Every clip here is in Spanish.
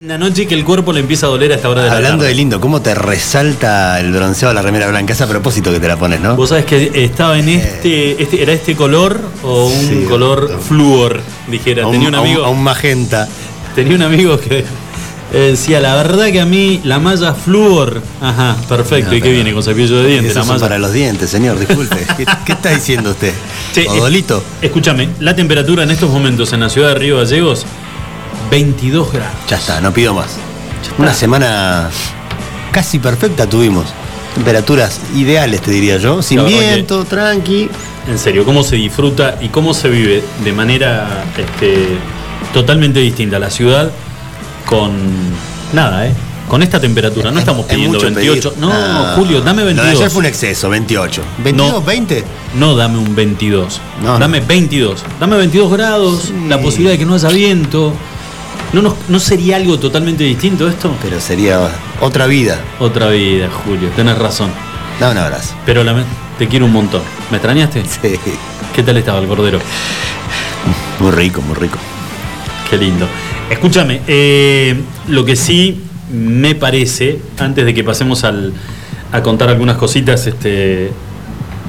Una noche que el cuerpo le empieza a doler a esta hora de la Hablando de lindo, ¿cómo te resalta el bronceado a la remera blanca? Es a propósito que te la pones, ¿no? Vos sabés que estaba en este, este ¿era este color o un Sí, color no. flúor? Dijera, un, tenía un a un- amigo, a un magenta. tenía un amigo que eh, decía, la verdad que a mí la malla flúor, ajá, perfecto, No, ¿y qué viene con cepillo de dientes? Eso La son malla. para los dientes, señor, disculpe. ¿Qué, qué está diciendo usted? Che. Escúchame, la temperatura en estos momentos en la ciudad de Río Gallegos, 22 grados. Ya está, no pido más. Una semana casi perfecta tuvimos. Temperaturas ideales, te diría yo. Sin viento, tranqui. En serio, cómo se disfruta y cómo se vive de manera este, totalmente distinta la ciudad con nada, ¿eh? Con esta temperatura. No estamos Es pidiendo mucho 28. pedir. No, Ah. Julio, dame Lo de 22. ayer fue un exceso, 28. ¿22, No. 20? No dame un 22. No, no. dame 22. Dame 22 grados, la posibilidad de que no haya viento. ¿No, nos- ¿No sería algo totalmente distinto esto? Pero sería otra vida. Otra vida, Julio, tenés razón. Da un abrazo. Pero la- te quiero un montón. ¿Me extrañaste? Sí. ¿Qué tal estaba el cordero? Muy rico, muy rico. Qué lindo. Escúchame, eh, lo que sí me parece, antes de que pasemos al- a contar algunas cositas, este,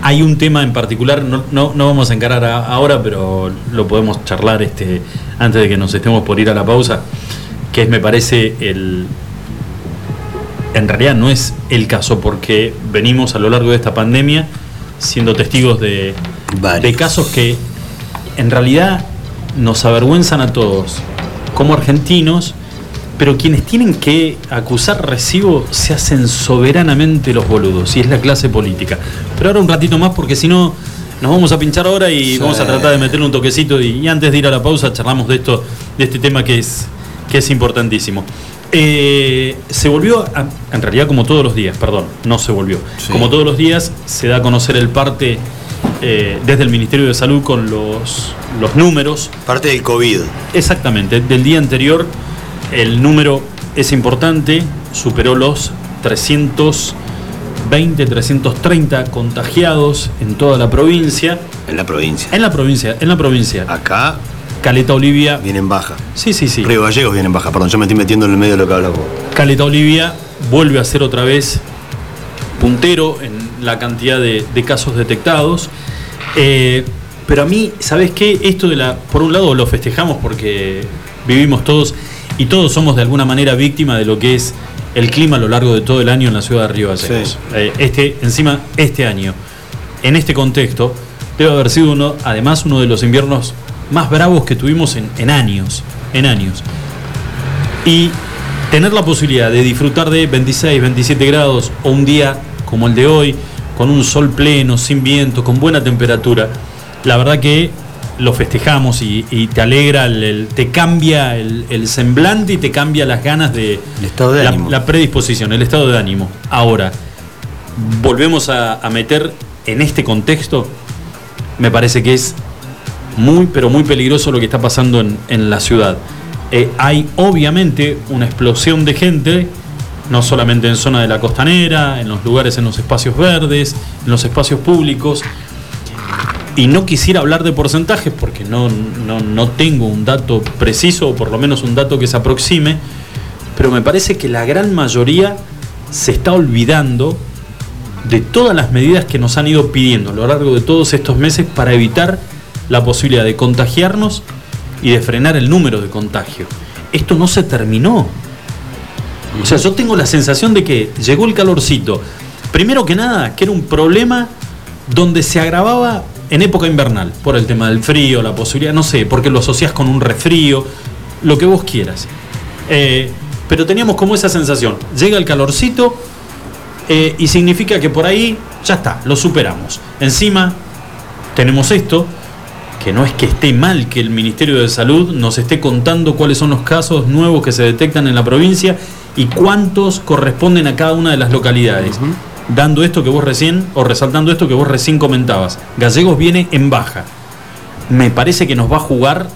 hay un tema en particular, no, no- no vamos a encarar a- ahora, pero lo podemos charlar este, antes de que nos estemos por ir a la pausa, que es, me parece, el... En realidad no es el caso, porque venimos a lo largo de esta pandemia siendo testigos de, Varios. de casos que en realidad nos avergüenzan a todos como argentinos, pero quienes tienen que acusar recibo se hacen soberanamente los boludos, y es la clase política. Pero ahora un ratito más, porque si no, nos vamos a pinchar ahora y Sí. vamos a tratar de meterle un toquecito, y, y antes de ir a la pausa charlamos de esto, de este tema que es, que es importantísimo. Eh, se volvió, a- en realidad como todos los días, perdón, no se volvió. Sí. Como todos los días se da a conocer el parte eh, desde el Ministerio de Salud con los, los números Parte del COVID. Exactamente, del día anterior el número es importante, superó los 320, 330 contagiados en toda la provincia. En la provincia. En la provincia, en la provincia. Acá Caleta Olivia. viene en baja. Sí, sí, sí. Río Gallegos viene en baja. Perdón, yo me estoy metiendo en el medio de lo que hablas vos. Caleta Olivia vuelve a ser otra vez puntero en la cantidad de, de casos detectados. Eh, pero a mí, ¿sabes qué? Esto de la. Por un lado lo festejamos porque vivimos todos y todos somos de alguna manera víctima de lo que es el clima a lo largo de todo el año en la ciudad de Río Gallegos. Sí. Eh, este, encima, este año, en este contexto, debe haber sido uno, además, uno de los inviernos más bravos que tuvimos en, en años. En años y tener la posibilidad de disfrutar de 26, 27 grados o un día como el de hoy, con un sol pleno, sin viento, con buena temperatura, la verdad que lo festejamos y, y te alegra, el- el- te cambia el, el semblante y te cambia las ganas de, El estado de la, ánimo. la predisposición, el estado de ánimo. Ahora, volvemos a, a meter en este contexto, me parece que es muy, pero muy peligroso lo que está pasando en, en la ciudad. Eh, hay obviamente una explosión de gente, no solamente en zona de la costanera, en los lugares, en los espacios verdes, en los espacios públicos. Y no quisiera hablar de porcentajes porque no, no, no tengo un dato preciso, o por lo menos un dato que se aproxime, pero me parece que la gran mayoría se está olvidando de todas las medidas que nos han ido pidiendo a lo largo de todos estos meses para evitar la posibilidad de contagiarnos y de frenar el número de contagio. Esto no se terminó. O sea, yo tengo la sensación de que llegó el calorcito. Primero que nada, que era un problema donde se agravaba en época invernal, por el tema del frío, la posibilidad, no sé, porque lo asocias con un resfrío, lo que vos quieras. Eh, pero teníamos como esa sensación, llega el calorcito eh, y significa que por ahí ya está, lo superamos. Encima tenemos esto, que no es que esté mal que el Ministerio de Salud nos esté contando cuáles son los casos nuevos que se detectan en la provincia y cuántos corresponden a cada una de las localidades. Dando esto que vos recién, o resaltando esto que vos recién comentabas. Gallegos viene en baja. Me parece que nos va a jugar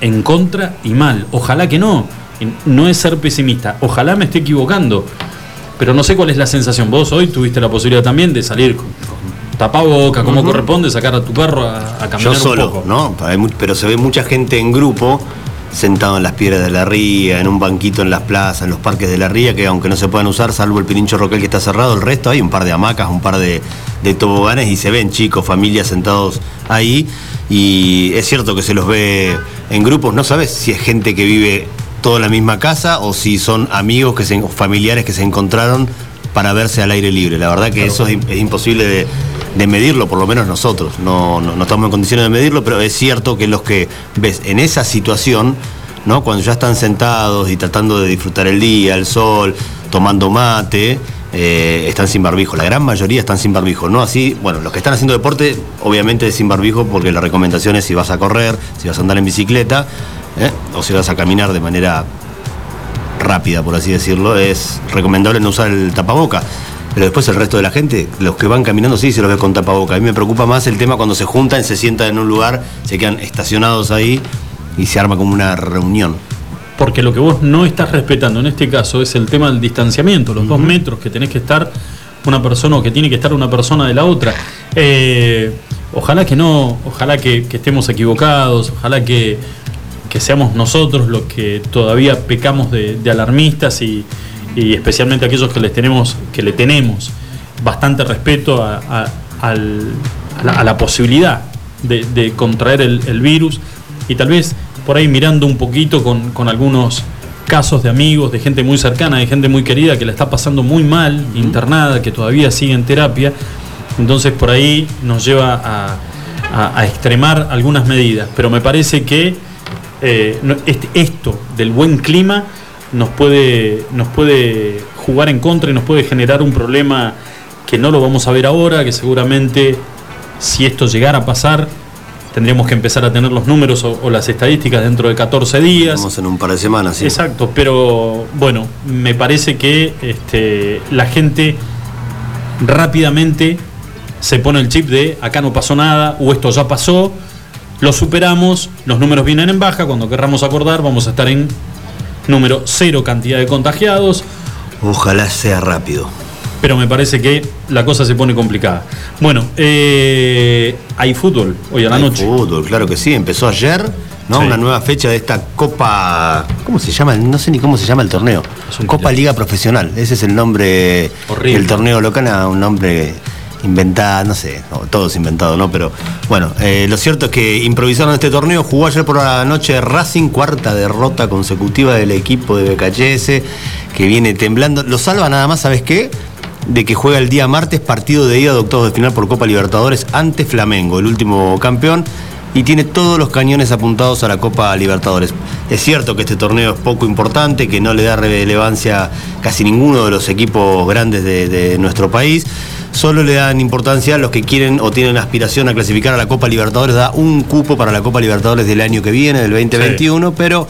en contra y mal. Ojalá que no. No es ser pesimista. Ojalá me esté equivocando. Pero no sé cuál es la sensación. Vos hoy tuviste la posibilidad también de salir con, con tapaboca, como corresponde, sacar a tu perro a, a caminar Yo solo, un poco. ¿no? Pero se ve mucha gente en grupo sentado en las piedras de la ría, en un banquito en las plazas, en los parques de la ría, que aunque no se puedan usar, salvo el Pirincho Roquel que está cerrado, el resto hay un par de hamacas, un par de, de toboganes y se ven chicos, familias sentados ahí. Y es cierto que se los ve en grupos, no sabes si es gente que vive todo en la misma casa o si son amigos que se, familiares que se encontraron para verse al aire libre. La verdad que eso es, imposible de, medirlo, por lo menos nosotros. No, no, estamos en condiciones de medirlo, pero es cierto que los que ves en esa situación, ¿no? cuando ya están sentados y tratando de disfrutar el día, el sol, tomando mate, eh, están sin barbijo. La gran mayoría están sin barbijo. No así, bueno, los que están haciendo deporte, obviamente sin barbijo, porque la recomendación es si vas a correr, si vas a andar en bicicleta, ¿eh? o si vas a caminar de manera rápida, por así decirlo, es recomendable no usar el tapaboca. Pero después el resto de la gente, los que van caminando sí se los ve con tapaboca. A mí me preocupa más el tema cuando se juntan, se sientan en un lugar, se quedan estacionados ahí y se arma como una reunión. Porque lo que vos no estás respetando en este caso es el tema del distanciamiento, los dos metros que tenés que estar una persona o que tiene que estar una persona de la otra. Eh, ojalá que no, ojalá que estemos equivocados, ojalá que, que seamos nosotros los que todavía pecamos de, alarmistas y, especialmente aquellos que les tenemos, que le tenemos bastante respeto a, la, posibilidad de, contraer el, virus. Y tal vez por ahí mirando un poquito con, algunos casos de amigos, de gente muy cercana, de gente muy querida que la está pasando muy mal, internada, que todavía sigue en terapia, entonces por ahí nos lleva a extremar algunas medidas, pero me parece que eh, este, esto del buen clima nos puede, nos puede jugar en contra y nos puede generar un problema que no lo vamos a ver ahora, que seguramente si esto llegara a pasar, tendríamos que empezar a tener los números o, las estadísticas dentro de 14 días. Vamos en un par de semanas, sí. Exacto, pero bueno, me parece que este, la gente rápidamente se pone el chip de acá no pasó nada o esto ya pasó lo superamos, los números vienen en baja, cuando querramos acordar vamos a estar en número cero cantidad de contagiados. Ojalá sea rápido. Pero me parece que la cosa se pone complicada. Bueno, eh, hay fútbol hoy a la hay noche. Fútbol, claro que sí. Empezó ayer, ¿no? Una nueva fecha de esta Copa. ¿Cómo se llama? No sé ni cómo se llama el torneo. Copa Liga Profesional. Ese es el nombre del torneo local, un nombre inventada, no sé, todo es inventado, ¿no? Pero bueno, eh, lo cierto es que improvisaron este torneo, jugó ayer por la noche Racing, cuarta derrota consecutiva del equipo de BKHS, que viene temblando. Lo salva nada más, ¿sabes qué? De que juega el día martes partido de ida de octavos de final por Copa Libertadores ante Flamengo, el último campeón y tiene todos los cañones apuntados a la Copa Libertadores. Es cierto que este torneo es poco importante, que no le da relevancia casi ninguno de los equipos grandes de, nuestro país. Solo le dan importancia a los que quieren o tienen aspiración a clasificar a la Copa Libertadores. Da un cupo para la Copa Libertadores del año que viene, del 2021, pero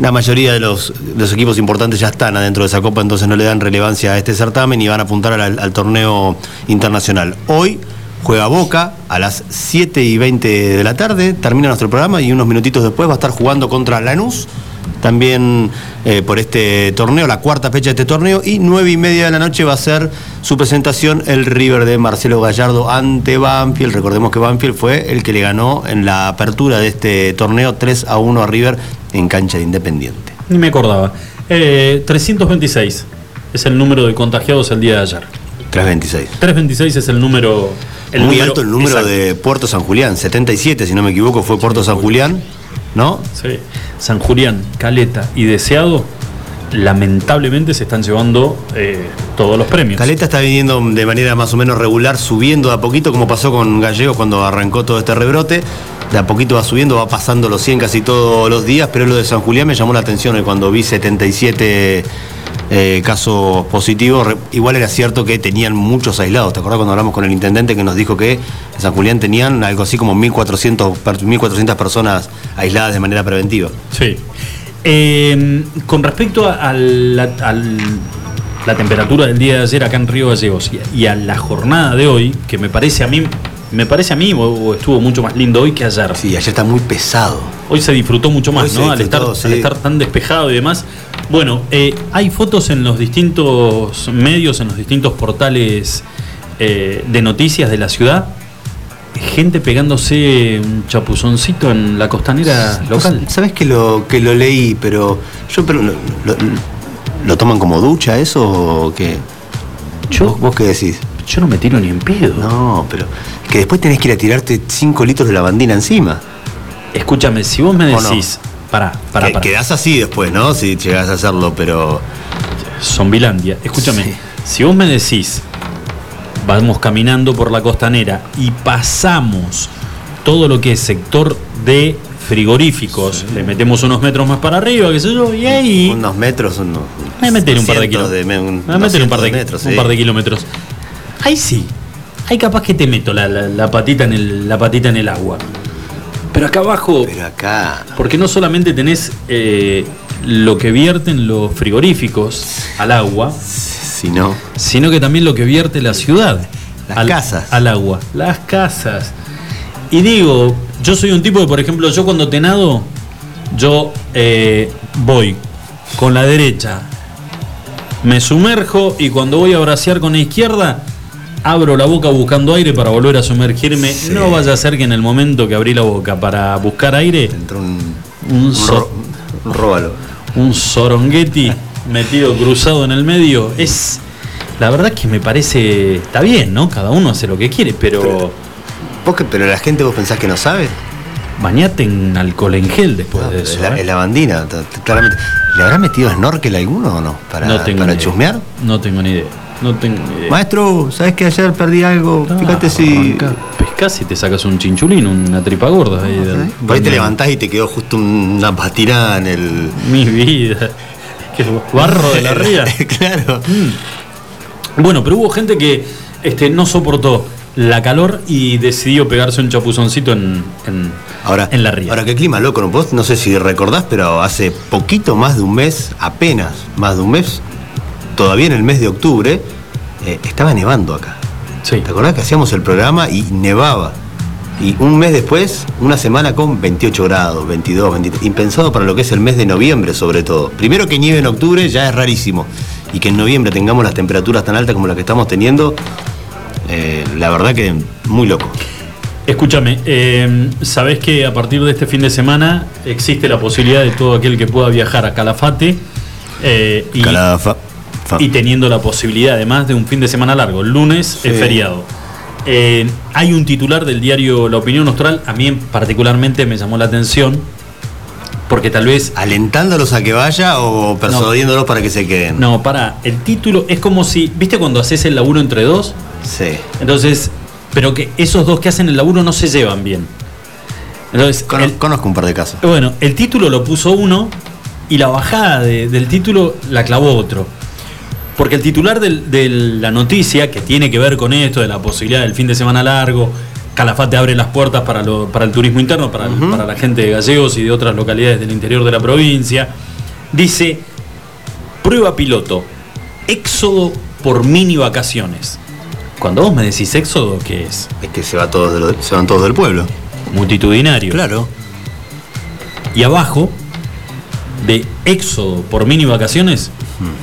la mayoría de los, equipos importantes ya están adentro de esa Copa, entonces no le dan relevancia a este certamen y van a apuntar al torneo internacional. Hoy juega Boca a las 7 y 20 de la tarde, termina nuestro programa y unos minutitos después va a estar jugando contra Lanús, también eh, por este torneo, la cuarta fecha de este torneo, y 9 y media de la noche va a ser su presentación el River de Marcelo Gallardo ante Banfield. Recordemos que Banfield fue el que le ganó en la apertura de este torneo 3 a 1 a River en cancha de Independiente. Ni me acordaba. 326 eh, es el número de contagiados el día de ayer. 326. 326 es el número muy alto el número de Puerto San Julián, 77 si no me equivoco fue Puerto San Julián, ¿no? Sí, San Julián, Caleta y Deseado lamentablemente se están llevando eh, todos los premios. Caleta está viniendo de manera más o menos regular, subiendo de a poquito, como pasó con Gallegos cuando arrancó todo este rebrote. De a poquito va subiendo, va pasando los 100 casi todos los días, pero lo de San Julián me llamó la atención cuando vi 77 eh, casos positivos. Igual era cierto que tenían muchos aislados. ¿Te acordás cuando hablamos con el intendente que nos dijo que en San Julián tenían algo así como 1.400, 1400 personas aisladas de manera preventiva? Sí. Em, con respecto a, la, temperatura del día de ayer acá en Río Gallegos y, a la jornada de hoy, que me parece a mí me parece a mí o, estuvo mucho más lindo hoy que ayer. Sí, ayer está muy pesado. Hoy se disfrutó mucho más, ¿no? Al estar, al estar, tan despejado y demás. Bueno, eh, hay fotos en los distintos medios, en los distintos portales eh, de noticias de la ciudad. gente pegándose un chapuzoncito en la costanera local. ¿Sabes que lo, que lo leí, pero yo pero lo, toman como ducha eso o qué? Yo, ¿Vos, qué decís? Yo no me tiro ni en pedo. No, pero que después tenés que ir a tirarte 5 litros de lavandina encima. Escúchame, si vos me decís, para, para, para. Quedás así después, ¿no? Si llegás a hacerlo, pero. Zombilandia. Escúchame, si vos me decís, vamos caminando por la costanera y pasamos todo lo que es sector de frigoríficos, le metemos unos metros más para arriba, qué sé yo, y ahí. Unos metros, unos. Me meter un par de kilómetros. un, par de, metros, un par de kilómetros. Ahí sí. Ahí capaz que te meto la, patita en el, la patita en el agua. Pero acá abajo. Pero acá. Porque no solamente tenés eh, lo que vierten los frigoríficos al agua sino, sino que también lo que vierte la ciudad. Las casas. Al agua. Las casas. Y digo, yo soy un tipo de, por ejemplo, yo cuando te nado, yo eh, voy con la derecha, me sumerjo y cuando voy a bracear con la izquierda, abro la boca buscando aire para volver a sumergirme. No vaya a ser que en el momento que abrí la boca para buscar aire, entró un, un, un, róbalo. Un sorongueti metido cruzado en el medio, es. La verdad que me parece. Está bien, ¿no? Cada uno hace lo que quiere, pero. pero la gente vos pensás que no sabe. Bañate en alcohol en gel después de eso. Es la, ¿eh? la, bandina, claramente. ¿Le habrá metido snorkel alguno o no? ¿Para, no tengo para chusmear? No tengo ni idea. No tengo idea. Maestro, ¿sabes que ayer perdí algo? Fíjate si. Pescás y te sacas un chinchulín, una tripa gorda. Ahí Por ahí te levantás y te quedó justo una patina en el. Mi vida barro de la ría. claro. Mm. Bueno, pero hubo gente que este, no soportó la calor y decidió pegarse un chapuzoncito en, ahora, en la ría. Ahora, qué clima loco, ¿no? Vos no sé si recordás, pero hace poquito más de un mes, apenas más de un mes, todavía en el mes de octubre, eh, estaba nevando acá. Sí. ¿Te acordás que hacíamos el programa y nevaba? Y un mes después, una semana con 28 grados, 22, 23. Impensado para lo que es el mes de noviembre, sobre todo. Primero que nieve en octubre ya es rarísimo. Y que en noviembre tengamos las temperaturas tan altas como las que estamos teniendo, eh, la verdad que muy loco. Escúchame, eh, sabés que a partir de este fin de semana existe la posibilidad de todo aquel que pueda viajar a Calafate eh, y, y, teniendo la posibilidad además de un fin de semana largo. El lunes es feriado. Eh, hay un titular del diario La Opinión Austral, a mí particularmente me llamó la atención, porque tal vez... ¿Alentándolos a que vaya o persuadiéndolos para que se queden? No, para, el título es como si, ¿viste cuando haces el laburo entre dos? Sí. Entonces, pero que esos dos que hacen el laburo no se llevan bien. Entonces, conozco un par de casos. Bueno, el título lo puso uno y la bajada del título la clavó otro. Porque el titular de la noticia, que tiene que ver con esto, de la posibilidad del fin de semana largo, Calafate abre las puertas para, el turismo interno, para, para la gente de Gallegos y de otras localidades del interior de la provincia, dice, prueba piloto, éxodo por mini vacaciones. Cuando vos me decís éxodo, ¿qué es? Es que se, va todos se van todos del pueblo. Multitudinario. Claro. Y abajo, de éxodo por mini vacaciones,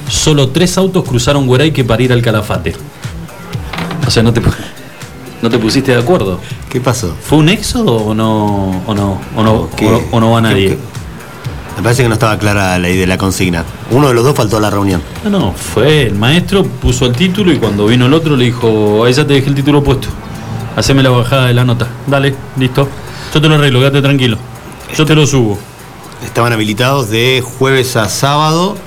Solo tres autos cruzaron Gueraique para ir al Calafate. O sea, no te, no te pusiste de acuerdo. ¿Qué pasó? ¿Fue un éxodo o no, o no, o no, o, no va nadie? Me parece que no estaba clara la idea de la consigna. Uno de los dos faltó a la reunión. No, no, fue el maestro, puso el título y cuando vino el otro le dijo, ahí ya te dejé el título puesto. Haceme la bajada de la nota. Dale, listo. Yo te lo arreglo, quédate tranquilo. Yo te lo subo. Estaban habilitados de jueves a sábado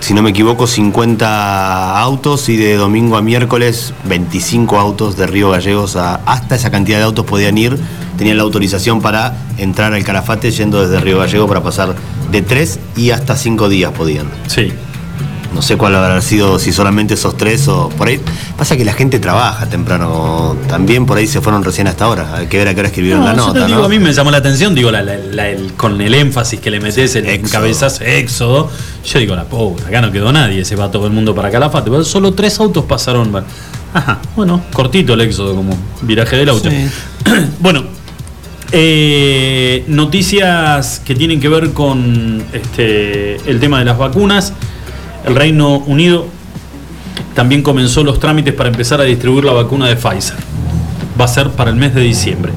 si no me equivoco, 50 autos y de domingo a miércoles 25 autos de Río Gallegos a, hasta esa cantidad de autos podían ir. Tenían la autorización para entrar al Calafate yendo desde Río Gallego para pasar de 3 y hasta 5 días podían. Sí. No sé cuál habrá sido, si solamente esos tres o por ahí. Pasa que la gente trabaja temprano. También por ahí se fueron recién hasta ahora. Hay que ver a qué hora escribieron la nota. A mí me llamó la atención, digo, con el énfasis que le metes, el cabezazo éxodo. Yo digo, la puta, acá no quedó nadie, se va todo el mundo para Calafate. Solo tres autos pasaron. Ajá, bueno, cortito el éxodo, como viraje del auto. bueno, eh, noticias que tienen que ver con este, el tema de las vacunas. El Reino Unido también comenzó los trámites para empezar a distribuir la vacuna de Pfizer. va a ser para el mes de diciembre.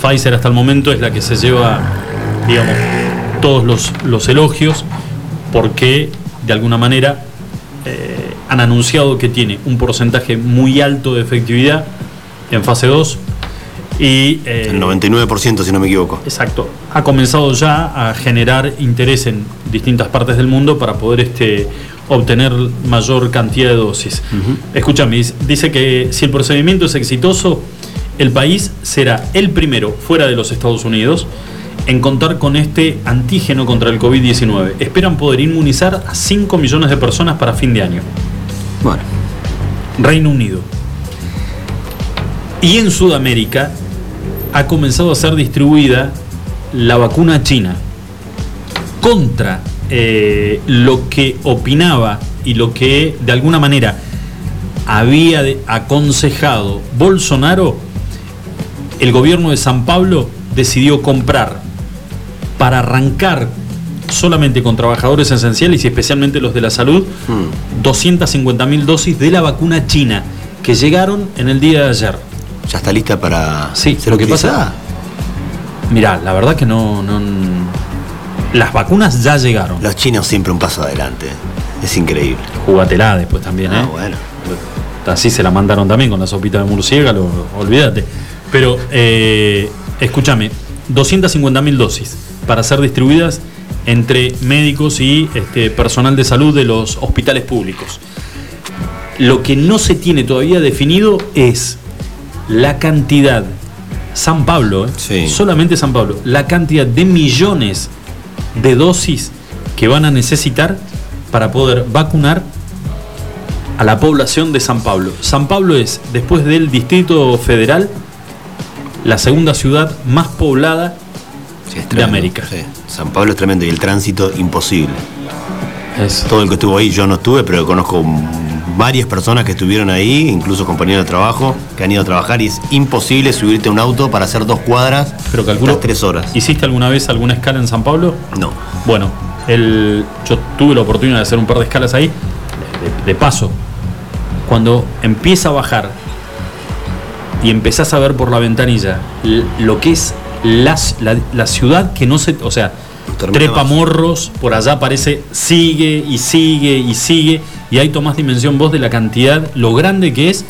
Pfizer hasta el momento es la que se lleva, digamos, todos los, elogios porque de alguna manera eh, han anunciado que tiene un porcentaje muy alto de efectividad en fase 2 y, eh, el 99% si no me equivoco. Exacto. Ha comenzado ya a generar interés en distintas partes del mundo para poder este, obtener mayor cantidad de dosis. Escúchame, dice que si el procedimiento es exitoso, el país será el primero fuera de los Estados Unidos en contar con este antígeno contra el COVID-19. Esperan poder inmunizar a 5 millones de personas para fin de año. Bueno. Reino Unido. Y en Sudamérica ha comenzado a ser distribuida la vacuna china contra eh, lo que opinaba y lo que de alguna manera había aconsejado Bolsonaro, el gobierno de San Pablo decidió comprar para arrancar solamente con trabajadores esenciales y especialmente los de la salud, 250 hmm. mil dosis de la vacuna china que llegaron en el día de ayer. ¿Ya está lista para sí, lo que pasa? Mirá, la verdad que no, no, Las vacunas ya llegaron. Los chinos siempre un paso adelante. Es increíble. Jugatela después también, ah, ¿eh? bueno. Así se la mandaron también con la sopita de murciélago, olvídate. Pero, eh, escúchame, 250 mil dosis para ser distribuidas entre médicos y este, personal de salud de los hospitales públicos. Lo que no se tiene todavía definido es la cantidad, San Pablo, ¿eh? solamente San Pablo, la cantidad de millones de dosis que van a necesitar para poder vacunar a la población de San Pablo. San Pablo es, después del Distrito Federal, la segunda ciudad más poblada de América. San Pablo es tremendo y el tránsito imposible. Todo el que estuvo ahí, yo no estuve, pero conozco varias personas que estuvieron ahí, incluso compañeros de trabajo, que han ido a trabajar y es imposible subirte a un auto para hacer dos cuadras pero calculo, tres horas. ¿Hiciste alguna vez alguna escala en San Pablo? No. Bueno, el, yo tuve la oportunidad de hacer un par de escalas ahí, de, paso. Cuando empieza a bajar y empezás a ver por la ventanilla lo que es la, la ciudad que no se... O sea, trepa morros, por allá parece, sigue y sigue y sigue, y ahí tomás dimensión vos de la cantidad, lo grande que es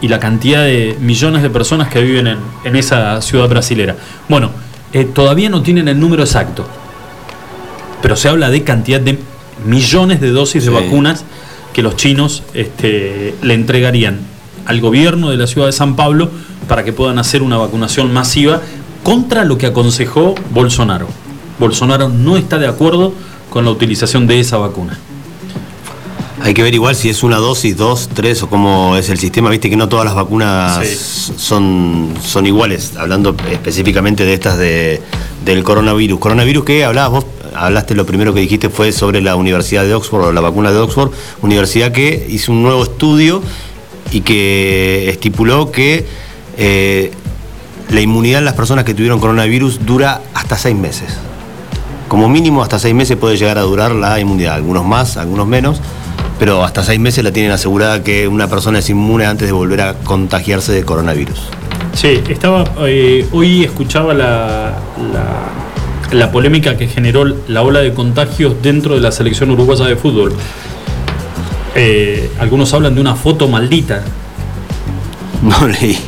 y la cantidad de millones de personas que viven en, esa ciudad brasilera. Bueno, eh, todavía no tienen el número exacto, pero se habla de cantidad de millones de dosis de vacunas que los chinos este, le entregarían al gobierno de la ciudad de San Pablo para que puedan hacer una vacunación masiva contra lo que aconsejó Bolsonaro. Bolsonaro no está de acuerdo con la utilización de esa vacuna. Hay que ver igual si es una dosis, dos, tres o cómo es el sistema. Viste que no todas las vacunas son, son iguales, hablando específicamente de estas de, del coronavirus. ¿Coronavirus qué hablabas vos? Hablaste, lo primero que dijiste fue sobre la Universidad de Oxford o la vacuna de Oxford, universidad que hizo un nuevo estudio y que estipuló que eh, la inmunidad en las personas que tuvieron coronavirus dura hasta seis meses como mínimo hasta seis meses puede llegar a durar la inmunidad, algunos más, algunos menos, pero hasta seis meses la tienen asegurada que una persona es inmune antes de volver a contagiarse de coronavirus. Sí, estaba, eh, hoy escuchaba la, la, polémica que generó la ola de contagios dentro de la selección uruguaya de fútbol. Eh, algunos hablan de una foto maldita. No leí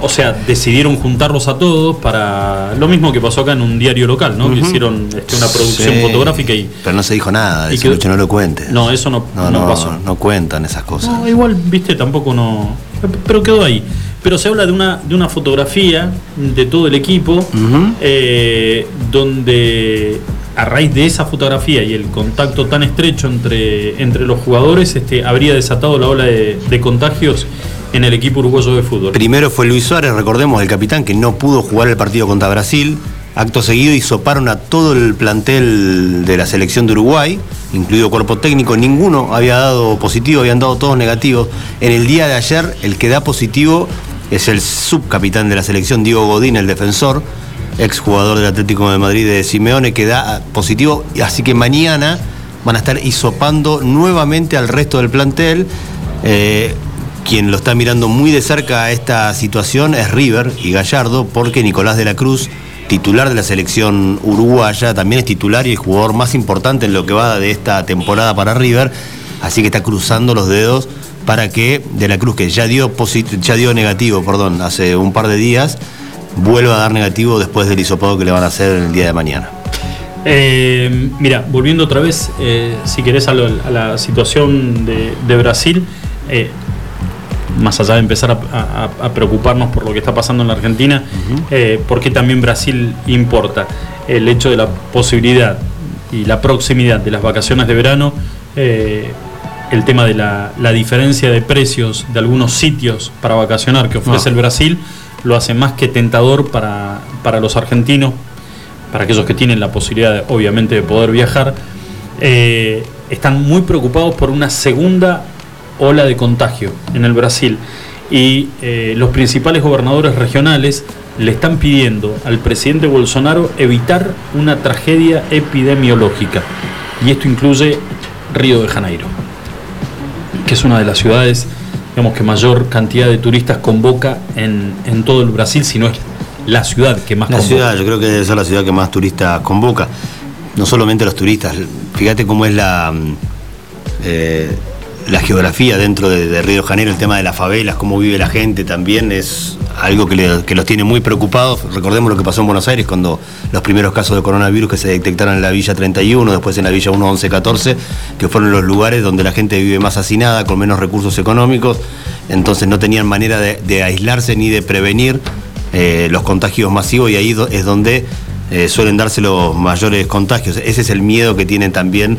o sea, decidieron juntarlos a todos para lo mismo que pasó acá en un diario local, ¿no? Que hicieron este, una producción fotográfica y. Pero no se dijo nada, eso no lo cuente. No, eso no, no, pasó. No cuentan esas cosas. No, igual, viste, tampoco no. Pero quedó ahí. Pero se habla de una, de una fotografía de todo el equipo, eh, donde a raíz de esa fotografía y el contacto tan estrecho entre, entre los jugadores, este, habría desatado la ola de, de contagios en el equipo uruguayo de fútbol. Primero fue Luis Suárez, recordemos, el capitán, que no pudo jugar el partido contra Brasil. Acto seguido hisoparon a todo el plantel de la selección de Uruguay, incluido cuerpo técnico. Ninguno había dado positivo, habían dado todos negativos. En el día de ayer, el que da positivo es el subcapitán de la selección, Diego Godín, el defensor, exjugador del Atlético de Madrid de Simeone, que da positivo. Así que mañana van a estar hisopando nuevamente al resto del plantel. Eh, quien lo está mirando muy de cerca a esta situación es River y Gallardo, porque Nicolás de la Cruz, titular de la selección uruguaya, también es titular y el jugador más importante en lo que va de esta temporada para River, así que está cruzando los dedos para que de la Cruz, que ya dio, ya dio negativo perdón, hace un par de días, vuelva a dar negativo después del hisopado que le van a hacer el día de mañana. Eh, mira, volviendo otra vez, eh, si querés, a, la situación de, Brasil, eh, más allá de empezar a, preocuparnos por lo que está pasando en la Argentina, porque también Brasil importa el hecho de la posibilidad y la proximidad de las vacaciones de verano, el tema de la, diferencia de precios de algunos sitios para vacacionar que ofrece ah. el Brasil, lo hace más que tentador para, para los argentinos, para aquellos que tienen la posibilidad, obviamente, de poder viajar, eh, están muy preocupados por una segunda ola de contagio en el Brasil. Y eh, los principales gobernadores regionales le están pidiendo al presidente Bolsonaro evitar una tragedia epidemiológica. Y esto incluye Río de Janeiro, que es una de las ciudades digamos, que mayor cantidad de turistas convoca en, en todo el Brasil, si no es la ciudad que más la ciudad, yo creo que debe ser la ciudad que más turistas convoca. No solamente los turistas, fíjate cómo es la, mm, eh, la geografía dentro de, Río de Janeiro, el tema de las favelas, cómo vive la gente también es algo que, los tiene muy preocupados. Recordemos lo que pasó en Buenos Aires cuando los primeros casos de coronavirus que se detectaron en la Villa 31, después en la Villa 1, 11, 14, que fueron los lugares donde la gente vive más hacinada, con menos recursos económicos, entonces no tenían manera de aislarse ni de prevenir eh, los contagios masivos y ahí es donde eh, suelen darse los mayores contagios. Ese es el miedo que tiene también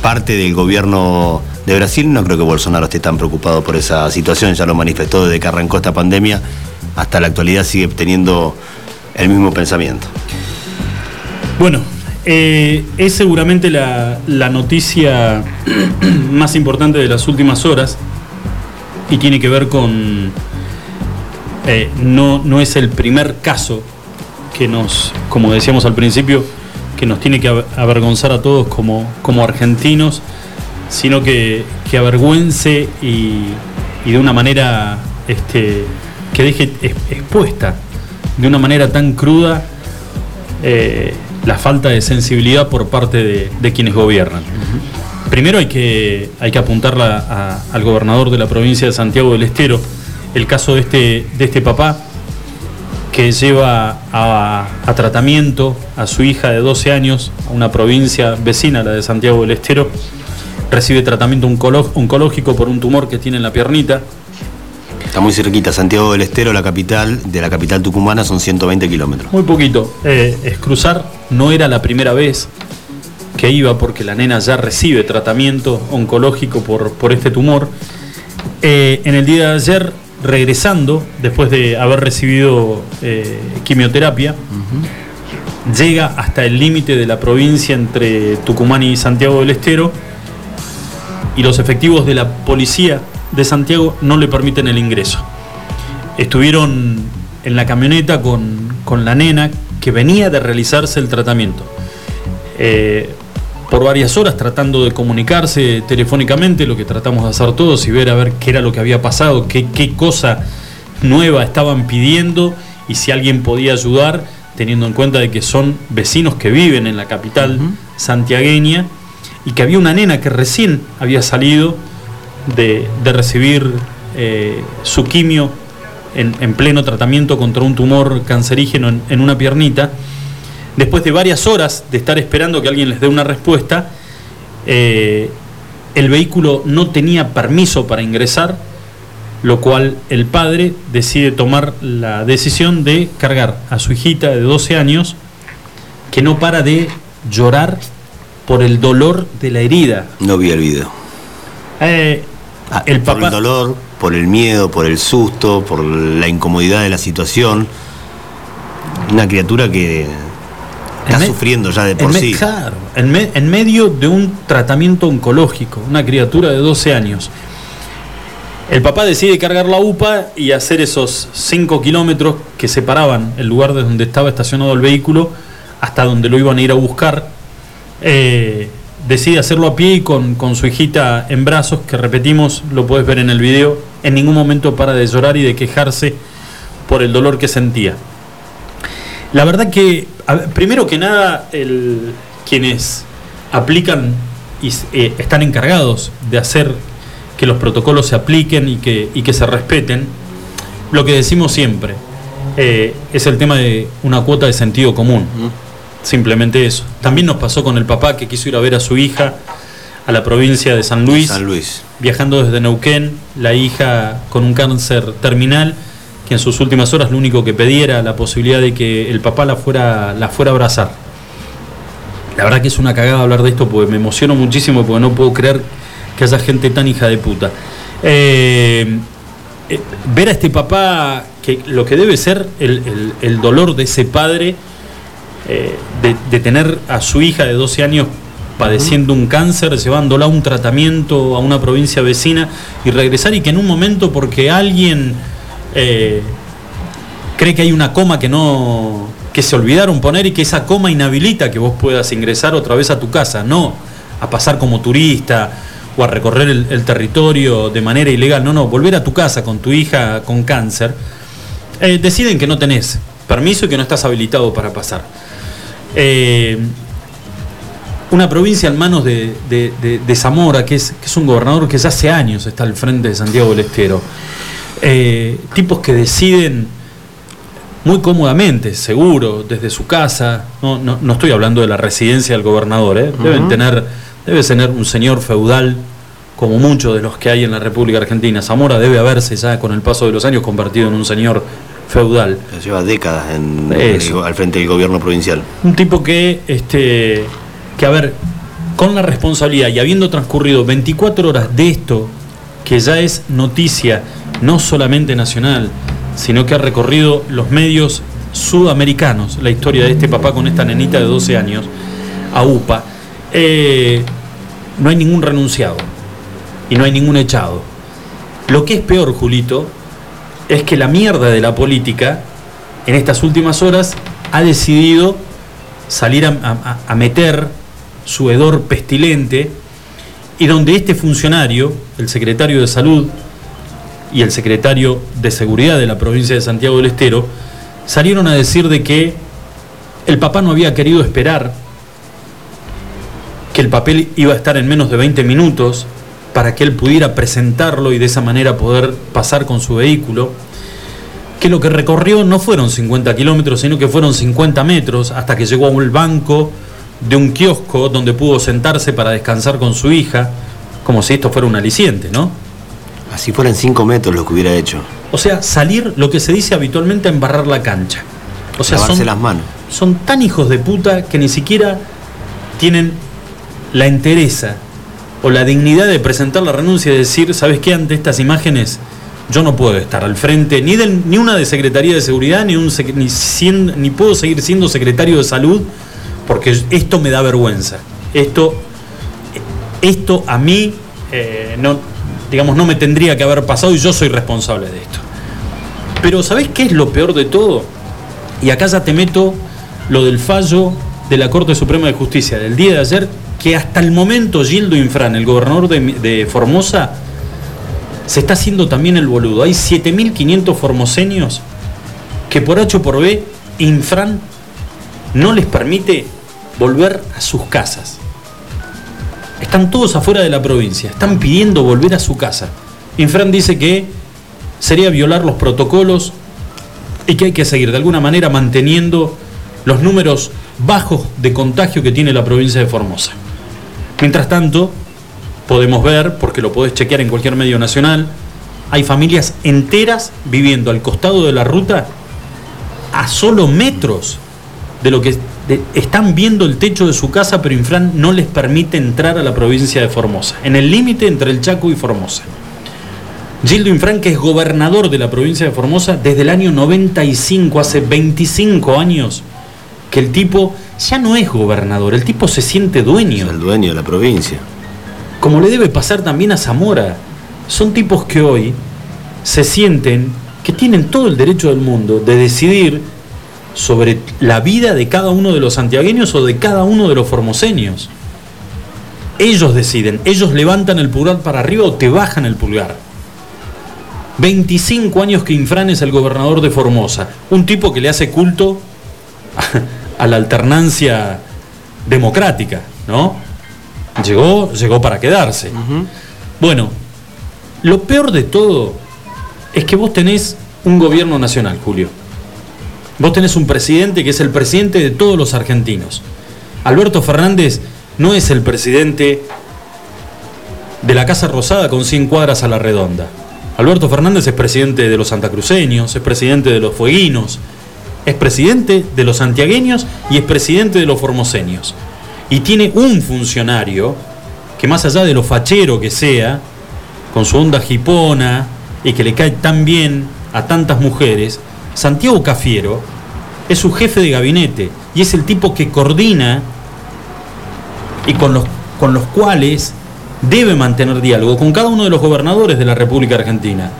parte del gobierno de Brasil. No creo que Bolsonaro esté tan preocupado por esa situación, ya lo manifestó desde que arrancó esta pandemia, hasta la actualidad sigue teniendo el mismo pensamiento. Bueno, eh, es seguramente la, noticia más importante de las últimas horas y tiene que ver con eh, no, no es el primer caso que nos, como decíamos al principio, que nos tiene que avergonzar a todos como, como argentinos, sino que, que avergüence y, de una manera este, que deje expuesta de una manera tan cruda eh, la falta de sensibilidad por parte de, quienes gobiernan. Primero hay que, hay que apuntarla al gobernador de la provincia de Santiago del Estero, el caso de este, de este papá que lleva a, tratamiento a su hija de 12 años a una provincia vecina, la de Santiago del Estero. Recibe tratamiento oncológico por un tumor que tiene en la piernita. Está muy cerquita, Santiago del Estero, la capital de la capital tucumana, son 120 kilómetros. Muy poquito. Eh, es cruzar, no era la primera vez que iba porque la nena ya recibe tratamiento oncológico por, por este tumor. Eh, en el día de ayer regresando, después de haber recibido eh, quimioterapia, llega hasta el límite de la provincia entre Tucumán y Santiago del Estero y los efectivos de la policía de Santiago no le permiten el ingreso. Estuvieron en la camioneta con, la nena que venía de realizarse el tratamiento. Eh, por varias horas tratando de comunicarse telefónicamente, lo que tratamos de hacer todos y ver a ver qué era lo que había pasado, qué, qué cosa nueva estaban pidiendo y si alguien podía ayudar, teniendo en cuenta de que son vecinos que viven en la capital santiagueña y que había una nena que recién había salido de, recibir eh, su quimio en, pleno tratamiento contra un tumor cancerígeno en una piernita. Después de varias horas de estar esperando que alguien les dé una respuesta, eh, el vehículo no tenía permiso para ingresar, lo cual el padre decide tomar la decisión de cargar a su hijita de 12 años, que no para de llorar por el dolor de la herida. No vi el video. Eh, ah, el por el dolor, por el miedo, por el susto, por la incomodidad de la situación. Una criatura que Está sufriendo ya de por sí. Claro, en, medio de un tratamiento oncológico, una criatura de 12 años. El papá decide cargar la UPA y hacer esos 5 kilómetros que separaban el lugar de donde estaba estacionado el vehículo hasta donde lo iban a ir a buscar. Eh, decide hacerlo a pie y con, con, su hijita en brazos, que repetimos, lo puedes ver en el video, en ningún momento para de llorar y de quejarse por el dolor que sentía. La verdad que, primero que nada, el, quienes aplican y eh, están encargados de hacer que los protocolos se apliquen y que, y que se respeten, lo que decimos siempre eh, es el tema de una cuota de sentido común. Simplemente eso. También nos pasó con el papá que quiso ir a ver a su hija a la provincia de San Luis, San Luis. viajando desde Neuquén, la hija con un cáncer terminal, que en sus últimas horas lo único que pedía era la posibilidad de que el papá la fuera, la fuera a abrazar. La verdad que es una cagada hablar de esto porque me emociono muchísimo porque no puedo creer que haya gente tan hija de puta. Eh, eh, ver a este papá, que lo que debe ser el, dolor de ese padre eh, de, tener a su hija de 12 años padeciendo un cáncer, llevándola a un tratamiento a una provincia vecina y regresar y que en un momento porque alguien cree que hay una coma que no que se olvidaron poner y que esa coma inhabilita que vos puedas ingresar otra vez a tu casa, no a pasar como turista o a recorrer el, territorio de manera ilegal, no, no, volver a tu casa con tu hija con cáncer, eh, deciden que no tenés permiso y que no estás habilitado para pasar. Eh, una provincia en manos de, Zamora, que es, que es, un gobernador que ya hace años está al frente de Santiago del Estero, eh, tipos que deciden muy cómodamente, seguro, desde su casa. No, no, no estoy hablando de la residencia del gobernador, ¿eh? Deben tener, debe tener un señor feudal como muchos de los que hay en la República Argentina. Zamora debe haberse ya con el paso de los años convertido en un señor feudal. Lleva décadas en, al frente del gobierno provincial. Un tipo que, este, que, a ver, con la responsabilidad y habiendo transcurrido 24 horas de esto, que ya es noticia no solamente nacional, sino que ha recorrido los medios sudamericanos, la historia de este papá con esta nenita de 12 años, a UPA, eh, no hay ningún renunciado y no hay ningún echado. Lo que es peor, Julito, es que la mierda de la política, en estas últimas horas, ha decidido salir a meter su hedor pestilente y donde este funcionario, el secretario de salud, y el secretario de Seguridad de la provincia de Santiago del Estero salieron a decir de que el papá no había querido esperar, que el papel iba a estar en menos de 20 minutos para que él pudiera presentarlo y de esa manera poder pasar con su vehículo, que lo que recorrió no fueron 50 kilómetros, sino que fueron 50 metros hasta que llegó a un banco de un kiosco donde pudo sentarse para descansar con su hija, como si esto fuera un aliciente, ¿no? Así fueran cinco metros lo que hubiera hecho. O sea, salir, lo que se dice habitualmente, a embarrar la cancha. O sea, son, las manos. Son tan hijos de puta que ni siquiera tienen la entereza o la dignidad de presentar la renuncia y decir, ¿sabes qué? Ante estas imágenes yo no puedo estar al frente ni, de, ni una de Secretaría de Seguridad, ni, un, ni, puedo seguir siendo secretario de Salud, porque esto me da vergüenza. Esto, esto a mí eh, no, digamos, no me tendría que haber pasado y yo soy responsable de esto. Pero ¿sabés qué es lo peor de todo? Y acá ya te meto lo del fallo de la Corte Suprema de Justicia del día de ayer, que hasta el momento Gildo Infran, el gobernador de, Formosa, se está haciendo también el boludo. Hay 7.500 formoseños que por H o por B, Infran no les permite volver a sus casas. Están todos afuera de la provincia, están pidiendo volver a su casa. Infran dice que sería violar los protocolos y que hay que seguir de alguna manera manteniendo los números bajos de contagio que tiene la provincia de Formosa. Mientras tanto, podemos ver, porque lo podés chequear en cualquier medio nacional, hay familias enteras viviendo al costado de la ruta a solo metros de lo que están viendo el techo de su casa, pero Infran no les permite entrar a la provincia de Formosa, en el límite entre el Chaco y Formosa. Gildo Infran, que es gobernador de la provincia de Formosa desde el año 95, hace 25 años, que el tipo ya no es gobernador, el tipo se siente dueño. Es el dueño de la provincia. Como le debe pasar también a Zamora. Son tipos que hoy se sienten que tienen todo el derecho del mundo de decidir sobre la vida de cada uno de los santiagueños o de cada uno de los formoseños. Ellos deciden, ellos levantan el pulgar para arriba o te bajan el pulgar. 25 años que Infran es el gobernador de Formosa, un tipo que le hace culto a, la alternancia democrática, ¿no? Llegó, llegó para quedarse. Bueno, lo peor de todo es que vos tenés un gobierno nacional, Julio. Vos tenés un presidente que es el presidente de todos los argentinos. Alberto Fernández no es el presidente de la Casa Rosada con 100 cuadras a la redonda. Alberto Fernández es presidente de los santacruceños, es presidente de los fueguinos, es presidente de los santiagueños y es presidente de los formoseños. Y tiene un funcionario que más allá de lo fachero que sea, con su onda jipona y que le cae tan bien a tantas mujeres, Santiago Cafiero es su jefe de gabinete y es el tipo que coordina y con los, con los cuales debe mantener diálogo con cada uno de los gobernadores de la República Argentina.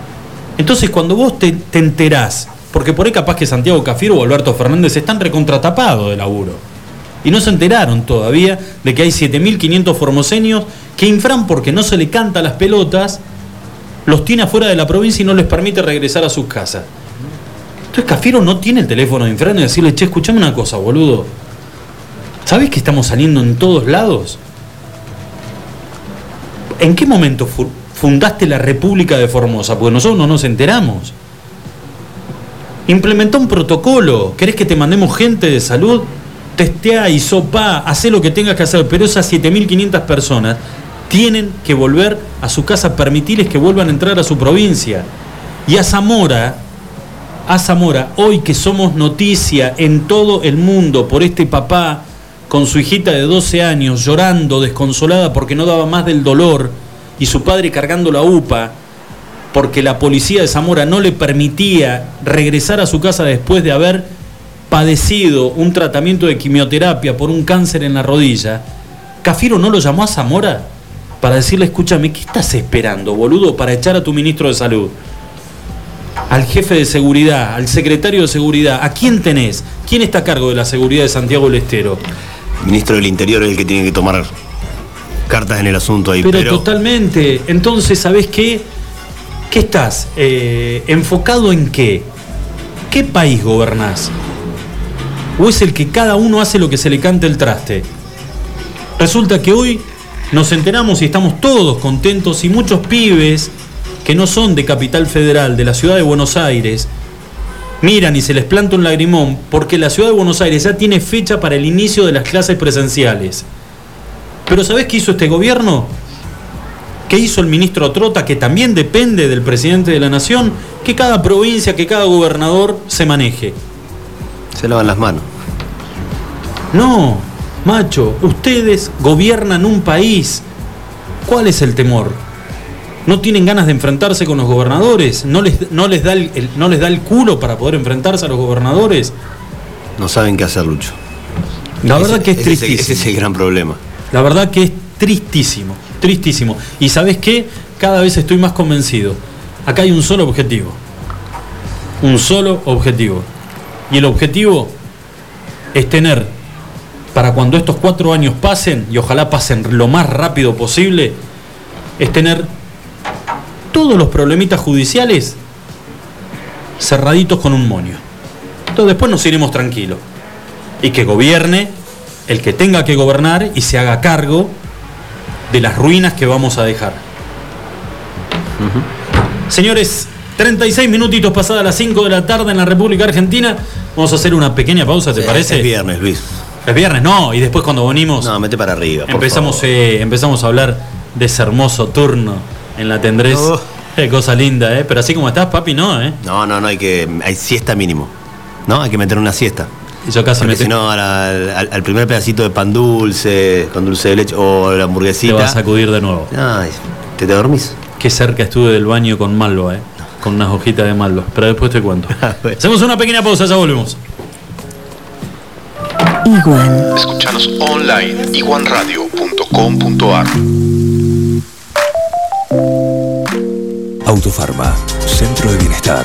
Entonces, cuando vos te, te enterás, porque por ahí capaz que Santiago Cafiero o Alberto Fernández están recontratapados de laburo, y no se enteraron todavía de que hay 7.500 formoseños que infran porque no se le canta las pelotas, los tiene afuera de la provincia y no les permite regresar a sus casas. Entonces Cafiero no tiene el teléfono de infran y decirle, che, escuchame una cosa, boludo. ¿Sabes que estamos saliendo en todos lados? ¿En qué momento fundaste la República de Formosa? Porque nosotros no nos enteramos. Implementó un protocolo. ¿Querés que te mandemos gente de salud? testea, sopa, hace lo que tengas que hacer, pero esas 7.500 personas tienen que volver a su casa, permitirles que vuelvan a entrar a su provincia. Y a Zamora, a Zamora, hoy que somos noticia en todo el mundo por este papá con su hijita de 12 años llorando, desconsolada porque no daba más del dolor, y su padre cargando la UPA, porque la policía de Zamora no le permitía regresar a su casa después de haber padecido un tratamiento de quimioterapia por un cáncer en la rodilla, Cafiro no lo llamó a Zamora para decirle, escúchame, ¿qué estás esperando, boludo, para echar a tu ministro de salud? Al jefe de seguridad, al secretario de seguridad, ¿a quién tenés? ¿Quién está a cargo de la seguridad de Santiago del Estero? El ministro del Interior es el que tiene que tomar cartas en el asunto ahí. Pero, totalmente. Entonces, ¿sabés qué? ¿Qué estás? Eh, ¿Enfocado en qué? ¿Qué país gobernás? o es el que cada uno hace lo que se le cante el traste? Resulta que hoy nos enteramos y estamos todos contentos y muchos pibes que no son de Capital Federal, de la ciudad de Buenos Aires, miran y se les planta un lagrimón porque la ciudad de Buenos Aires ya tiene fecha para el inicio de las clases presenciales. Pero ¿sabés qué hizo este gobierno? ¿Qué hizo el ministro Trota, que también depende del presidente de la nación? Que cada provincia, que cada gobernador se maneje. Se lavan las manos. No, macho, ustedes gobiernan un país. ¿Cuál es el temor? ¿No tienen ganas de enfrentarse con los gobernadores? ¿No les, no les, da, el, no les da el culo para poder enfrentarse a los gobernadores? No saben qué hacer, Lucho. La verdad que es tristísimo. Ese es el gran problema. La verdad que es tristísimo, tristísimo. Y sabes qué? Cada vez estoy más convencido. Acá hay un solo objetivo. Un solo objetivo. Y el objetivo es tener, para cuando estos cuatro años pasen, y ojalá pasen lo más rápido posible, es tener todos los problemitas judiciales cerraditos con un monio. Entonces después nos iremos tranquilos. Y que gobierne el que tenga que gobernar y se haga cargo de las ruinas que vamos a dejar. Señores, 36 minutitos pasadas las 5 de la tarde en la República Argentina. Vamos a hacer una pequeña pausa, ¿te parece? Es viernes, Luis. Es viernes, no, y después cuando venimos. No, mete para arriba. empezamos, eh, empezamos a hablar de ese hermoso turno en la tendrés. Oh. Cosa linda, ¿eh? Pero así como estás, papi, no, ¿eh? No, no, no, hay que. Hay siesta mínimo. ¿No? Hay que meter una siesta. Y yo casi Porque si no, al, primer pedacito de pan dulce, con dulce de leche o la hamburguesita. Te vas a sacudir de nuevo. Ay, ¿te, te dormís? Qué cerca estuve del baño con Malva, ¿eh? con unas hojitas de malva. Pero después te cuento. Ah, Hacemos una pequeña pausa, ya volvemos. Iguan. Escuchanos online, iguanradio.com.ar. Autofarma, Centro de Bienestar.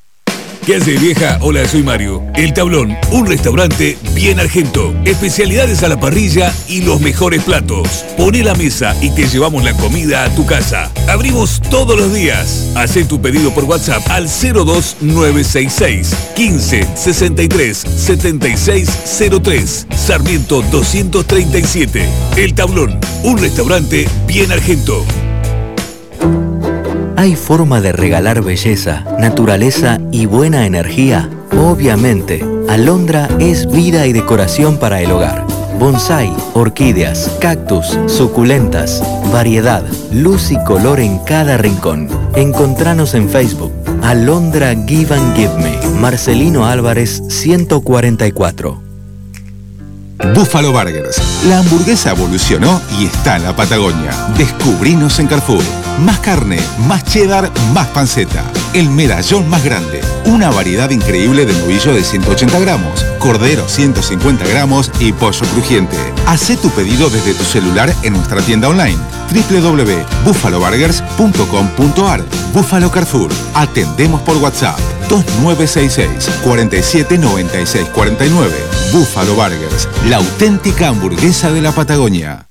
¿Qué hace vieja? Hola, soy Mario. El Tablón, un restaurante bien argento. Especialidades a la parrilla y los mejores platos. Pone la mesa y te llevamos la comida a tu casa. Abrimos todos los días. Haz tu pedido por WhatsApp al 02966 15 63 7603 Sarmiento 237. El Tablón, un restaurante bien argento. ¿Hay forma de regalar belleza, naturaleza y buena energía? Obviamente, Alondra es vida y decoración para el hogar. Bonsai, orquídeas, cactus, suculentas, variedad, luz y color en cada rincón. Encontranos en Facebook. Alondra Give and Give Me. Marcelino Álvarez 144. Buffalo Burgers. La hamburguesa evolucionó y está en la Patagonia. Descubrinos en Carrefour. Más carne, más cheddar, más panceta. El medallón más grande. Una variedad increíble de novillo de 180 gramos, cordero 150 gramos y pollo crujiente. Haz tu pedido desde tu celular en nuestra tienda online www.buffaloburgers.com.ar Buffalo Carrefour. Atendemos por WhatsApp 2966 47 96 49. Buffalo Burgers, la auténtica hamburguesa de la Patagonia.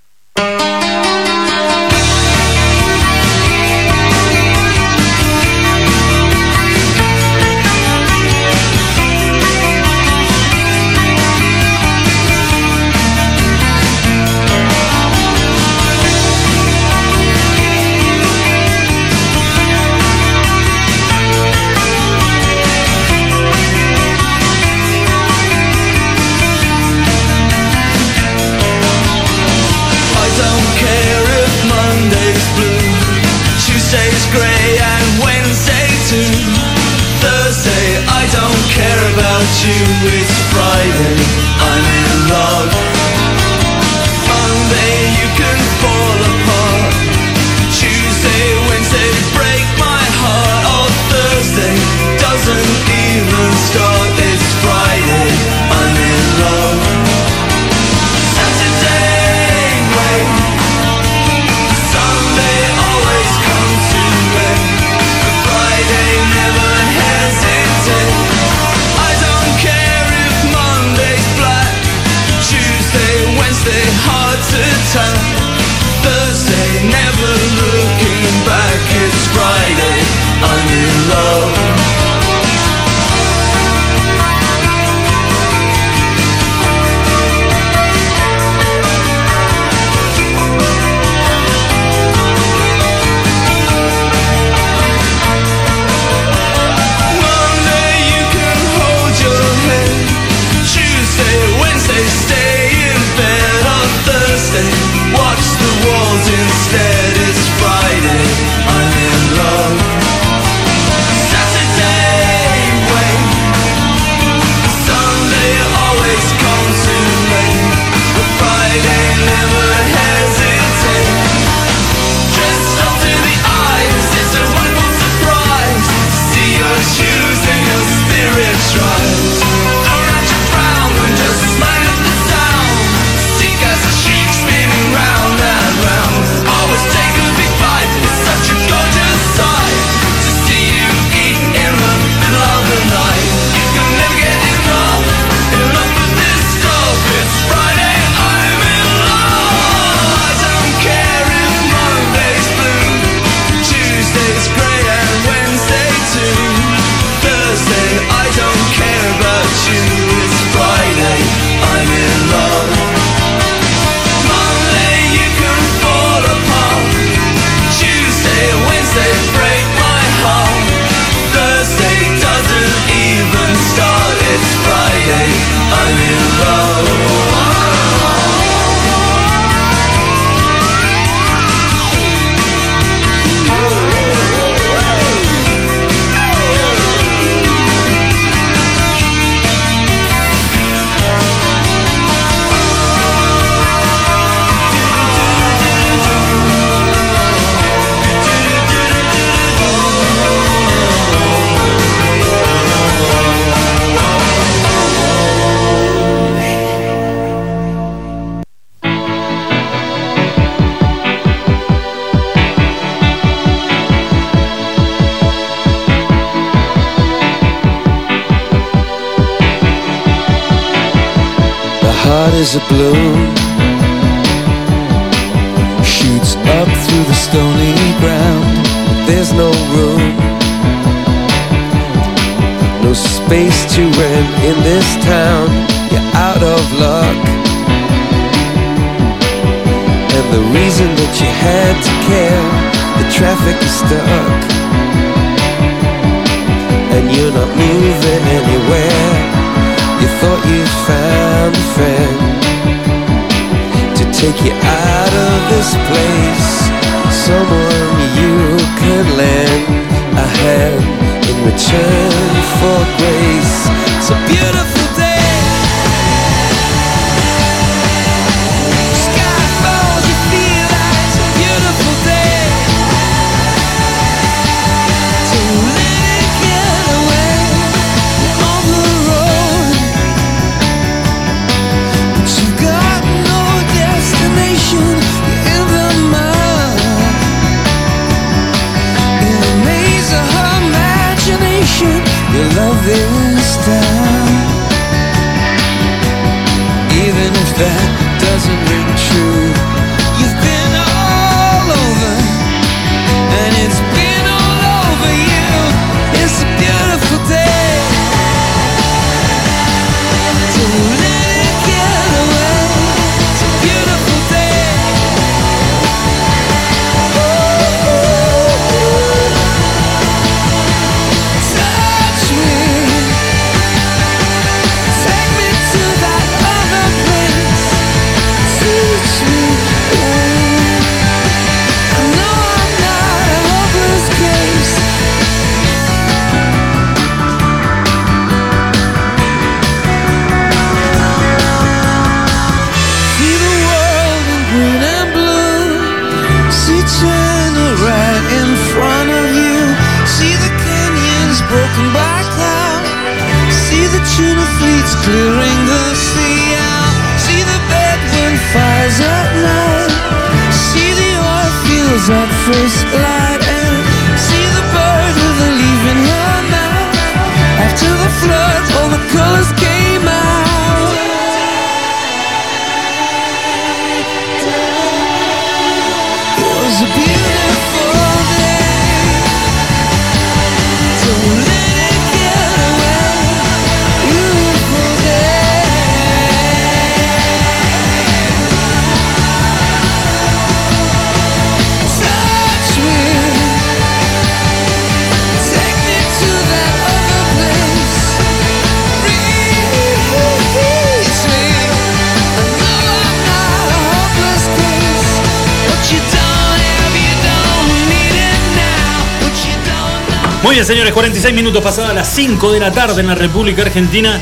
Muy bien, señores, 46 minutos pasadas las 5 de la tarde en la República Argentina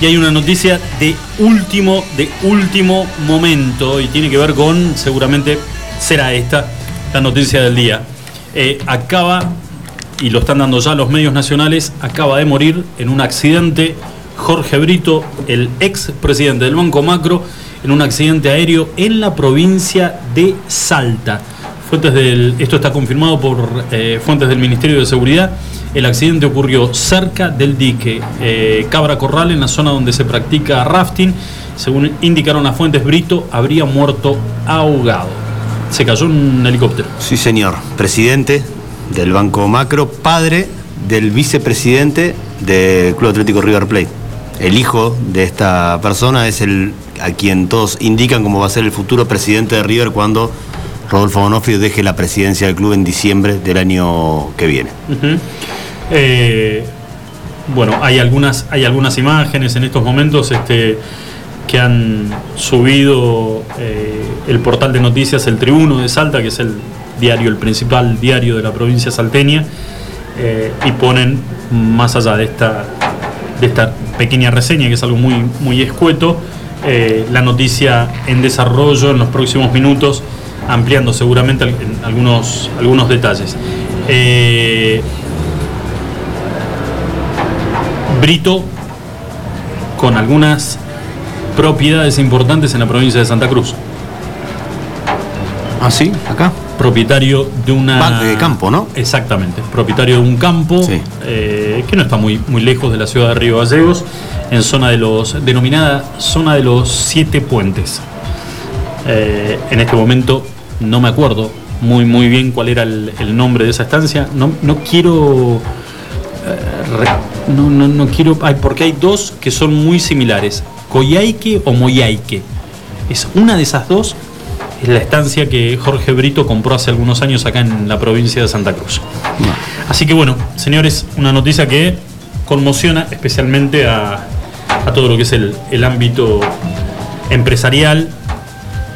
y hay una noticia de último, de último momento y tiene que ver con, seguramente será esta, la noticia del día. Eh, acaba, y lo están dando ya los medios nacionales, acaba de morir en un accidente Jorge Brito, el ex presidente del Banco Macro, en un accidente aéreo en la provincia de Salta. Fuentes del, esto está confirmado por eh, fuentes del Ministerio de Seguridad. El accidente ocurrió cerca del dique eh, Cabra Corral, en la zona donde se practica rafting. Según indicaron las fuentes, Brito habría muerto ahogado. Se cayó en un helicóptero. Sí, señor. Presidente del Banco Macro, padre del vicepresidente del Club Atlético River Plate. El hijo de esta persona es el a quien todos indican como va a ser el futuro presidente de River cuando Rodolfo Bonofrio deje la presidencia del club en diciembre del año que viene. Eh, bueno, hay algunas, hay algunas imágenes en estos momentos este, que han subido eh, el portal de noticias El Tribuno de Salta, que es el diario, el principal diario de la provincia salteña, eh, y ponen más allá de esta, de esta pequeña reseña, que es algo muy, muy escueto, la noticia en desarrollo en los próximos minutos, ampliando seguramente en algunos, algunos detalles. Eh, Brito con algunas propiedades importantes en la provincia de Santa Cruz. Ah, sí, acá. Propietario de una. Va- de campo, ¿no? Exactamente. Propietario de un campo Sí. eh, que no está muy, muy lejos de la ciudad de Río Gallegos. en zona de los, denominada zona de los siete puentes. Eh, en este momento no me acuerdo muy muy bien cuál era el, el nombre de esa estancia. No, no quiero eh, no, no, no quiero ay, porque hay dos que son muy similares, Coyhaique o Moyaique. Es una de esas dos es la estancia que Jorge Brito compró hace algunos años acá en la provincia de Santa Cruz. Así que bueno, señores, una noticia que conmociona especialmente a, a todo lo que es el, el ámbito empresarial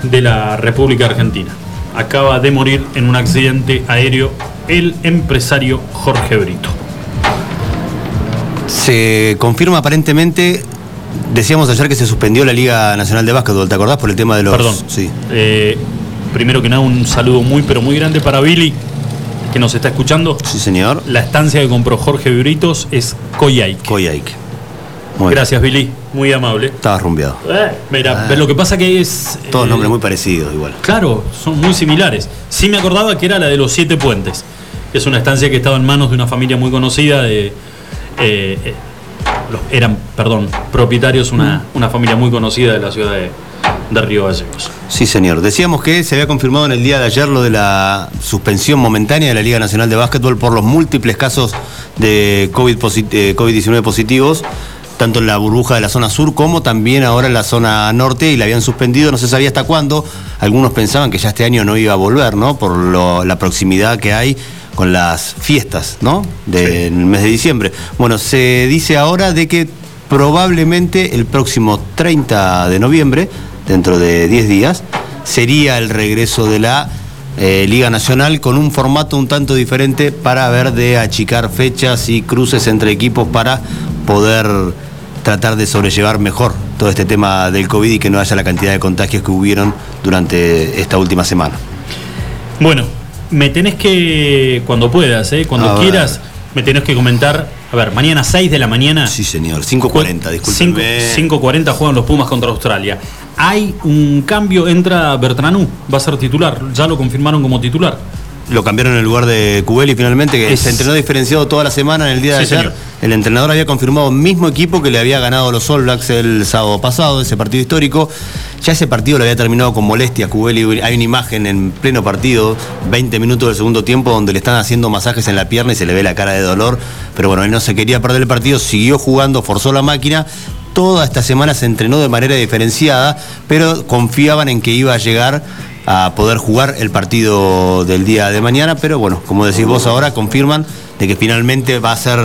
de la República Argentina. Acaba de morir en un accidente aéreo el empresario Jorge Brito. Se confirma aparentemente, decíamos ayer que se suspendió la Liga Nacional de Básquetbol, ¿te acordás? Por el tema de los... Perdón. Sí. Eh, primero que nada, un saludo muy, pero muy grande para Billy, que nos está escuchando. Sí, señor. La estancia que compró Jorge Britos es Coyhaique. Coyhaique. Gracias, Billy. Muy amable. Estaba rumbeado. Eh, mira, Ah. lo que pasa que es. Todos eh, nombres muy parecidos igual. Claro, son muy similares. Sí me acordaba que era la de los siete puentes. que Es una estancia que estaba en manos de una familia muy conocida de. eh, eh, los- eran, perdón, propietarios, una, una familia muy conocida de la ciudad de, de Río Gallegos. Sí, señor. Decíamos que se había confirmado en el día de ayer lo de la suspensión momentánea de la Liga Nacional de Básquetbol por los múltiples casos de COVID posi- eh, COVID-19 positivos, tanto en la burbuja de la zona sur como también ahora en la zona norte, y la habían suspendido, no se sabía hasta cuándo. Algunos pensaban que ya este año no iba a volver, ¿no? Por lo- la proximidad que hay con las fiestas, ¿no? Del mes de diciembre. Bueno, se dice ahora de que probablemente el próximo 30 de noviembre, dentro de 10 días, sería el regreso de la eh, Liga Nacional con un formato un tanto diferente para ver de achicar fechas y cruces entre equipos para poder tratar de sobrellevar mejor todo este tema del COVID y que no haya la cantidad de contagios que hubieron durante esta última semana. Bueno, me tenés que, cuando puedas, ¿eh? cuando A ver. quieras, me tenés que comentar. A ver, mañana 6 de la mañana. Sí, señor, 5.40, discúlpenme. 5.40 juegan los Pumas contra Australia. Hay un cambio, entra Bertranú, va a ser titular. Ya lo confirmaron como titular. Lo cambiaron en lugar de Cubeli finalmente, que Es- se entrenó diferenciado toda la semana en el día de Sí, ayer. señor. El entrenador había confirmado mismo equipo que le había ganado a los All Blacks el sábado pasado, ese partido histórico. Ya ese partido lo había terminado con molestias. Cubeli, hay una imagen en pleno partido, 20 minutos del segundo tiempo, donde le están haciendo masajes en la pierna y se le ve la cara de dolor. Pero bueno, él no se quería perder el partido, siguió jugando, forzó la máquina. Toda esta semana se entrenó de manera diferenciada, pero confiaban en que iba a llegar a poder jugar el partido del día de mañana, pero bueno, como decís vos ahora, confirman de que finalmente va a ser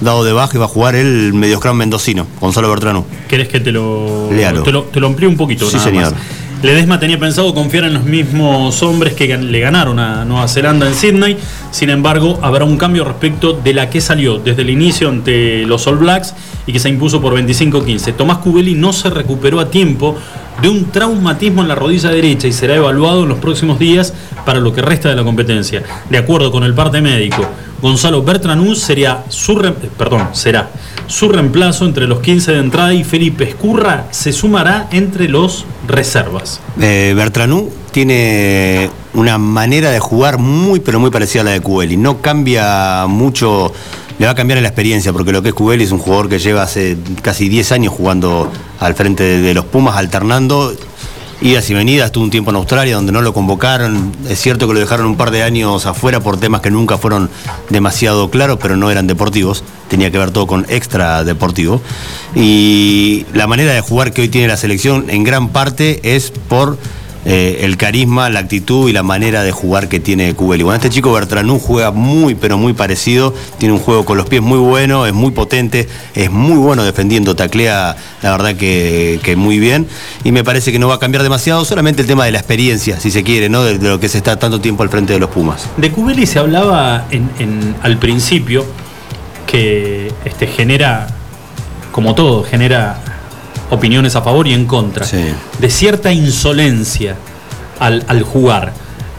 dado de baja y va a jugar el mediocrán mendocino, Gonzalo Bertrano. ¿Querés que te lo, te lo, te lo amplíe un poquito? Sí, nada señor. más? Ledesma tenía pensado confiar en los mismos hombres que le ganaron a Nueva Zelanda en Sydney. Sin embargo, habrá un cambio respecto de la que salió desde el inicio ante los All Blacks y que se impuso por 25-15. Tomás Cubeli no se recuperó a tiempo de un traumatismo en la rodilla derecha y será evaluado en los próximos días para lo que resta de la competencia. De acuerdo con el parte médico, Gonzalo Bertranú sería su eh, perdón, será su reemplazo entre los 15 de entrada y Felipe Escurra se sumará entre los reservas. Eh, Bertranú tiene una manera de jugar muy pero muy parecida a la de Cubeli. No cambia mucho, le va a cambiar la experiencia, porque lo que es Cubeli es un jugador que lleva hace casi 10 años jugando al frente de, de los Pumas, alternando idas y venidas, tuvo un tiempo en Australia donde no lo convocaron. Es cierto que lo dejaron un par de años afuera por temas que nunca fueron demasiado claros, pero no eran deportivos. Tenía que ver todo con extra deportivo. Y la manera de jugar que hoy tiene la selección en gran parte es por eh, el carisma, la actitud y la manera de jugar que tiene Cubeli. Bueno, este chico Bertranú juega muy, pero muy parecido. Tiene un juego con los pies muy bueno, es muy potente, es muy bueno defendiendo, taclea la verdad que, que muy bien. Y me parece que no va a cambiar demasiado, solamente el tema de la experiencia, si se quiere, ¿no? De, lo que se está tanto tiempo al frente de los Pumas. De Cubeli se hablaba al principio que este, genera, como todo, genera opiniones a favor y en contra, de cierta insolencia al, al jugar.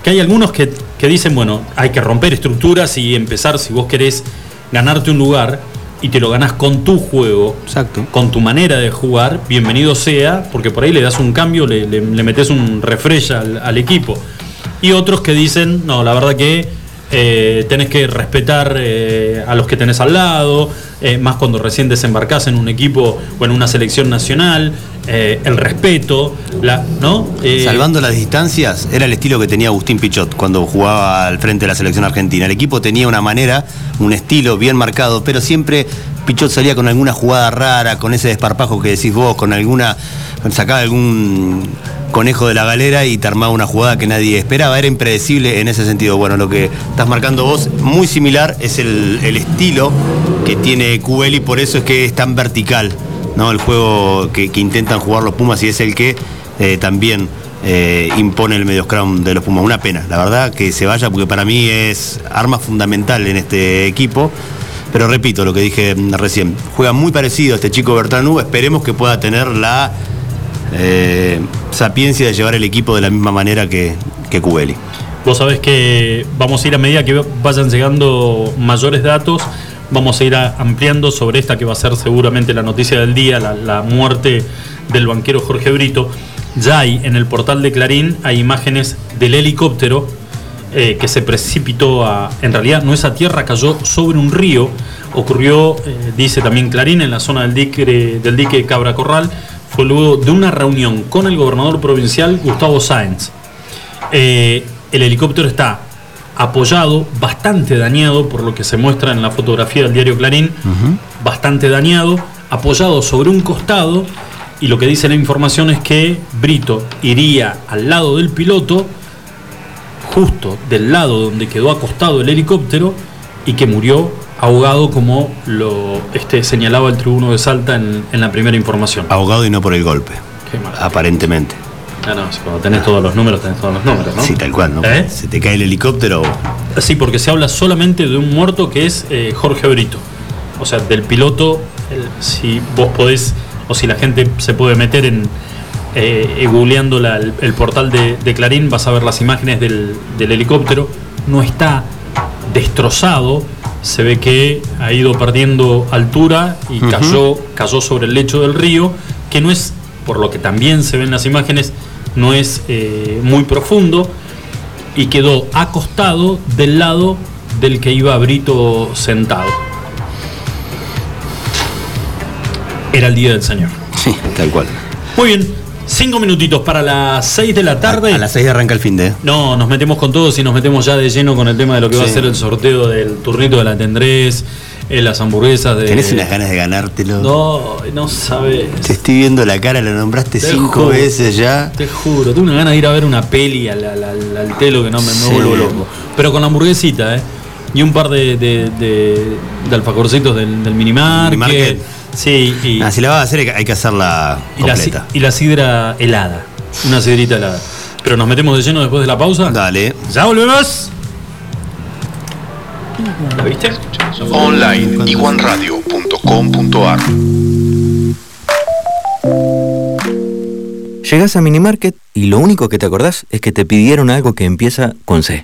Que hay algunos que, que dicen, bueno, hay que romper estructuras y empezar, si vos querés ganarte un lugar y te lo ganás con tu juego, con tu manera de jugar, bienvenido sea, porque por ahí le das un cambio, le, le- le metes un refresh al, al equipo. Y otros que dicen, no, la verdad que eh, tenés que respetar eh, a los que tenés al lado, eh, más cuando recién desembarcás en un equipo o en una selección nacional, el respeto, la, ¿no? Salvando las distancias, era el estilo que tenía Agustín Pichot cuando jugaba al frente de la selección argentina. El equipo tenía una manera, un estilo bien marcado, pero siempre Pichot salía con alguna jugada rara, con ese desparpajo que decís vos, con alguna. sacaba algún conejo de la galera y te armaba una jugada que nadie esperaba. Era impredecible en ese sentido. Bueno, lo que estás marcando vos, muy similar, es el, estilo que tiene QL y por eso es que es tan vertical, ¿no? El juego que, intentan jugar los Pumas y es el que eh, también. Eh, impone el medio scrum de los Pumas. Una pena, la verdad, que se vaya, porque para mí es arma fundamental en este equipo. Pero repito lo que dije recién, juega muy parecido a este chico Bertrand esperemos que pueda tener la eh, sapiencia de llevar el equipo de la misma manera que, que Cubeli. Vos sabés que vamos a ir a medida que vayan llegando mayores datos, vamos a ir ampliando sobre esta que va a ser seguramente la noticia del día, la, muerte del banquero Jorge Brito. Ya hay en el portal de Clarín, hay imágenes del helicóptero eh, que se precipitó a, en realidad no es a tierra, cayó sobre un río. Ocurrió, eh, dice también Clarín, en la zona del dique, del dique Cabra Corral fue luego de una reunión con el gobernador provincial Gustavo Sáenz. Eh, el helicóptero está apoyado, bastante dañado, por lo que se muestra en la fotografía del diario Clarín, bastante dañado, apoyado sobre un costado, y lo que dice la información es que Brito iría al lado del piloto, justo del lado donde quedó acostado el helicóptero, y que murió ahogado como lo este, señalaba el tribuno de Salta en, la primera información. Ahogado y no por el golpe. Aparentemente. Ah, no, cuando tenés todos los números, tenés todos los números, ¿no? Sí, tal cual, ¿no? ¿Eh? Se te cae el helicóptero. Sí, porque se habla solamente de un muerto que es eh, Jorge Brito. O sea, del piloto, si vos podés, o si la gente se puede meter en eh, googleando el, portal de, Clarín, vas a ver las imágenes del, del helicóptero. No está destrozado, se ve que ha ido perdiendo altura y cayó, cayó sobre el lecho del río, que no es, por lo que también se ven las imágenes, no es eh, muy profundo y quedó acostado del lado del que iba Brito sentado. Era el día del Señor. Sí, tal cual. Muy bien, Cinco minutitos para las seis de la tarde. A, las seis arranca el fin de. No, nos metemos con todos y nos metemos ya de lleno con el tema de lo que va a ser el sorteo del turnito de la Tendrés, eh, las hamburguesas de. ¿Tenés unas ganas de ganártelo? No, no sabes. Te estoy viendo la cara, lo nombraste cinco veces ya. Te juro, tengo una ganas de ir a ver una peli al, telo que no me, vuelvo loco. Pero con la hamburguesita, ¿eh? Y un par de, de, del, del minimarket. Sí, y. si la vas a hacer hay que hacerla completa. Y la, sidra helada. Una sidrita helada. Pero nos metemos de lleno después de la pausa. Dale. Ya volvemos. ¿La viste? Online iguanradio.com.ar Llegás a Minimarket y lo único que te acordás es que te pidieron algo que empieza con C.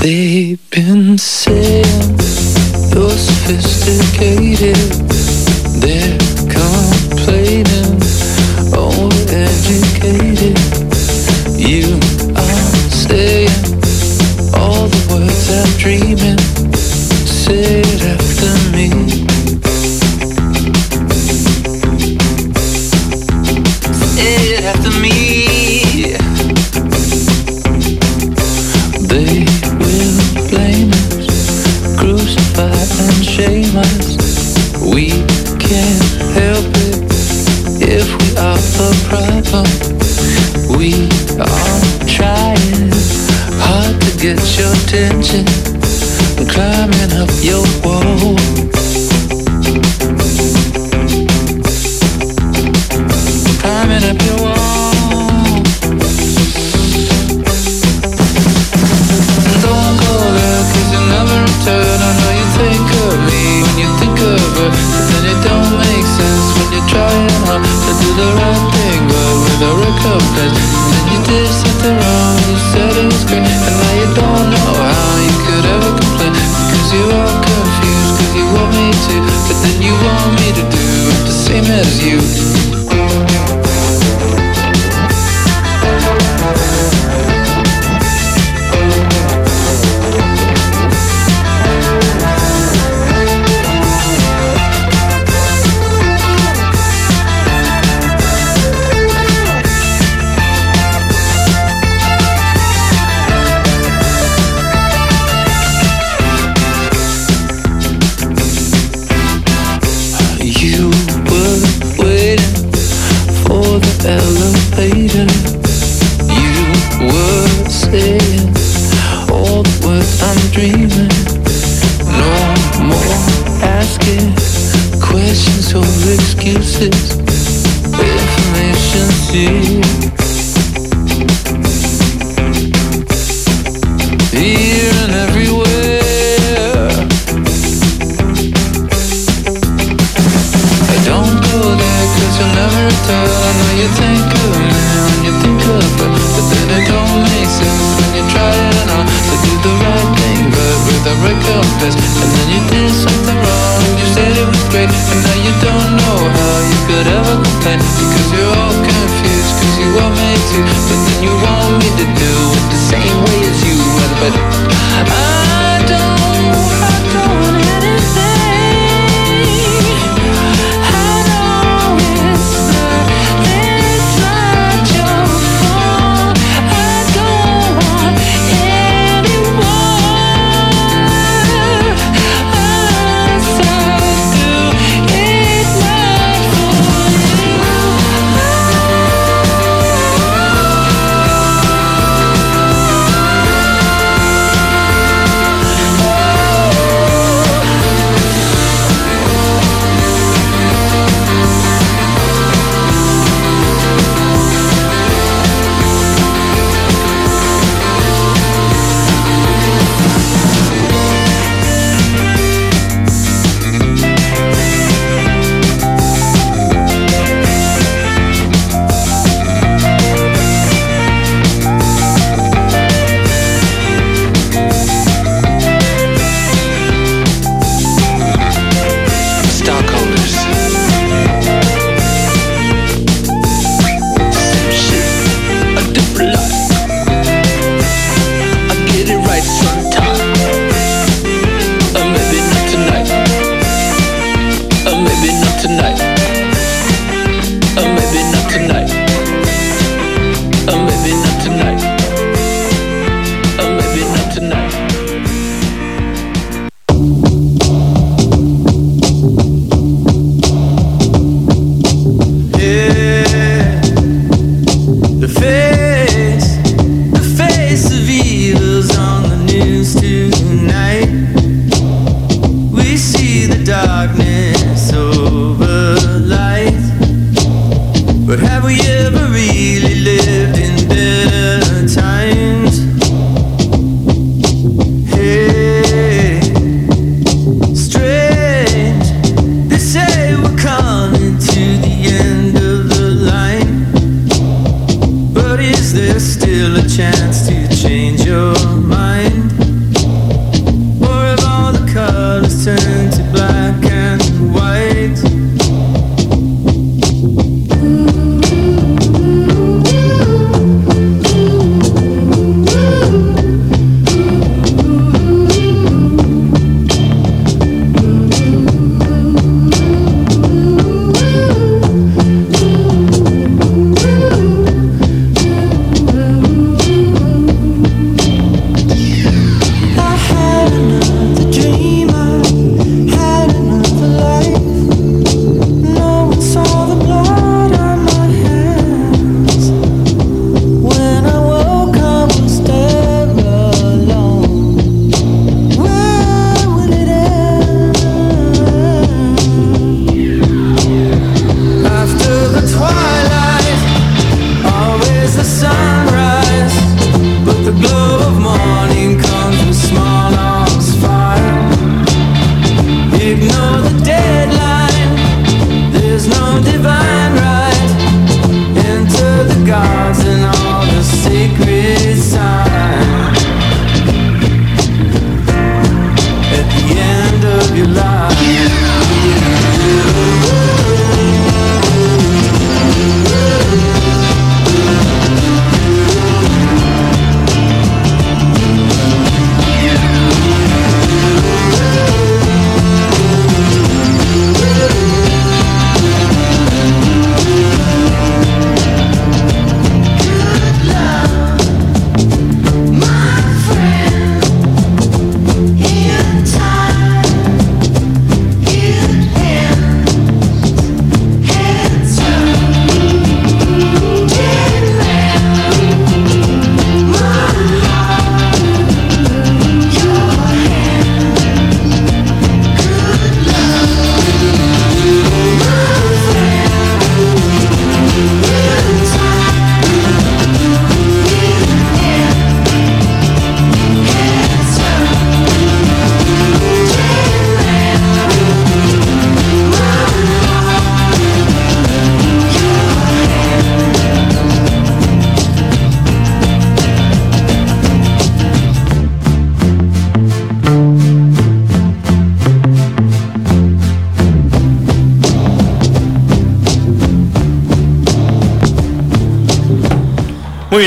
They've been saying you're sophisticated. They're complaining, overeducated. You are saying all the words I'm dreaming. Said attention. I'm climbing up your wall. as you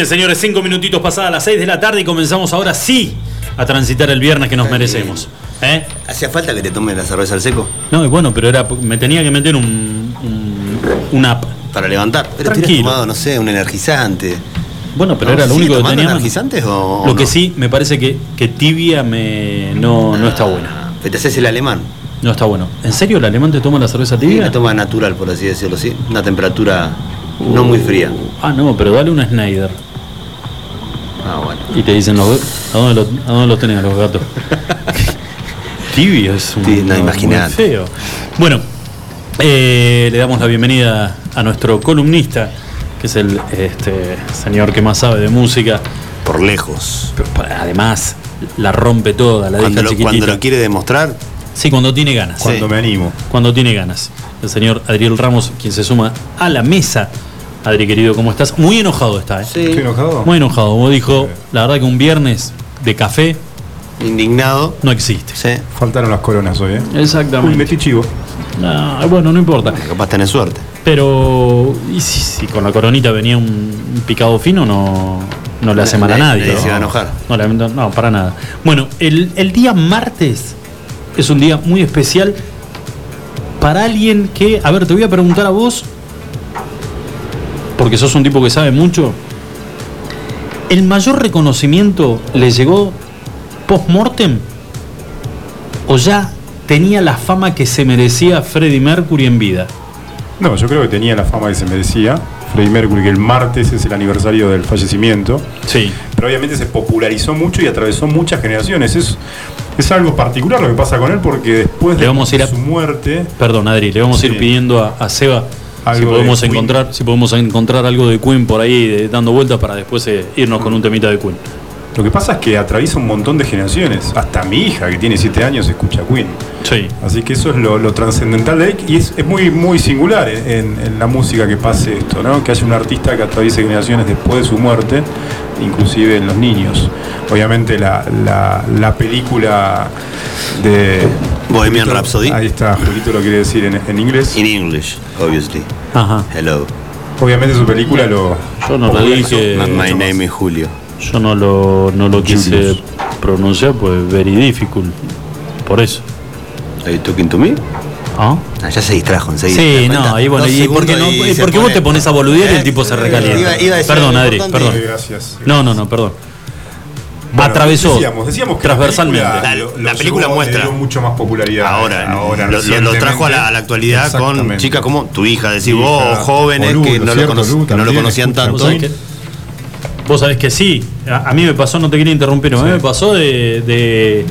bien, señores, cinco minutitos pasadas las seis de la tarde y comenzamos ahora sí a transitar el viernes que nos merecemos. ¿Eh? ¿Hacía falta que te tomes la cerveza al seco? No, bueno, pero era me tenía que meter un, un, un app. Para levantar. Pero te Tranquilo. tomado, no sé, un energizante. Bueno, pero ¿No? era lo ¿Sigue único que tenía. energizantes o, o Lo que sí, me parece que, que tibia me no, no está buena. Pero te haces el alemán. No está bueno. ¿En serio el alemán te toma la cerveza Sí, tibia? la toma natural, por así decirlo, sí. Una temperatura no muy fría. Ah, no, pero dale una Schneider. Y te dicen, los, ¿a, dónde los, ¿a dónde los tenés a los gatos? Tibio es un Sí, no, feo. Bueno, eh, le damos la bienvenida a nuestro columnista, que es el este, señor que más sabe de música. Por lejos. Pero, además, la rompe toda, la Cuando deja lo, chiquitita. cuando lo quiere demostrar, Sí, cuando tiene ganas. Cuando me animo. Cuando tiene ganas. El señor Adriel Ramos, quien se suma a la mesa. Adri, querido, ¿cómo estás? Muy enojado está, ¿eh? ¿Estoy enojado? Muy enojado. Como dijo, la verdad que un viernes de café indignado. no existe. Sí. Faltaron las coronas hoy, ¿eh? Exactamente. Uy, metí chivo. No, bueno, no importa. capaz tenés suerte. Pero, y si, si con la coronita venía un, un picado fino, no, no le hace mal a Nadie- nadie. se va a enojar. No, para nada. Bueno, el, el día martes es un día muy especial para alguien que, a ver, te voy a preguntar a vos, porque sos un tipo que sabe mucho, ¿el mayor reconocimiento le llegó post-mortem? ¿O ya tenía la fama que se merecía Freddie Mercury en vida? No, yo creo que tenía la fama que se merecía. Freddie Mercury, que el martes es el aniversario del fallecimiento. Sí. Pero obviamente se popularizó mucho y atravesó muchas generaciones. Es, es algo particular lo que pasa con él porque después Le de vamos a ir a- su muerte. Perdón, Adri, le vamos a ir pidiendo a, a Seba Algo de podemos encontrar, si podemos encontrar algo de Queen por ahí de- dando vueltas para después eh, irnos con un temita de Queen. Lo que pasa es que atraviesa un montón de generaciones. Hasta mi hija, que tiene 7 años, escucha Queen. Sí. Así que eso es lo, lo trascendental de él y es, es muy, muy singular en, en la música que pase esto, ¿no? Que haya un artista que atraviese generaciones después de su muerte, inclusive en los niños. Obviamente la, la, la película de Bohemian Julito- Rhapsody. Ahí está, Julito lo quiere decir en, en inglés. In English, obviously. Ajá. Hello. Obviamente su película lo. Yo no lo dije. My, más. name is Julio. Yo no lo, no lo quise Julius. pronunciar, pues very difficult. Por eso. Are you talking to me? ¿Ah? Ah, ya se distrajo enseguida. ¿te Sí, no, y bueno, y porque, no, y porque vos te pones a boludear y el tipo se eh, recalienta. iba- iba a decir perdón, Adri, perdón. Sí, gracias. No, no, no, perdón. Bueno, Atravesó decíamos, decíamos que la transversalmente. película La- lo- la lo película llevó- muestra. le dio mucho más popularidad. Ahora, ahora lo, lo- lo trajo a la, a la actualidad con chicas como tu hija, decir Mi vos, jóvenes Olu, que lo no, lo, cierto, cono- Lu que no lo también conocían escucha tanto. ¿Vos sabés que, vos sabés que sí, a, a mí me pasó, no te quería interrumpir, a mí me pasó de, de-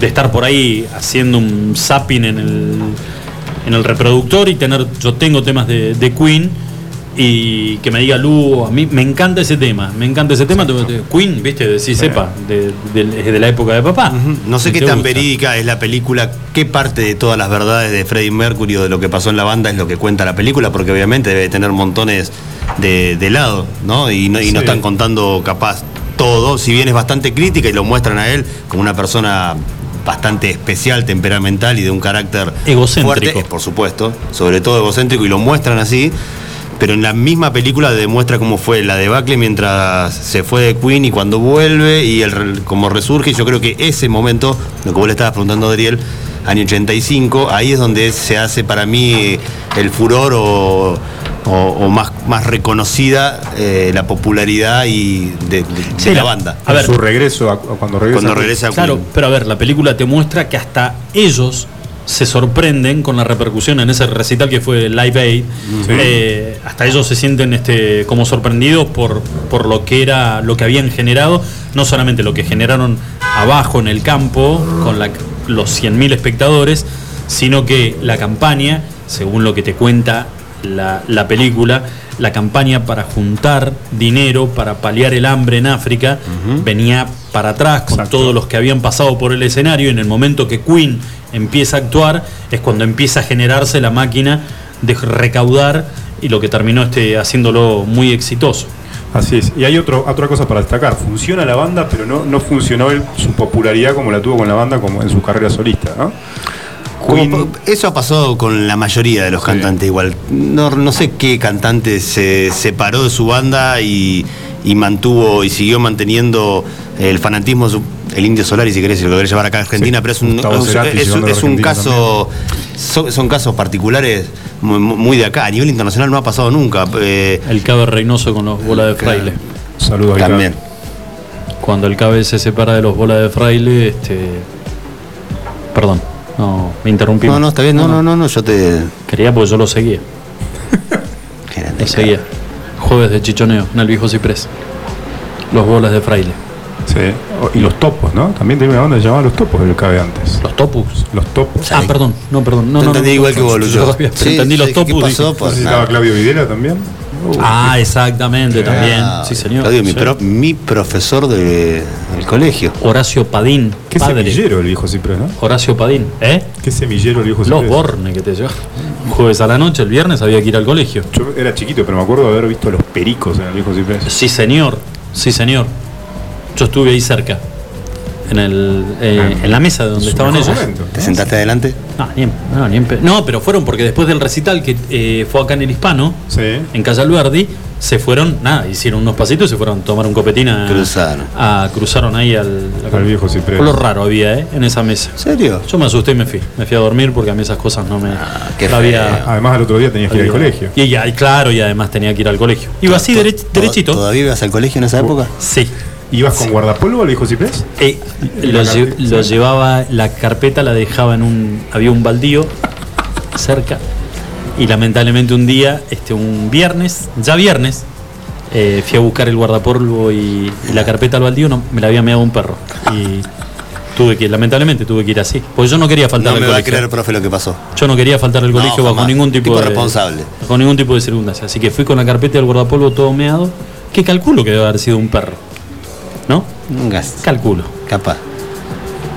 de estar por ahí haciendo un zapping en el, en el reproductor y tener, yo tengo temas de, de Queen y que me diga Lu, a mí me encanta ese tema, me encanta ese tema. Queen, viste, de si sepa, de, de- de la época de papá. No sé ¿Y qué tan gusta? verídica es la película, qué parte de todas las verdades de Freddie Mercury o de lo que pasó en la banda es lo que cuenta la película, porque obviamente debe tener montones de, de lado, ¿no? Y, no, y no Sí. están contando capaz todo, si bien es bastante crítica y lo muestran a él como una persona bastante especial, temperamental y de un carácter Egocéntrico. fuerte, por supuesto, sobre todo egocéntrico y lo muestran así. Pero en la misma película demuestra cómo fue la debacle mientras se fue de Queen y cuando vuelve y el, re- cómo resurge. Y yo creo que ese momento, lo que vos le estabas preguntando a Adriel, año 85, ahí es donde se hace para mí el furor o, o- o más, más reconocida eh, la popularidad y de, de- de Sí, la la- banda. a ver. Su regreso, a- cuando regresa. Cuando regresa a Claro, Queen. pero a ver, la película te muestra que hasta ellos se sorprenden con la repercusión en ese recital que fue Live Aid. Eh, hasta ellos se sienten este, como sorprendidos por, por lo que era, lo que habían generado, no solamente lo que generaron abajo en el campo con la- los 100.000 espectadores, sino que la campaña, según lo que te cuenta la, la película, la campaña para juntar dinero para paliar el hambre en África venía para atrás con todos los que habían pasado por el escenario. y En el momento que Queen empieza a actuar, es cuando empieza a generarse la máquina de recaudar y lo que terminó este, haciéndolo muy exitoso. Así es. Y hay otro, otra cosa para destacar. Funciona la banda, pero no, no funcionó él- su popularidad como la tuvo con la banda como en su carrera solista, ¿no? Eso ha pasado con la mayoría de los cantantes igual. No, no sé qué cantante se separó de su banda y, y mantuvo y siguió manteniendo el fanatismo. El Indio Solari, si querés, si lo querés llevar acá a Argentina, Sí, pero es un, es- un caso, son, son casos particulares muy, muy de acá. A nivel internacional no ha pasado nunca. Eh, El Cabe Reynoso con los bolas de fraile. Saludos También. Cuando el Cabe se separa de los bolas de fraile, este. Perdón, no, me interrumpí. No, no, está bien, no, no, no, no, yo te. Quería porque yo lo seguía. Lo seguía. Jueves de chichoneo en el viejo Ciprés. Los bolas de fraile. Sí. O- Y los topos, ¿no? También tenía una banda llamada Los Topos del cabe antes. ¿Los topos? Los topos. Ah, perdón, no, perdón. No, no, entendí no, igual no, que vos, Lucho. entendí los sí, ¿qué topos. pasó? Pues ¿No sé si nada. estaba Claudio Videla también? Ah, exactamente, también. Sí, señor. Claudio, mi, Sí. pro- mi profesor de- del colegio. Horacio Padín, Qué padre. semillero el viejo Ciprés, ¿no? Horacio Padín, ¿eh? Qué semillero el viejo Los Ciprés. Borne que te lleva. Jueves a la noche, el viernes había que ir al colegio. Yo era chiquito, pero me acuerdo de haber visto a los pericos en el viejo Ciprés. Sí, señor. Sí, señor. Yo estuve ahí cerca. En, el, eh, en la mesa de donde estaban ellos. momento. ¿Te sentaste adelante? No, ni en- no, ni en pe- no, pero fueron porque después del recital que eh, fue acá en el Hispano, Sí. en Calle Alberdi, se fueron, nada, hicieron unos pasitos y se fueron a tomar un copetín a, Cruzaron. a- cruzaron ahí al, Al viejo Ciprés. Lo raro había, ¿eh? En esa mesa. ¿En serio? Yo me asusté y me fui. Me fui a dormir porque a mí esas cosas no me. qué no había. Además, al otro día tenías que ir al colegio. Y, ya, y claro, y además tenía que ir al colegio. Iba así derech- derechito. ¿Todavía ibas al colegio en esa época? Sí. ¿Ibas con guardapolvo al viejo Ciprés? Eh, Y lo, lle- lo llevaba, la carpeta la dejaba en un. Había un baldío cerca. Y lamentablemente un día, este, un viernes, ya viernes, eh, fui a buscar el guardapolvo y, y la carpeta al baldío, no, me la había meado un perro. Y tuve que, lamentablemente tuve que ir así. Porque yo no quería faltar No al me va a colegio. creer, profe, lo que pasó. Yo no quería faltar al No, colegio bajo ningún tipo, Tipo de responsable. bajo ningún tipo de circunstancia. Así que fui con la carpeta del guardapolvo todo meado, que calculo que debe haber sido un perro. ¿No? Un gas. Calculo. Capaz.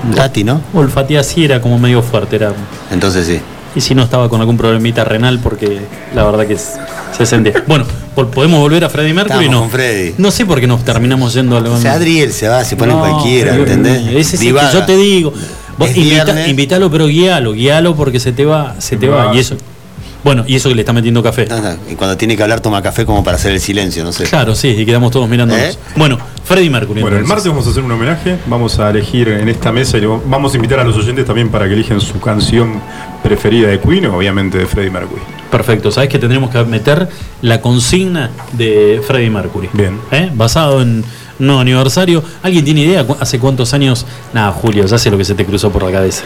Un Tati, ¿no? Olfateé así, era como medio fuerte. Era, Entonces sí. y si no estaba con algún problemita renal, porque la verdad que se sentía. Bueno, ¿podemos volver a Freddie Mercury? Estamos No. con Freddy. No sé por qué nos terminamos yendo a lo O sea, Adriel se va, se pone No, cualquiera, ¿entendés? Ese es el que Divaga. yo te digo. Vos invita- invítalo, pero guíalo, guíalo porque se te va, se te va. Y eso. Bueno, y eso que le está metiendo café. Y cuando tiene que hablar toma café como para hacer el silencio, no sé. Claro, sí, y quedamos todos mirándonos. ¿Eh? Bueno, Freddie Mercury. Bueno, el martes vamos a hacer un homenaje. Vamos a elegir en esta mesa y vamos a invitar a los oyentes también para que eligen su canción preferida de Queen o obviamente de Freddie Mercury. Perfecto, sabes que tendremos que meter la consigna de Freddie Mercury. Bien. ¿Eh? Basado en no aniversario. ¿Alguien tiene idea hace cuántos años? Nada, Julio, ya sé lo que se te cruzó por la cabeza.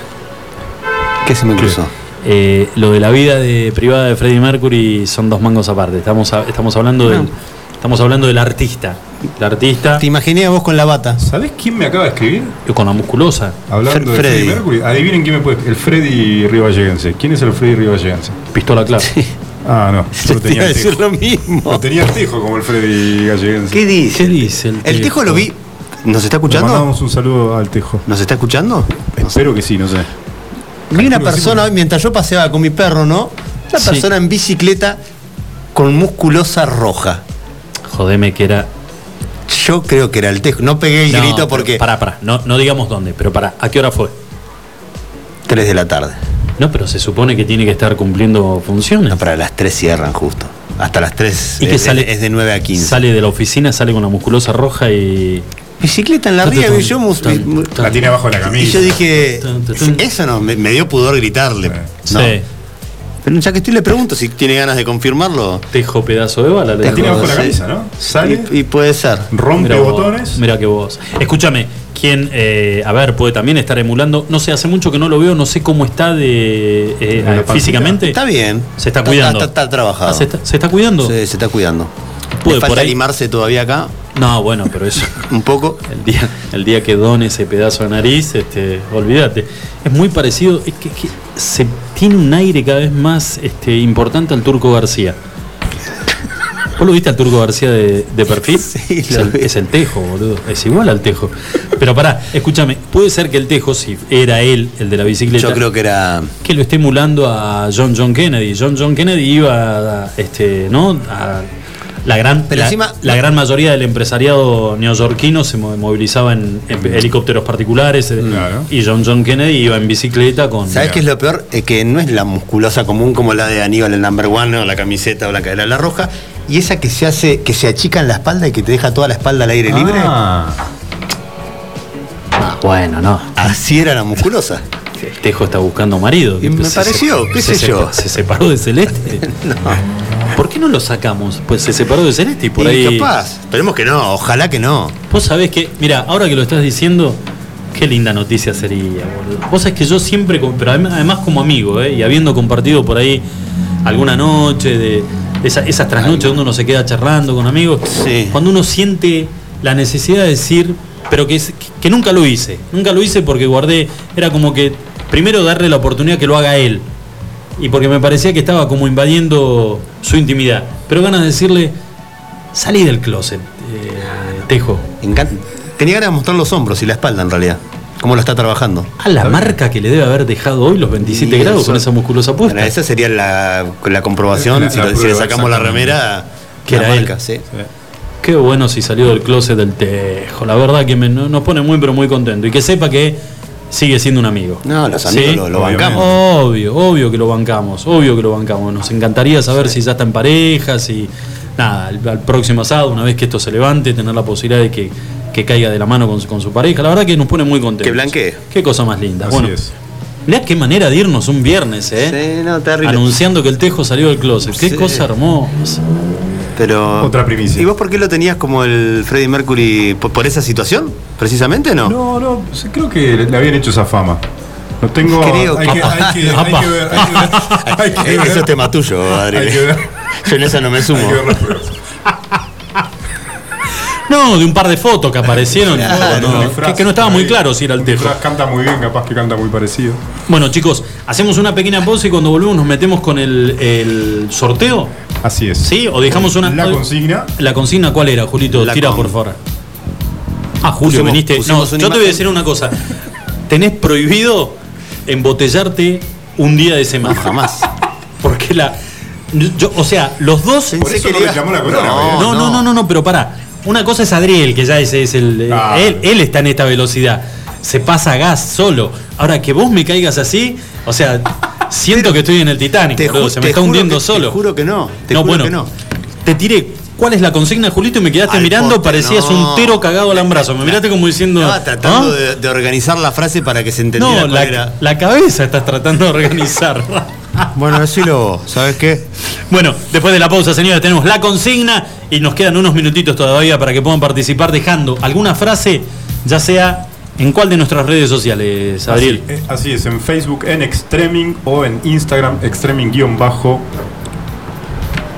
¿Qué se me cruzó? Eh, lo de la vida de, privada de Freddie Mercury son dos mangos aparte. Estamos, estamos hablando del. Estamos hablando del artista. El artista Te imaginé a vos con la bata. ¿Sabés quién me acaba de escribir? con la musculosa. Hablando de Freddy. Freddie Mercury. Adivinen quién me puede. El Freddy Rivallegense. ¿Quién es el Freddy Rivallegense? Pistola clave. Ah, no. Yo lo Te iba tenía a el decir tejo. lo mismo. Lo tenía el tejo como el Freddy Galleguense. ¿Qué dice? ¿Qué dice el El tejo lo vi. ¿Nos está Le escuchando? mandamos un saludo al tejo. ¿Nos está escuchando? Espero que sí, no sé. Vi una persona hoy mientras yo paseaba con mi perro, ¿no? Una Sí. persona en bicicleta con musculosa roja. Jodeme que era. Yo creo que era el tejo. No pegué el No, grito porque. Pará, pará. No, no digamos dónde, pero pará. ¿A qué hora fue? 3 de la tarde. No, pero se supone que tiene que estar cumpliendo funciones. No, para las 3 cierran justo. Hasta las 3 ¿Y que sale? es de 9 a 15. Sale de la oficina, sale con la musculosa roja y. Bicicleta en la ría, y yo La tiene abajo de la Y camisa. yo dije, eso no, me, me dio pudor gritarle. ¿no? Sí. Pero ya que estoy le pregunto si tiene ganas de confirmarlo. Tejo pedazo de bala. le La tiene abajo de la camisa, ¿no? Sale, Y, y puede ser. rompe Mira vos, botones. Mira que vos. Escúchame, quien, eh, a ver, puede también estar emulando. No sé, hace mucho que no lo veo, no sé cómo está de eh, físicamente. Está bien. Se está cuidando. Está, está- está trabajado. Ah, ¿se, está, se está cuidando? Sí, se está cuidando. Puede Le por falta ahí. limarse todavía acá, No, bueno, pero eso. un poco. El día, el día que done ese pedazo de nariz, este, olvídate. Es muy parecido, es que, que se tiene un aire cada vez más este, importante al Turco García. ¿Vos lo viste al Turco García de, de perfil? Sí, es, el, es el Tejo, boludo. Es igual al Tejo. Pero pará, escúchame, puede ser que el Tejo, si era él, el de la bicicleta, Yo creo que era. que lo esté emulando a John John Kennedy. John John Kennedy iba a, este, ¿no? a la gran, Pero la, encima- la gran mayoría del empresariado neoyorquino se mo- movilizaba en, en helicópteros particulares eh, Claro. y John John Kennedy iba en bicicleta con ¿Sabes qué es lo peor? Es que no es la musculosa común como la de Aníbal el number one o la camiseta o la cadera la roja. Y esa que se hace, que se achica en la espalda y que te deja toda la espalda al aire libre. Ah, Ah, bueno, no. Así era la musculosa. El Tejo está buscando marido. Y me Se pareció, qué se sé yo. Se separó de Celeste. ¿Por qué no lo sacamos? Pues se separó de Celeste y por Y ahí. capaz. Esperemos que no, ojalá que no. Vos sabés que, mira, ahora que lo estás diciendo, qué linda noticia sería, boludo. Vos sabés que yo siempre, pero adem- además como amigo, ¿eh? y habiendo compartido por ahí alguna noche, de esa- esas trasnoches donde uno se queda charlando con amigos, Sí. cuando uno siente la necesidad de decir, pero que nunca lo hice, nunca lo hice porque guardé, era como que primero darle la oportunidad que lo haga él, y porque me parecía que estaba como invadiendo su intimidad, pero ganas de decirle, salí del closet, eh, Tejo. Encan- Tenía ganas de mostrar los hombros y la espalda en realidad. Cómo lo está trabajando. A la marca que le debe haber dejado hoy los 27 Y grados eso- con esa musculosa puesta. Bueno, esa sería la, la comprobación. La- si, la lo- si le sacamos la remera, Que era él. sí. Qué bueno si salió del closet del tejo. La verdad que me- no- nos pone muy pero muy contento. Y que sepa que sigue siendo un amigo. No, los amigos ¿Sí? lo, bancamos. Obvio, obvio que lo bancamos, obvio que lo bancamos. Nos encantaría saber si ya está en pareja, si nada, al, al próximo asado, una vez que esto se levante, tener la posibilidad de que, que caiga de la mano con, su- con su pareja. La verdad que nos pone muy contentos. Que blanquee. Qué cosa más linda. así bueno, es. mirá qué manera de irnos un viernes, ¿eh? Sí, no, terrible. Anunciando que el tejo salió del closet. Qué Sí. cosa hermosa. Pero. Otra primicia. ¿Y vos por qué lo tenías como el Freddie Mercury? ¿Por, por esa situación? ¿Precisamente no? No, no, creo que le habían hecho esa fama. No tengo. Creo hay, que- que, hay, que, hay que ver. Hay que ver. Hay que ver, Eso es tema tuyo, Adri. hay que ver- Yo en esa no me hay sumo. que ver las pruebas. No, de un par de fotos que aparecieron. Claro, no, Un disfraz que, que no estaba muy claro si era el tejo. Canta muy bien, capaz que canta muy parecido. Bueno, chicos, hacemos una pequeña pausa y cuando volvemos nos metemos con el, el sorteo. Así es. ¿Sí? ¿O dejamos una. La consigna. ¿La consigna cuál era, Julito? La Tira, con- por favor. Ah, Julio, Pusimos- viniste. No, yo te voy a decir una cosa. Tenés prohibido embotellarte un día de semana. Jamás. Porque la. Yo, o sea, los dos. Por eso que no le- reclamó la corona. No, ¿verdad? No, no, no, no, no, pero pará. Una cosa es Adriel, que ya ese es el. eh, Ah. él, él está en esta velocidad. Se pasa gas solo. Ahora que vos me caigas así, o sea, siento que estoy en el Titanic, Te boludo, se me está hundiendo que- solo. Te juro que no. Te no, juro bueno, que no. te tiré. ¿Cuál es la consigna, Julito? Y me quedaste Al mirando, poste, parecías no. un tero cagado al ambrazo. Me miraste como diciendo. Estaba tratando ¿ah? de, de organizar la frase para que se entendiera No, cuál la, era. la cabeza estás tratando de organizar. Bueno, decilo vos, ¿sabes qué? Bueno, después de la pausa, señores, tenemos la consigna y nos quedan unos minutitos todavía para que puedan participar dejando alguna frase, ya sea en cuál de nuestras redes sociales, Adriel. Así, eh, así es, en Facebook en Extreming o en Instagram Extreming-bajo.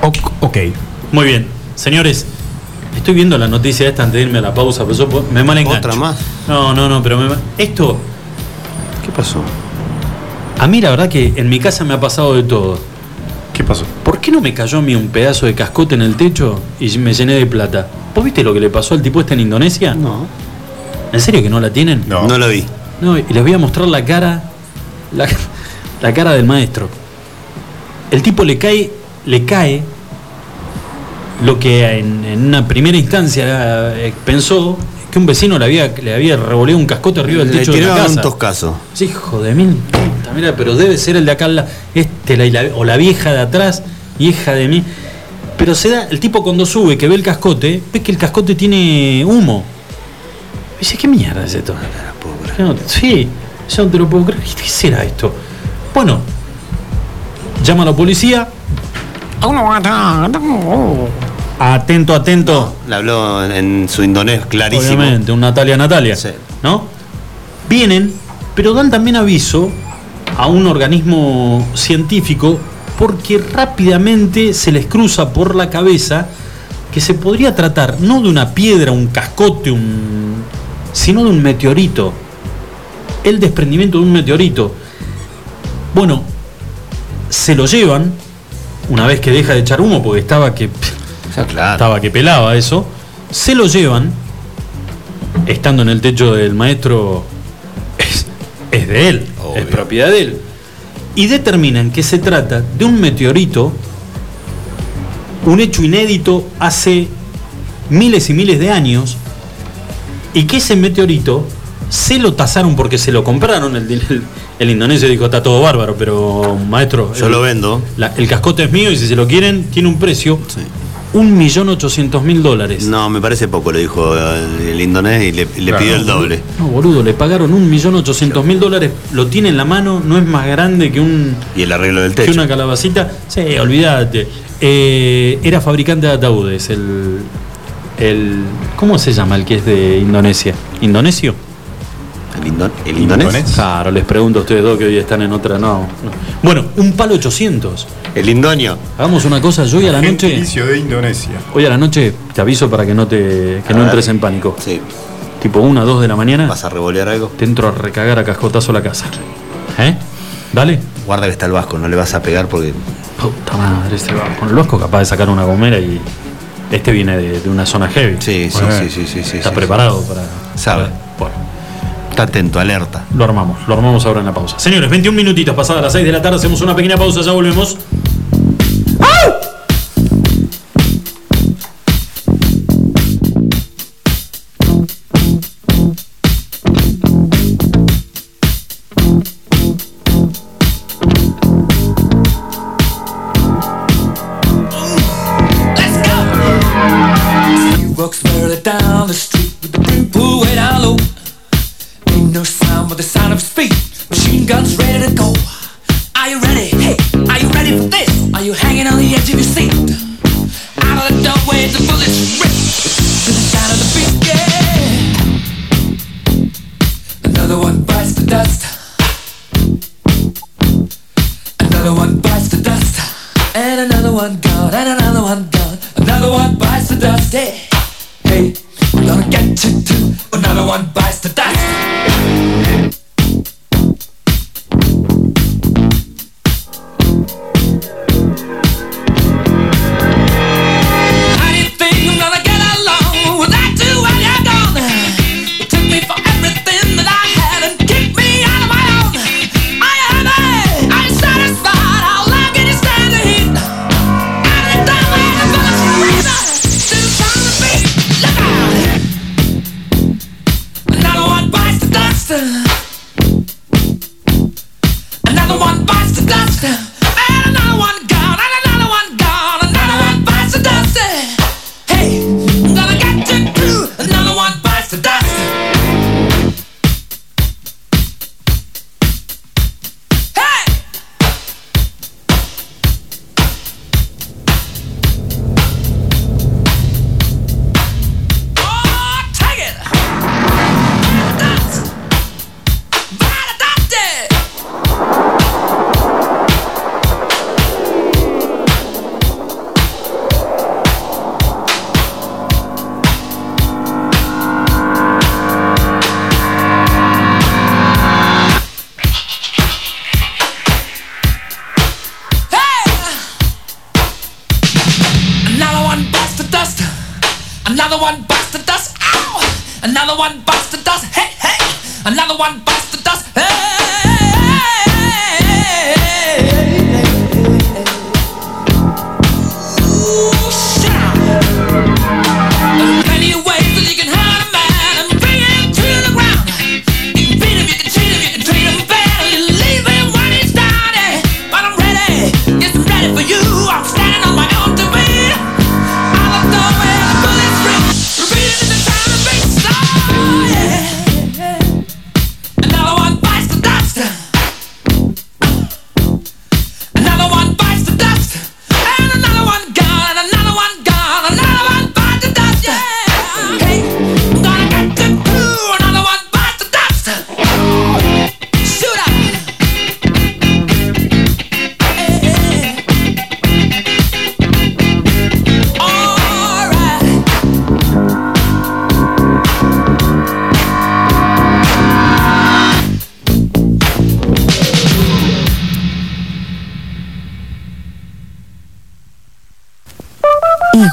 Ok. ok. Muy bien, señores, estoy viendo la noticia esta antes de irme a la pausa, pero yo me mal engancho. Otra más. No, no, no, pero me, esto, ¿Qué pasó? A mí la verdad que en mi casa me ha pasado de todo. ¿Qué pasó? ¿Por qué no me cayó a mí un pedazo de cascote en el techo y me llené de plata? ¿Vos viste lo que le pasó al tipo este en Indonesia? No. ¿En serio que no la tienen? No. No lo vi. No, y les voy a mostrar la cara. La, la cara del maestro. El tipo le cae. Le cae. Lo que en, en una primera instancia eh, pensó que un vecino le había, le había revoleado un cascote arriba del Le techo de la tiraron casa. un toscazo. Sí, hijo de mil mira, pero debe ser el de acá, al la- este, la- y la- o la vieja de atrás, hija de mí. Pero se da, el tipo cuando sube, que ve el cascote, ve que el cascote tiene humo. Dice, ¿qué mierda es esto? No- sí, yo no te lo puedo creer. ¿Qué será esto? Bueno, llama a la policía. Atento, atento. Le habló en, en su indonés clarísimo. Obviamente, un Natalia Natalia. ¿No? Vienen, pero dan también aviso a un organismo científico porque rápidamente se les cruza por la cabeza que se podría tratar no de una piedra, un cascote, un, sino de un meteorito. El desprendimiento de un meteorito. Bueno, se lo llevan una vez que deja de echar humo porque estaba que estaba que pelaba eso. Se lo llevan estando en el techo del maestro es, es de él, es propiedad de él. Y determinan que se trata de un meteorito, un hecho inédito hace miles y miles de años, y que ese meteorito se lo tasaron porque se lo compraron. El, el, indonesio dijo, está todo bárbaro, pero maestro... Yo lo vendo. El cascote es mío y si se lo quieren, tiene un precio. 1.800.000 dólares. No, me parece poco, lo dijo eh, el indonés y le, pidió el doble. No, boludo, le pagaron 1.800.000 dólares, lo tiene en la mano, no es más grande que un... Y el arreglo del techo. Que una calabacita. Sí, olvídate. Eh, era fabricante de ataúdes, el, ¿Cómo se llama el que es de Indonesia? ¿Indonesio? ¿El, indon el indonés? Claro, les pregunto a ustedes dos que hoy están en otra. No. Bueno, un palo 800. El indonio. Hagamos una cosa, yo hoy a la noche. Gentilicio de Indonesia. Hoy a la noche te aviso para que no te que A no ver. entres en pánico. Sí. Tipo 1, 2 de la mañana. ¿Vas a revolear algo? Te entro a recagar a cascotazo la casa. ¿Eh? Dale. Guarda que está el vasco, no le vas a pegar porque. Puta madre, este va. Con el vasco capaz de sacar una gomera y. Este viene de, de una zona heavy. Sí, sí, Bueno, sí, sí, sí, sí, Está sí, preparado para. Sabe. Bueno, Está atento, alerta. lo armamos. Lo armamos ahora en la pausa. Señores, 21 minutitos pasadas las 6 de la tarde. Hacemos una pequeña pausa. Ya volvemos.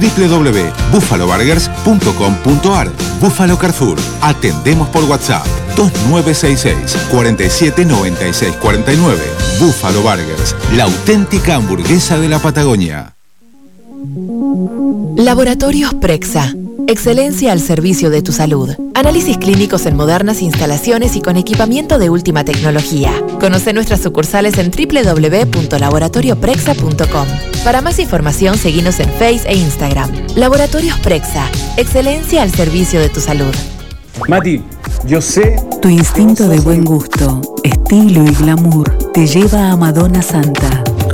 www.buffaloburgers.com.ar Buffalo Carrefour. Atendemos por WhatsApp 2966 47 96 49. Buffalo Burgers, la auténtica hamburguesa de la Patagonia. Laboratorios Prexa. Excelencia al servicio de tu salud. Análisis clínicos en modernas instalaciones y con equipamiento de última tecnología. Conoce nuestras sucursales en www.laboratorioprexa.com. Para más información, seguinos en Face e Instagram. Laboratorios Prexa. Excelencia al servicio de tu salud. Mati, yo sé. Tu instinto de buen gusto, estilo y glamour te lleva a Madonna Santa.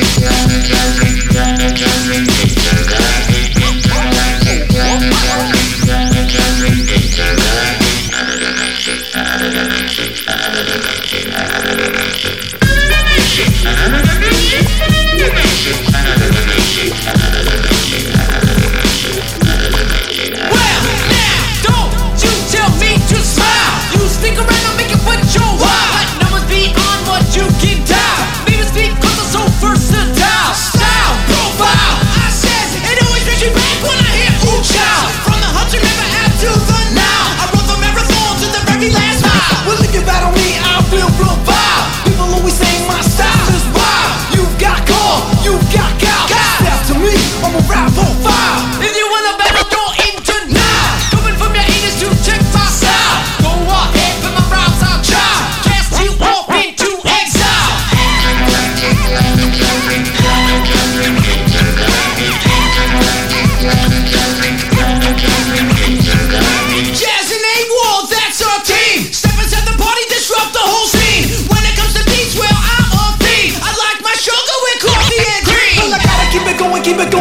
Don't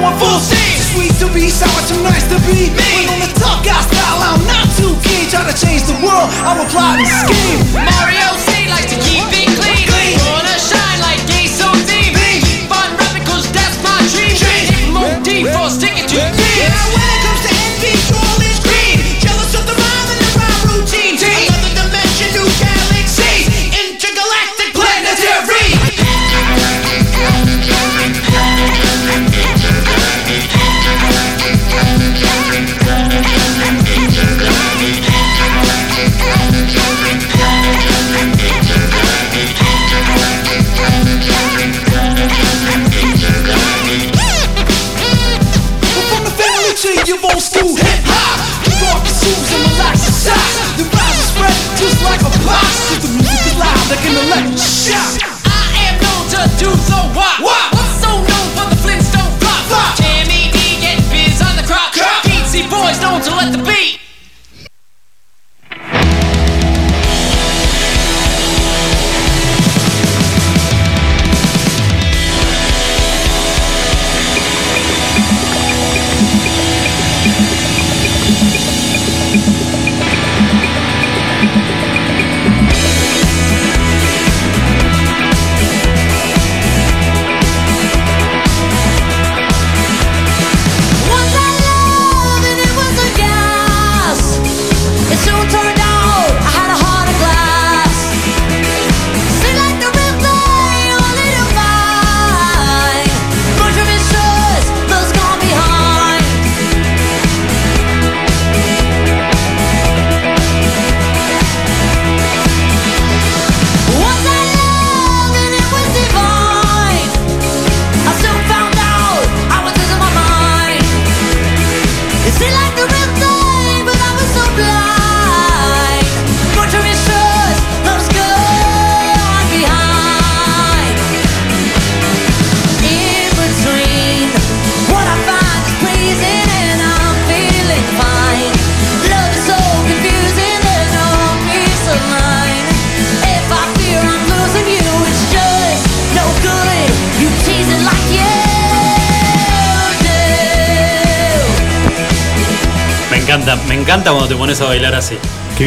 going, keep it going full steam. Sweet to be sour, too nice to be me. When on the top guy style, I'm not too keen. Try to change the world, I'm a plotting scheme. Mario C likes to keep it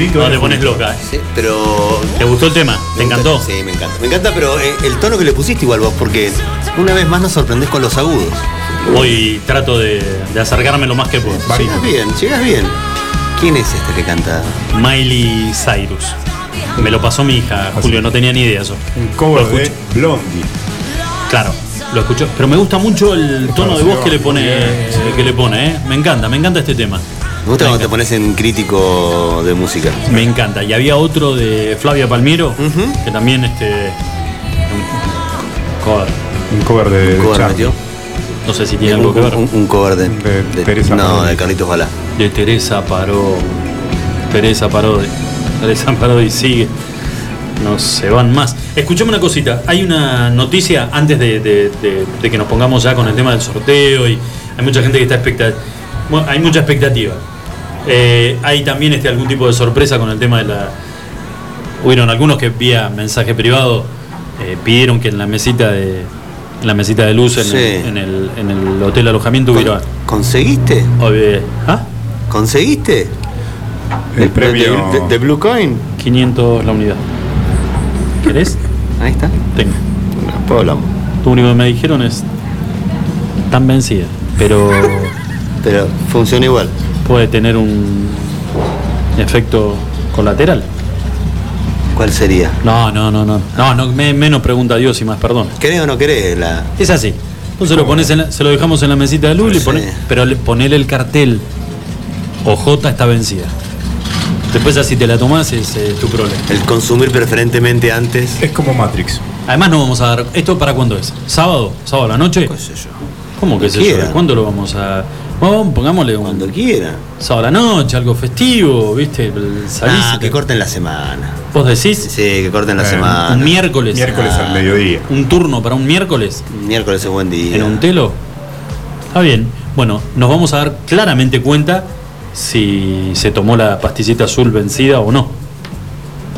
Cuando te pones loca. Sí, pero. ¿Te gustó el tema? ¿Te encantó? Sí, me encanta. Me encanta, pero eh, el tono que le pusiste igual vos, porque una vez más nos sorprendés con los agudos. Hoy trato de, de acercarme lo más que puedo. Llegas bien, llegas bien. ¿Quién es este que canta? Miley Cyrus. Me lo pasó mi hija, Julio, no tenía ni idea eso. Un cover de. Blondie. Claro, lo escucho. Pero me gusta mucho el tono de voz que le pone, que le pone, ¿eh? Me encanta, me encanta este tema. Me gusta cuando te pones en crítico de música. Me encanta. Y había otro de Flavia Palmiero, que también este. Cover. Un cover de, Un cover metió. No sé si tiene Un, algo que ver. un- un cover de, de- Teresa No, Parodi. de Carlitos Balá. De Teresa Paró. Teresa Parodi. Teresa Parodi sigue. No se van más. Escuchame una cosita. Hay una noticia antes de, de- de- de que nos pongamos ya con el tema del sorteo y hay mucha gente que está expectativa. hay mucha expectativa. Eh, hay también este, algún tipo de sorpresa con el tema de la. Hubieron algunos que vía mensaje privado eh, pidieron que en la mesita de en la mesita de luz en, Sí. el, en, el, en el hotel alojamiento hubiera. ¿Conseguiste? ¿Ah? ¿Conseguiste? El premio. De, de- de Blue Coin. 500 la unidad. ¿Querés? Ahí está. Tengo. Después hablamos. Lo único que me dijeron es. Tan vencida. Pero. Pero funciona igual. Puede tener un efecto colateral. ¿Cuál sería? No, no, no, no. No, no me- menos pregunta a Dios y más perdón. ¿Querés o no querés? La... Es así. Entonces lo pones en la- se lo dejamos en la mesita de luz, y pone- pero le, ponele el cartel. OJ está vencida. Después así te la tomás es eh, tu problema. El consumir preferentemente antes. Es como Matrix. Además no vamos a dar. ¿Esto para cuándo es? ¿Sábado? ¿Sábado a la noche? ¿Qué sé yo? ¿Cómo que se yo? ¿Cuándo lo vamos a.? Pongámosle un. Cuando quiera. Sábado a la noche, algo festivo, ¿viste? Salís Ah, que te- corten la semana. ¿Vos decís? Sí, que corten la Eh, semana. Un miércoles. Miércoles Ah. al mediodía. Un turno para un miércoles Miércoles es buen día. en un telo. Está bien. Bueno, nos vamos a dar claramente cuenta si se tomó la pastillita azul vencida o no.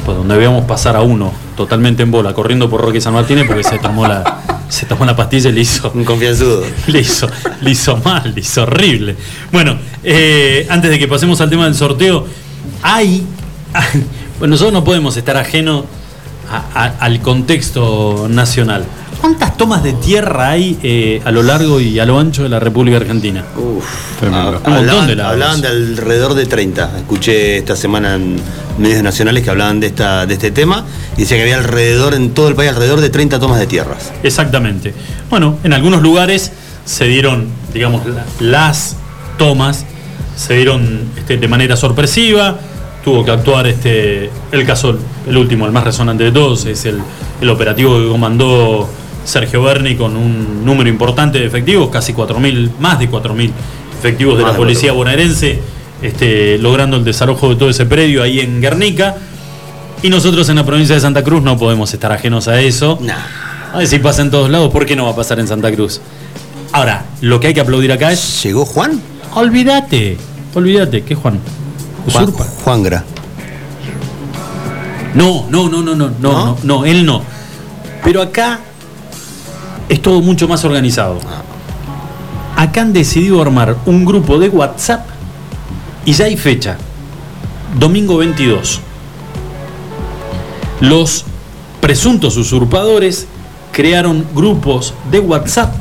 Pues donde veamos pasar a uno totalmente en bola, corriendo por Roque San Martínez porque se tomó la, se tomó la pastilla y le hizo. Un confianzudo. Le hizo, le hizo mal, le hizo horrible. Bueno, eh, antes de que pasemos al tema del sorteo, hay. Bueno, nosotros no podemos estar ajenos al contexto nacional. ¿Cuántas tomas de tierra hay eh, a lo largo y a lo ancho de la República Argentina? Uf. Tremendo. Un montón Hablaban, de lados. hablaban de alrededor de 30. Escuché esta semana en medios nacionales que hablaban de esta de este tema y decía que había alrededor en todo el país alrededor de 30 tomas de tierras. Exactamente. Bueno, en algunos lugares se dieron, digamos, la- las tomas, se dieron este, de manera sorpresiva, tuvo que actuar este, el caso, el último, el más resonante de todos, es el, el operativo que comandó Sergio Berni con un número importante de efectivos, casi 4.000, más de 4.000 efectivos de la policía bonaerense este, logrando el desalojo de todo ese predio ahí en Guernica. Y nosotros en la provincia de Santa Cruz no podemos estar ajenos a eso. A ver si pasa en todos lados, ¿por qué no va a pasar en Santa Cruz? Ahora, lo que hay que aplaudir acá es. ¿Llegó Juan? Olvídate, olvídate, ¿qué Juan? Juan, Juangra. No, no, no, no, no, no, no, no, él no. Pero acá es todo mucho más organizado. Acá han decidido armar un grupo de WhatsApp y ya hay fecha. Domingo 22. Los presuntos usurpadores crearon grupos de WhatsApp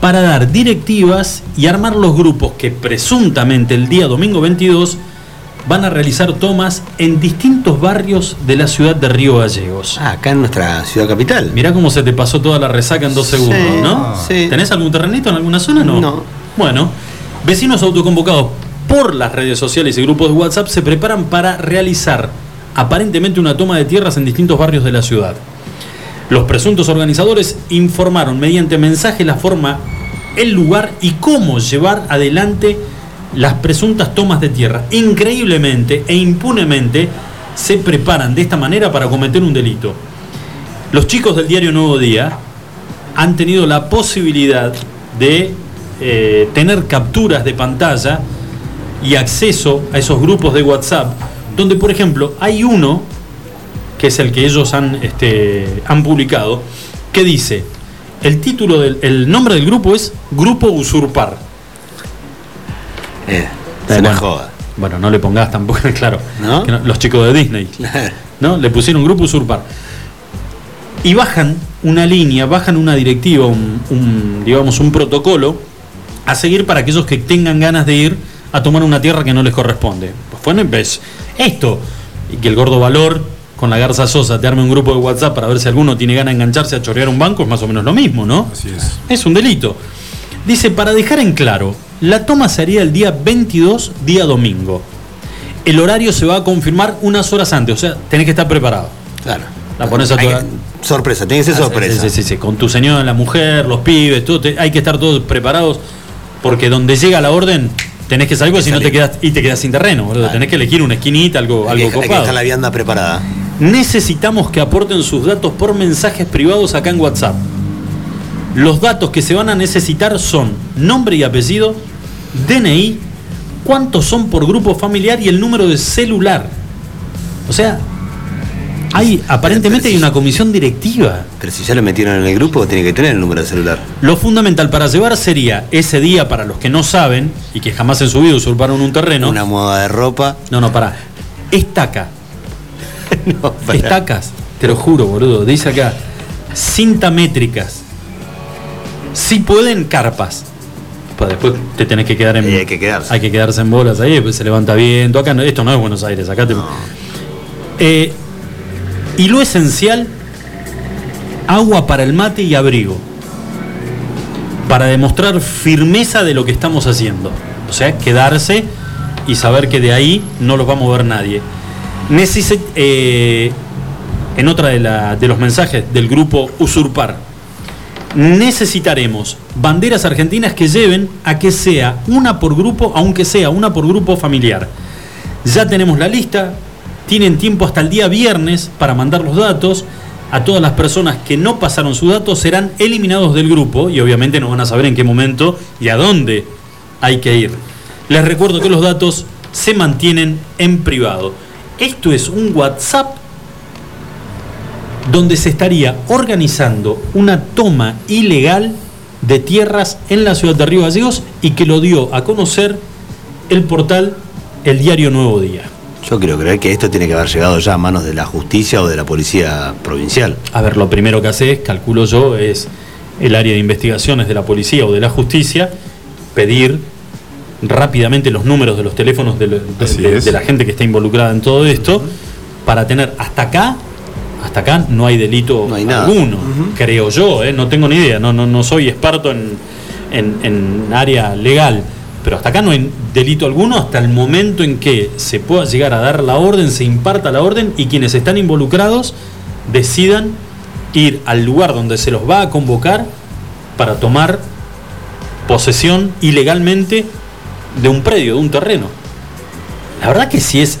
para dar directivas y armar los grupos que presuntamente el día domingo 22 van a realizar tomas en distintos barrios de la ciudad de Río Gallegos. Ah, acá en nuestra ciudad capital. Mirá cómo se te pasó toda la resaca en dos segundos, ¿no? sí. ¿Tenés algún terrenito en alguna zona? No. No. Bueno, vecinos autoconvocados por las redes sociales y grupos de WhatsApp se preparan para realizar aparentemente una toma de tierras en distintos barrios de la ciudad. Los presuntos organizadores informaron mediante mensaje la forma, el lugar y cómo llevar adelante las presuntas tomas de tierra. Increíblemente e impunemente se preparan de esta manera para cometer un delito. Los chicos del diario Nuevo Día han tenido la posibilidad de eh, tener capturas de pantalla y acceso a esos grupos de WhatsApp, donde por ejemplo hay uno, que es el que ellos han, este, han publicado, que dice, el título del el nombre del grupo es Grupo Usurpar. Eh, Sí, una bueno. joda. Bueno, no le pongas tampoco, claro. ¿No? que los chicos de Disney. ¿No? Le pusieron grupo usurpar. Y bajan una línea, bajan una directiva, un, un, digamos, un protocolo a seguir para aquellos que tengan ganas de ir a tomar una tierra que no les corresponde. Pues bueno, pues, esto, y que el gordo valor con la Garza Sosa te arme un grupo de WhatsApp para ver si alguno tiene ganas de engancharse a chorear un banco, es más o menos lo mismo, ¿no? Así es. Es un delito. Dice, para dejar en claro, la toma se haría el día 22, día domingo. El horario se va a confirmar unas horas antes, o sea, tenés que estar preparado. Claro. La pones a toda- sorpresa, tiene que ser Ah, sí, sorpresa. Sí, sí, sí, con tu señora, la mujer, los pibes, todo, te- hay que estar todos preparados porque donde llega la orden tenés que salir si no te quedas y te quedas sin terreno, boludo. Tenés que elegir una esquinita, algo, Hay que- algo hay que copado. estar la vianda preparada. Necesitamos que aporten sus datos por mensajes privados acá en WhatsApp. Los datos que se van a necesitar son nombre y apellido, DNI, cuántos son por grupo familiar y el número de celular. O sea, hay aparentemente hay una comisión directiva. Pero si ya lo metieron en el grupo, tiene que tener el número de celular. Lo fundamental para llevar sería ese día para los que no saben y que jamás en su vida usurparon un terreno. Una moda de ropa. No, no, para. Estaca. Estacas, te lo juro, boludo. Dice acá, cinta métricas. Si pueden, carpas. Pues después te tenés que quedar en. hay que quedarse. Hay que quedarse en bolas ahí, después se levanta viento. Acá no- esto no es Buenos Aires, acá te. Eh, y lo esencial, agua para el mate y abrigo. Para demostrar firmeza de lo que estamos haciendo. O sea, quedarse y saber que de ahí no los va a mover nadie. Necesi- eh, en otra de, la- de los mensajes del grupo Usurpar, necesitaremos banderas argentinas que lleven a que sea una por grupo, aunque sea una por grupo familiar. Ya tenemos la lista, tienen tiempo hasta el día viernes para mandar los datos. A todas las personas que no pasaron sus datos serán eliminados del grupo y obviamente no van a saber en qué momento y a dónde hay que ir. Les recuerdo que los datos se mantienen en privado. Esto es un WhatsApp donde se estaría organizando una toma ilegal de tierras en la ciudad de Río Gallegos y que lo dio a conocer el portal El Diario Nuevo Día. Yo quiero creer que esto tiene que haber llegado ya a manos de la justicia o de la policía provincial. A ver, lo primero que hace, calculo yo, es el área de investigaciones de la policía o de la justicia pedir rápidamente los números de los teléfonos de, lo- de- Así de- es. de la gente que está involucrada en todo esto para tener hasta acá hasta acá no hay delito alguno creo yo ¿eh? no tengo ni idea no no, no soy experto en, en, en área legal pero hasta acá no hay delito alguno hasta el momento en que se pueda llegar a dar la orden se imparta la orden y quienes están involucrados decidan ir al lugar donde se los va a convocar para tomar posesión ilegalmente de un predio, de un terreno. La verdad que sí es.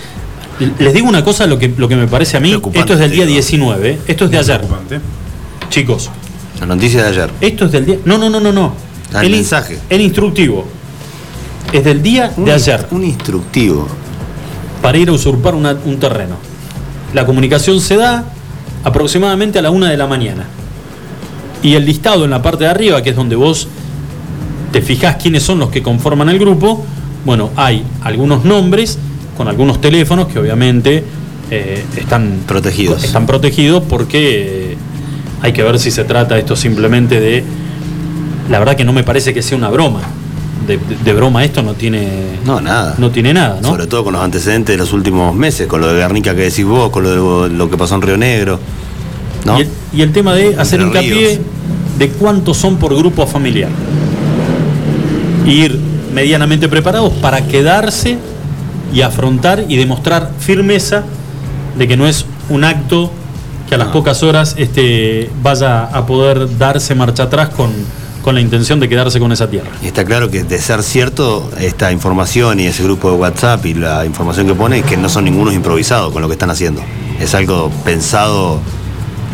Les digo una cosa, lo que, lo que me parece a mí, esto es del día 19, esto es de ayer. Chicos. La noticia de ayer. Esto es del día. No, no, no, no, no. Ah, el mensaje. El instructivo. Es del día de ayer. Un instructivo. Para ir a usurpar un terreno. La comunicación se da aproximadamente a la una de la mañana. Y el listado en la parte de arriba, que es donde vos te fijás quiénes son los que conforman el grupo, bueno, hay algunos nombres con algunos teléfonos que obviamente eh, están protegidos. Están protegidos porque eh, hay que ver si se trata esto simplemente de. La verdad que no me parece que sea una broma. De, broma esto no tiene. No, nada. No tiene nada, ¿no? Sobre todo con los antecedentes de los últimos meses, con lo de Guernica que decís vos, con lo, de, lo que pasó en Río Negro. ¿no? Y, el, tema de hacer hincapié de cuántos son por grupo familiar. Ir medianamente preparados para quedarse y afrontar y demostrar firmeza de que no es un acto que a las pocas horas este, vaya a poder darse marcha atrás con, con la intención de quedarse con esa tierra. Y está claro que de ser cierto, esta información y ese grupo de WhatsApp y la información que pone, que no son ningunos improvisados con lo que están haciendo. Es algo pensado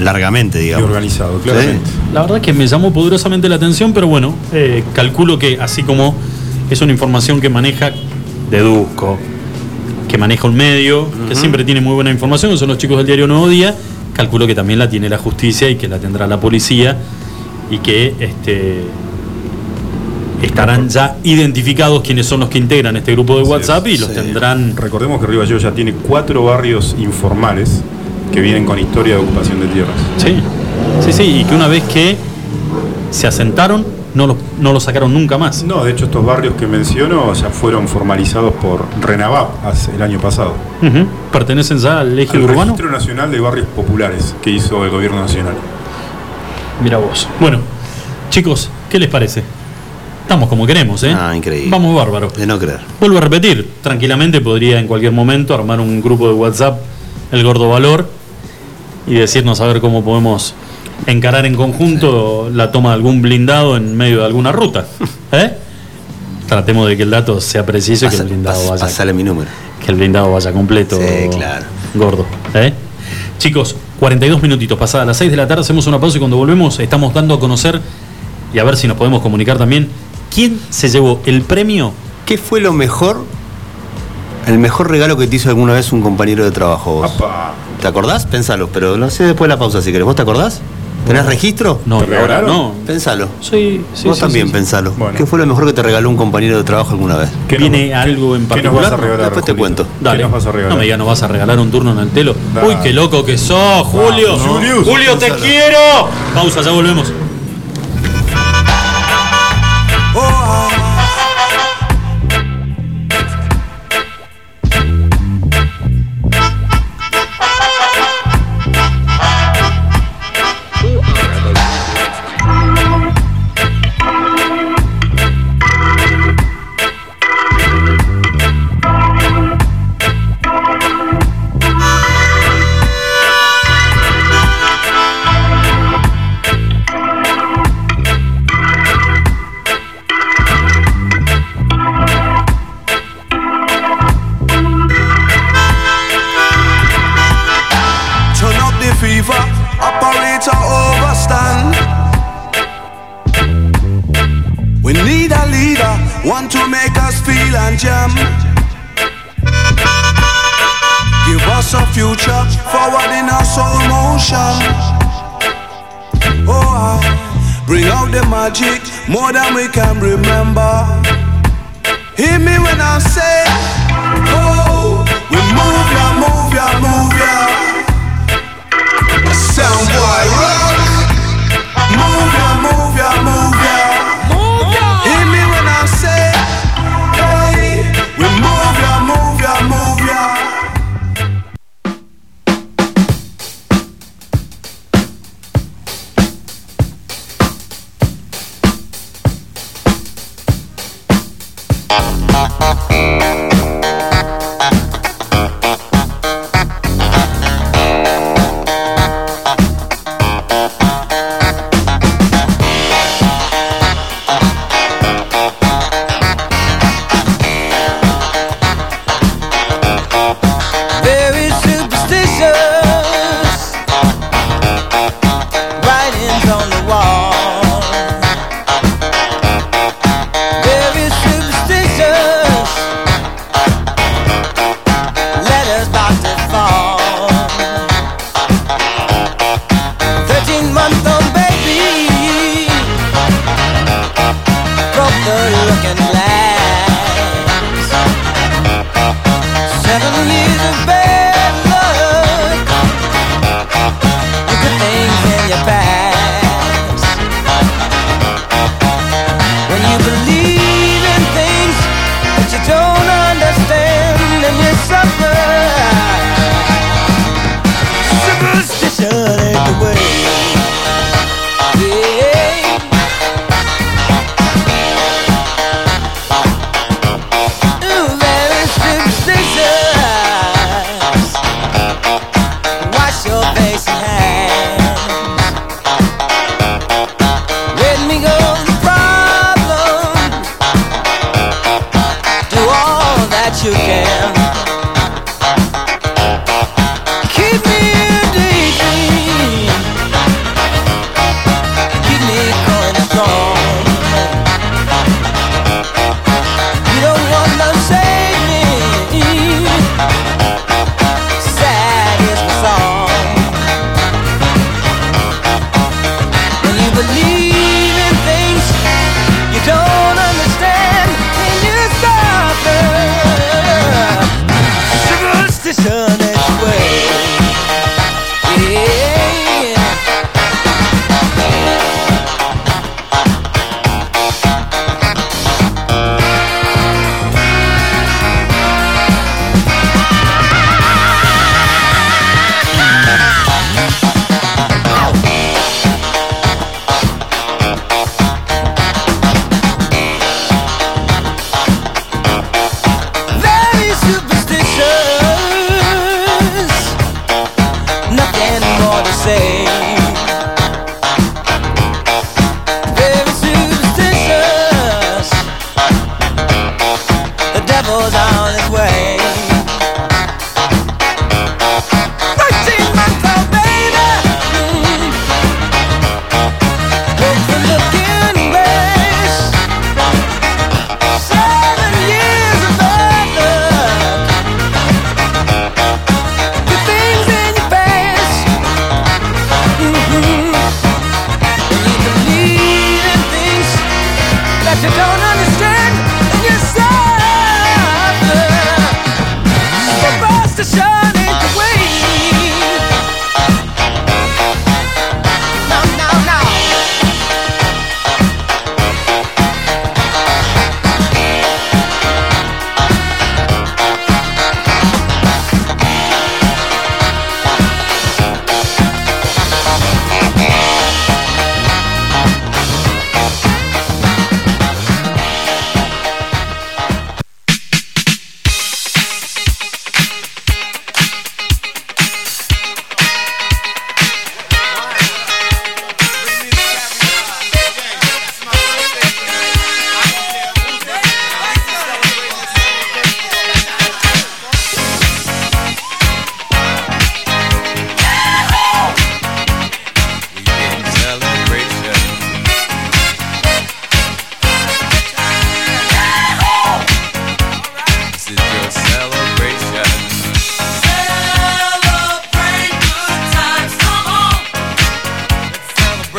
largamente, digamos. Y organizado, claramente. La verdad es que me llamó poderosamente la atención, pero bueno, eh, calculo que así como es una información que maneja, deduzco, que maneja un medio, que siempre tiene muy buena información, que son los chicos del diario Nuevo Día, calculo que también la tiene la justicia y que la tendrá la policía y que este, estarán ya identificados quiénes son los que integran este grupo de WhatsApp y los tendrán. Recordemos que Río Gallegos ya tiene cuatro barrios informales que vienen con historia de ocupación de tierras. Sí, sí, sí, y que una vez que se asentaron, no lo, no lo sacaron nunca más. No, de hecho estos barrios que menciono ya fueron formalizados por Renavap hace el año pasado. ¿Pertenecen ya al eje urbano? Registro Nacional de Barrios Populares que hizo el gobierno nacional. Mira vos. Bueno, chicos, ¿qué les parece? Estamos como queremos, ¿eh? Ah, increíble. Vamos bárbaro. De no creer. Vuelvo a repetir, tranquilamente podría en cualquier momento armar un grupo de WhatsApp, el Gordo Valor, y decirnos a ver cómo podemos encarar en conjunto la toma de algún blindado en medio de alguna ruta. ¿eh? Tratemos de que el dato sea preciso y que el blindado vaya. mi número. Que el blindado vaya completo. Sí, claro. Gordo. ¿eh? Chicos, 42 minutitos pasadas las 6 de la tarde, hacemos una pausa y cuando volvemos estamos dando a conocer y a ver si nos podemos comunicar también quién se llevó el premio. ¿Qué fue lo mejor, el mejor regalo que te hizo alguna vez un compañero de trabajo? ¿Te acordás? Pensalo, pero no sé después de la pausa si querés. ¿Vos te acordás? ¿Tenés registro? No, ahora no. Pensalo. Sí, sí, Vos también pensalo. ¿Qué fue lo mejor que te regaló un compañero de trabajo alguna vez? ¿Viene algo en particular? ¿Qué nos vas a regalar, Después te cuento. Dale. ¿Qué nos vas a regalar? No me digas, ¿no vas a regalar un turno en el telo? Uy, qué loco que sos, Julio. Julio, te quiero. Pausa, ya volvemos.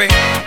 bread.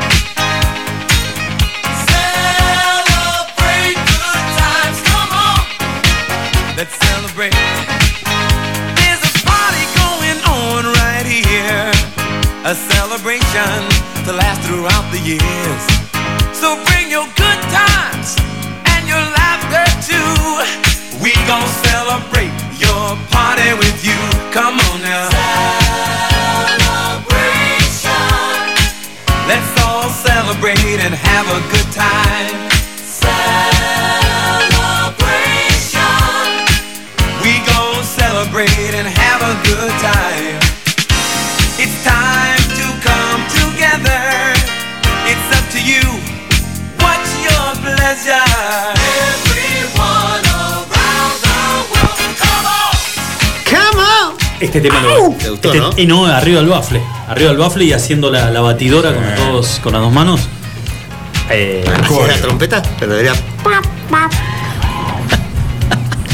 frito, este, ¿no? No, arriba del bafle. Arriba del bafle y haciendo la, la batidora con, los dos, con las dos manos. Eh, ¿Hacía la trompeta? Pero debería...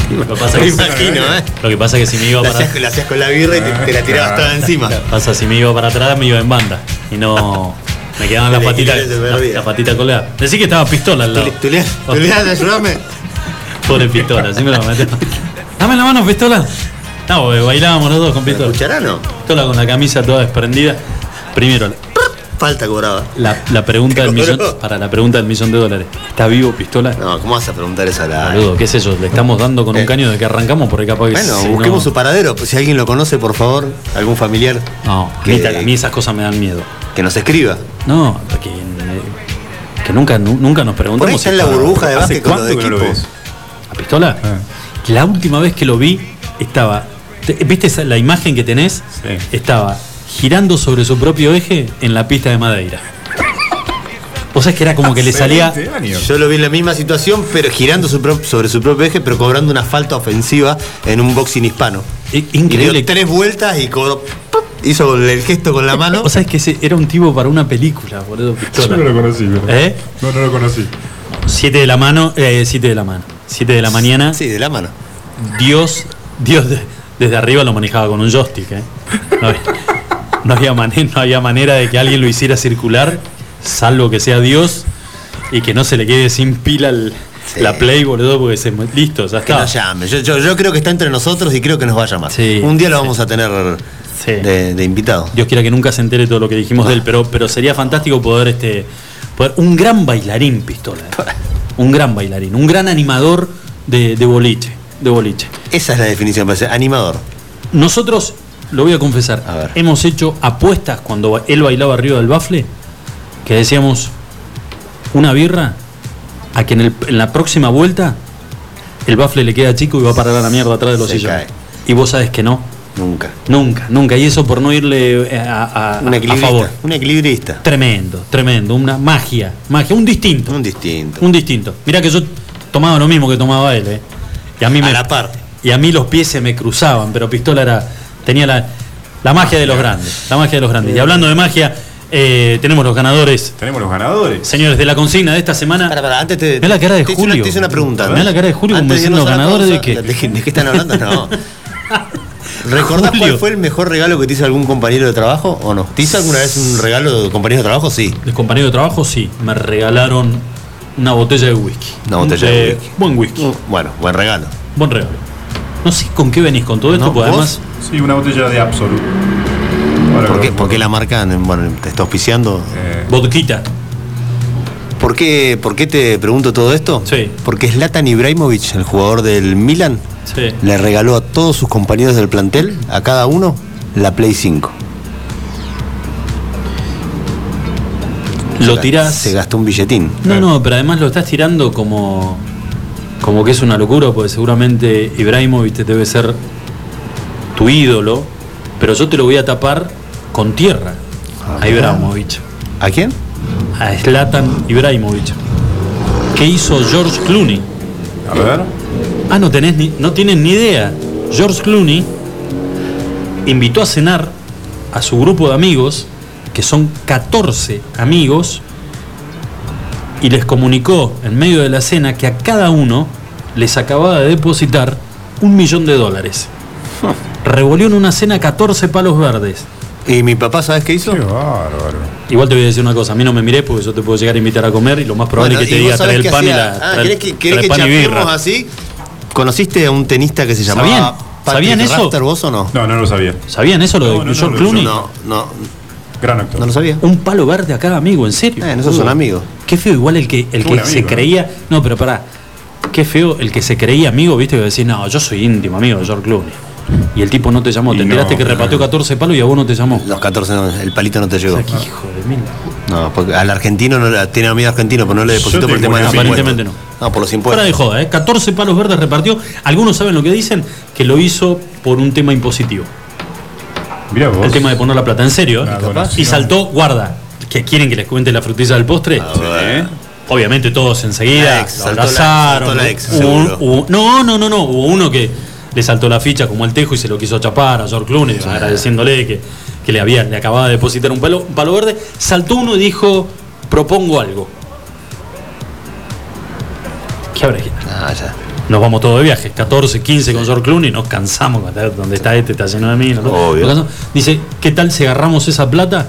Lo, pasa que, imagino, ¿eh? lo que pasa es que si me iba para atrás. La hacías con la birra y te, te la tirabas ah, toda encima. Pasa, si me iba para atrás, me iba en banda. Y no. Me quedaban las patitas. La, la patita colgadas. Decí que estaba pistola al lado. ¿Tulea? ¿Tulea? ayúdame? Pobre pistola, así me lo metí. Dame la mano, pistola. No, bailábamos los dos con pistola. ¿Escucharán Pistola con la camisa toda desprendida. Primero, Falta cobraba. la, la pregunta del millón, para la pregunta del millón de dólares. ¿Está vivo pistola? No, ¿cómo vas a preguntar esa a la. ¿qué es eso? Le estamos dando con un caño de que arrancamos porque capaz que Bueno, si busquemos no- su paradero. pues, Si alguien lo conoce, por favor, algún familiar. No, a que, mí, a mí esas cosas me dan miedo. que nos escriba. No, que, que nunca, nu- nunca nos Por ahí preguntamos. está en la burbuja de básquet con los equipos. ¿La pistola? La última vez que lo vi estaba. Te- ¿Viste esa- la imagen que tenés? Estaba girando sobre su propio eje en la pista de Madeira. O sea, es que era como que le salía. Yo lo vi en la misma situación, pero girando su pro- sobre su propio eje, pero cobrando una falta ofensiva en un boxing hispano. Increíble. Y dio tres vueltas y cobró. ¡pum! Hizo el gesto con la mano. O sea, es que ese era un tipo para una película, boludo, pistola. Yo no lo conocí, pero. ¿Eh? No, no lo conocí. Siete de la mano, eh, siete de la mano. Siete de la mañana. Sí, de la mano. Dios, Dios de- desde arriba lo manejaba con un joystick, ¿eh? No había, no había mane- no había manera de que alguien lo hiciera circular, salvo que sea Dios y que no se le quede sin pila el- la play, boludo, porque se listo, ya Que está. nos llame. Yo, yo- yo creo que está entre nosotros y creo que nos va a llamar. un día lo vamos a tener de, de invitado. Dios quiera que nunca se entere todo lo que dijimos de él, pero, pero sería fantástico poder este poder- un gran bailarín pistola. ¿eh? Un gran bailarín, un gran animador de, de boliche, de boliche. Esa es la definición, parece. Animador. Nosotros, lo voy a confesar, hemos hecho apuestas cuando él bailaba arriba del bafle, que decíamos una birra a que en, el- en la próxima vuelta el bafle le queda chico y va a parar a la mierda atrás de los sillones. Y vos sabes que no. Nunca. Nunca, nunca. Y eso por no irle eh, a, a- Un a equilibrista. favor. Un equilibrista. Tremendo, tremendo. Una magia, magia, un distinto. Un distinto. Un distinto. Mirá que yo tomaba lo mismo que tomaba él, ¿eh? Y a mí me, la par. Y a mí los pies se me cruzaban, pero Pistola era tenía la, la magia de los grandes. La magia de los grandes. Y hablando de magia, eh, tenemos los ganadores. Tenemos los ganadores. Señores, de la consigna de esta semana. Para, para, antes te. Mirá la cara de te hice una- Julio. te hice una pregunta. Mirá la cara de Julio como Antes diciendo ganadores de qué. ¿De qué, de qué están hablando? No. ¿Recordás Julio. cuál fue el mejor regalo que te hizo algún compañero de trabajo o no? ¿Te hizo alguna vez un regalo de compañero de trabajo? Sí. De compañero de trabajo, sí. Me regalaron una botella de whisky. Una botella de whisky. Buen whisky. Bueno, buen regalo. Buen regalo. No sé con qué venís con todo esto, ¿No? porque además. Sí, una botella de Absolut. ¿Por qué, por qué la marca bueno, te está auspiciando? Vodquita. ¿Por qué, ¿Por qué te pregunto todo esto? Sí. Porque Zlatan Ibrahimovic, el jugador del Milan, Sí. le regaló a todos sus compañeros del plantel, a cada uno, la Play 5. Lo tirás. Se gastó un billetín. No, no, pero además lo estás tirando como. Como que es una locura, porque seguramente Ibrahimovic debe ser tu ídolo, pero yo te lo voy a tapar con tierra a Ibrahimovic. ¿A quién? A Zlatan Ibrahimovic. ¿Qué hizo George Clooney? A ver. Ah, no tenés ni, no tienen ni idea. George Clooney invitó a cenar a su grupo de amigos, que son 14 amigos, y les comunicó en medio de la cena que a cada uno les acababa de depositar un millón de dólares. Revolvió en una cena 14 palos verdes. ¿Y mi papá sabes qué hizo? Qué bárbaro. Igual te voy a decir una cosa, a mí no me miré porque yo te puedo llegar a invitar a comer y lo más probable Bueno, es que te ¿y diga sabés trae el pan y hacía? la Ah, trae- ¿querés que, querés que y birra. así? ¿Conociste a un tenista que se llamaba ¿Sabían? ¿Sabían eso? Rafter, vos o no? No, no lo sabía. ¿Sabían eso lo de No, no, George no, Clooney? No, no, Gran actor. no lo sabía. Un palo verde a cada amigo, en serio. Eh, esos son amigos. Qué feo, igual el que, el que se ¿eh? creía. No, pero pará. Qué feo el que se creía amigo, viste, que decís, no, yo soy íntimo amigo de George Clooney. Y el tipo no te llamó. Y Te enteraste no, que repateó no. 14 palos y a vos no te llamó. Los 14, no, el palito no te llegó. O sea, hijo de mil. No, porque al argentino no le- tiene amigo argentino, pero no le depositó por el tema de los. Aparentemente impuestos. no. No, por los impuestos. de joda, ¿eh? 14 palos verdes repartió. Algunos saben lo que dicen, que lo hizo por un tema impositivo. Mirá vos. El tema de poner la plata en serio. Ah, ¿eh? y saltó, guarda, que quieren que les cuente la frutilla del postre. Sí. Obviamente todos enseguida ex, lo abrazaron. la ¿no? ex, Hubo un- seguro. hubo- no, no, no, no. Hubo uno que le saltó la ficha como el tejo y se lo quiso chapar a George Clooney, agradeciéndole que, que le había, le acababa de depositar un palo, un palo verde. Saltó uno y dijo, propongo algo. ¿Qué habrá que- Ah, ya. Nos vamos todos de viaje, 14, 15 con George Clooney, nos cansamos, donde está este está lleno de. Nos cansamos. Dice, ¿qué tal si agarramos esa plata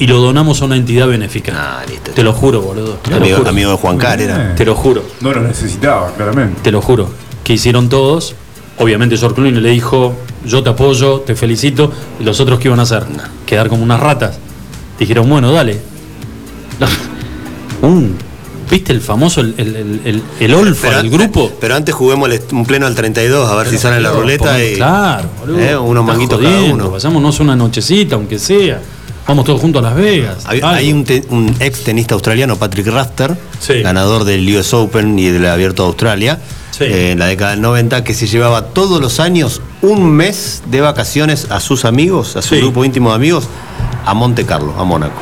y lo donamos a una entidad benéfica. Te lo juro, boludo. Te lo Amigo, juro. amigo de Juan Car era. Te lo juro. No lo necesitaba, claramente. Te lo juro. Que hicieron todos. Obviamente George Clooney le dijo, yo te apoyo, te felicito. ¿Y los otros qué iban a hacer? Quedar como unas ratas. Dijeron, bueno, dale. Un, ¿Viste el famoso, el, el, el, el- olfa del grupo? Pero antes juguemos un pleno al 32 a ver si sale la ruleta y. Claro, boludo. Eh, unos manguitos cada jodiendo, uno. Vayámonos una nochecita, aunque sea. Vamos todos juntos a Las Vegas. Hay, un, te- un ex tenista australiano, Patrick Rafter, ganador del US Open y del Abierto de Australia, eh, en la década del 90, que se llevaba todos los años un mes de vacaciones a sus amigos, a su grupo íntimo de amigos, a Monte Carlo, a Mónaco.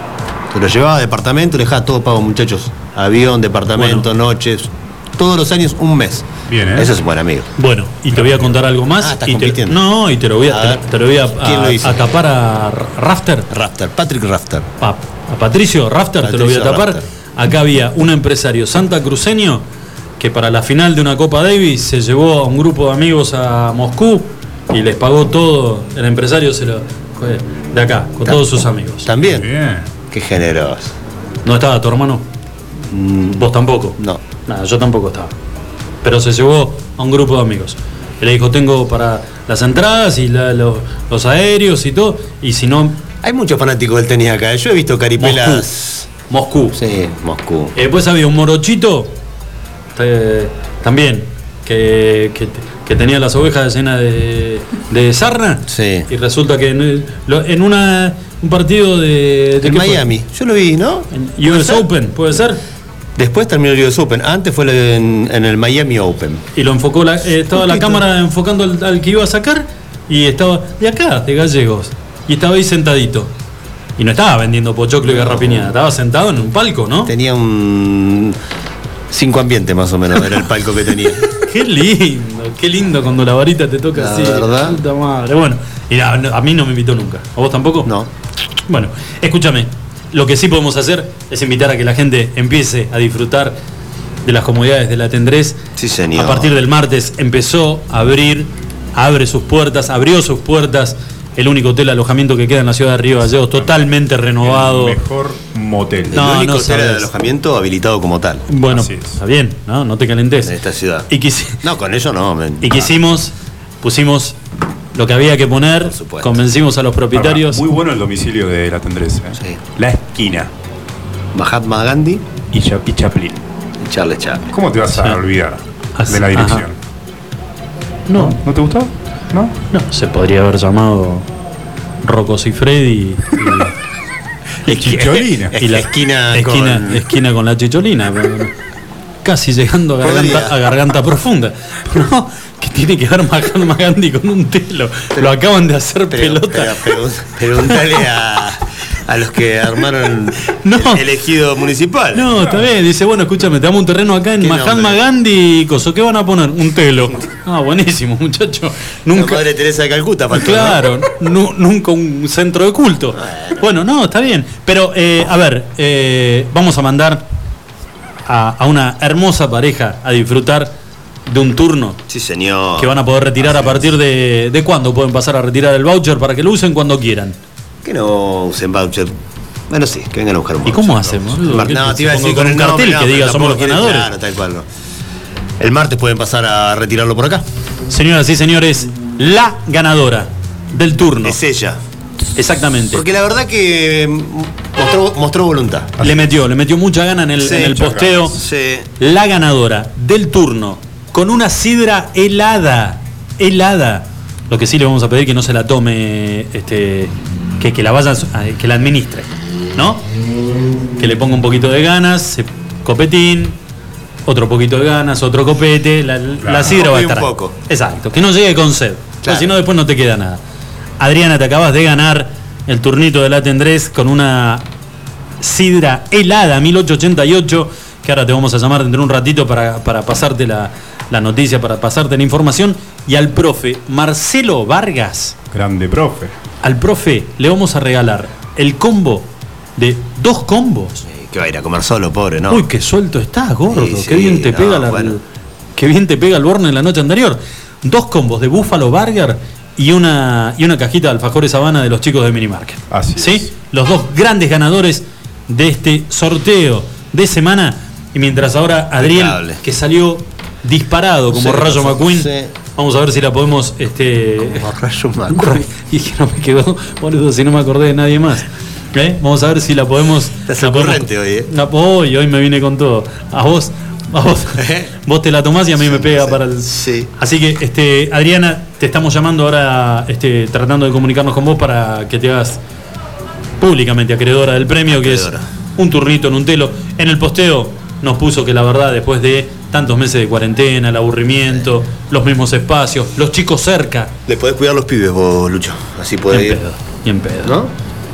Se lo llevaba a departamento, le dejaba todo pago, muchachos. Avión, departamento, noches. Todos los años un mes. Bien, ¿eh? Eso es buen amigo. Bueno, y te voy a contar algo más. Ah, estás y te- no, y te lo voy a, A te, ver, te lo voy a, ¿quién a- lo hizo? a tapar a Rafter. Rafter, Patrick Rafter. A, a Patricio Rafter te lo voy a tapar. Rafter. Acá había un empresario santa cruceño que para la final de una Copa Davis se llevó a un grupo de amigos a Moscú y les pagó todo. El empresario se lo de acá, con Ta- todos sus amigos. También. Qué generoso. ¿No estaba tu hermano? ¿Vos tampoco? No. Nada, yo tampoco estaba. Pero se llevó a un grupo de amigos. Y le dijo, tengo para las entradas y la- los, los aéreos y todo. Y si no... Hay muchos fanáticos del tenis acá. Yo he visto caripelas. Moscú. Sí, Moscú. Y después había un morochito, eh, también, que, que- que tenía las ovejas llenas de, de sarna. Sí. Y resulta que en, en una, un partido de... de En qué fue? Miami. Yo lo vi, ¿no? En US Open, ¿puede ser? Después terminó el US Open. Antes fue en, en el Miami Open. Y lo enfocó, la, eh, estaba la cámara enfocando al, al que iba a sacar y estaba de acá, de Gallegos. Y estaba ahí sentadito. Y no estaba vendiendo pochoclo y garrapiñada, estaba sentado en un palco, ¿no? Tenía un. Cinco ambientes más o menos, era el palco que tenía. Qué lindo, qué lindo cuando la varita te toca La así. verdad. Puta madre. Bueno, y a, a mí no me invitó nunca. ¿A vos tampoco? No. Bueno, escúchame. Lo que sí podemos hacer es invitar a que la gente empiece a disfrutar de las comodidades de la Tendrés. Sí, señor. A partir del martes empezó a abrir, abre sus puertas, abrió sus puertas. El único hotel alojamiento que queda en la ciudad de Río Gallegos, totalmente renovado. El mejor motel. No, el único no hotel de alojamiento habilitado como tal. Bueno, está bien, ¿no? No te calentes. En esta ciudad. Y, quisi- No, con ello no. y quisimos, pusimos lo que había que poner, convencimos a los propietarios. Muy bueno el domicilio de la Tendrés. ¿eh? La esquina. Mahatma Gandhi y, Cha- y Chaplin. y Charles Chaplin. ¿Cómo te vas a Sí. olvidar Así- de la dirección? ajá. No, ¿No te gustó? ¿No? no, se podría haber llamado Rocco Freddy y, Y Chicholina. y la Esquina esquina, con- esquina con la chicholina. pero Casi llegando a garganta, a garganta profunda. No, que tiene que ver Mahatma Gandhi con un telo. Lo acaban de hacer Pero- pelota. pero- Preguntale a, a los que armaron el ejido municipal. No, está bien. Dice, bueno, escúchame, te damos un terreno acá en ¿Qué Mahatma? Gandhi. Coso, ¿qué van a poner? Un telo. Ah, buenísimo, muchacho. La Nunca. Madre Teresa de Calcuta, faltó, ¿no? Claro, nu- nunca un centro de culto. Bueno, no, está bien. Pero, eh, a ver, eh, vamos a mandar a, a una hermosa pareja a disfrutar de un turno Sí, señor. que van a poder retirar a partir de. ¿De cuándo pueden pasar a retirar el voucher para que lo usen cuando quieran? Que no usen voucher. Bueno, sí, que vengan a buscar un ¿Y cómo hacemos? boludo? ¿Qué No, te- te iba a pongo decir con un el cartel no, que diga somos los ganadores. Claro, tal cual. no. El martes pueden pasar a retirarlo por acá. Señoras y señores, la ganadora del turno. Es ella. Exactamente. Porque la verdad que mostró, mostró voluntad. Le metió, le metió mucha gana en el, Sí, en el muchas posteo. Sí. La ganadora del turno con una sidra helada. Helada. Lo que sí le vamos a pedir que no se la tome, este, que, que la vaya, que la administre, ¿no? Que le ponga un poquito de ganas, copetín, otro poquito de ganas, otro copete, la, la sidra va a Un estar. ahí. poco. Exacto, que no llegue con sed. Claro. Si no, después no te queda nada. Adriana, te acabas de ganar el turnito de la tendrés con una sidra helada 1888, que ahora te vamos a llamar dentro de un ratito para, para pasarte la, la noticia, para pasarte la información. Y al profe Marcelo Vargas, Grande profe. al profe le vamos a regalar el combo de dos combos. Que va a ir a comer solo, pobre, ¿no? Uy, qué suelto estás, gordo. Sí, sí, qué bien te no, pega la, bueno. qué bien te pega el borne en la noche anterior. Dos combos de Buffalo Burger y una, y una cajita de alfajores Habana de los chicos de Minimarket. Así ¿Sí? es. los dos grandes ganadores de este sorteo de semana. Y mientras ahora Adriel, que salió disparado como Sí, Rayo. McQueen, Sí. vamos a ver si la podemos. Este, Rayo McQueen. y que no me quedó, boludo, si no me acordé de nadie más. ¿Eh? Vamos a ver si la podemos. Estás la podemos- hoy, ¿eh? la- hoy, hoy me vine con todo. A vos, a vos, vos te la tomás y a mí me pega para el. Sí. Así que, este, Adriana, te estamos llamando ahora, este, tratando de comunicarnos con vos para que te hagas públicamente acreedora del premio, que es un turnito en un telo. En el posteo nos puso que la verdad, después de tantos meses de cuarentena, el aburrimiento, los mismos espacios, los chicos cerca. Le podés cuidar los pibes vos, Lucho. Así Y puede en ir. pedo, y en pedo. ¿No?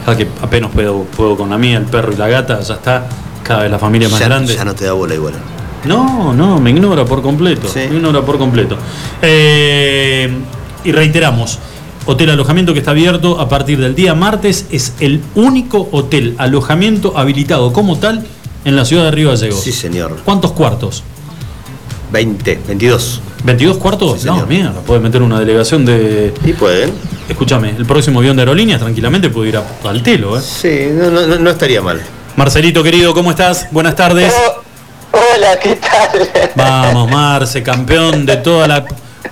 Ya que apenas puedo, puedo con la mía, el perro y la gata, ya está. Cada vez la familia más ya, grande. ya no te da bola igual. No, no, me ignora por completo. Me ignora por completo. Eh, y reiteramos, hotel alojamiento que está abierto a partir del día martes es el único hotel alojamiento habilitado como tal en la ciudad de Río Gallegos. Sí, señor. ¿Cuántos cuartos? 20, 22. ¿22 cuartos? Sí, no, mierda, puede meter una delegación de. Y pueden. Escúchame, el próximo avión de aerolíneas tranquilamente puede ir a, al telo, ¿eh? Sí, no, no, no- no estaría mal. Marcelito querido, ¿cómo estás? Buenas tardes. Hola, ¿qué tal? Vamos, Marce, campeón de toda la.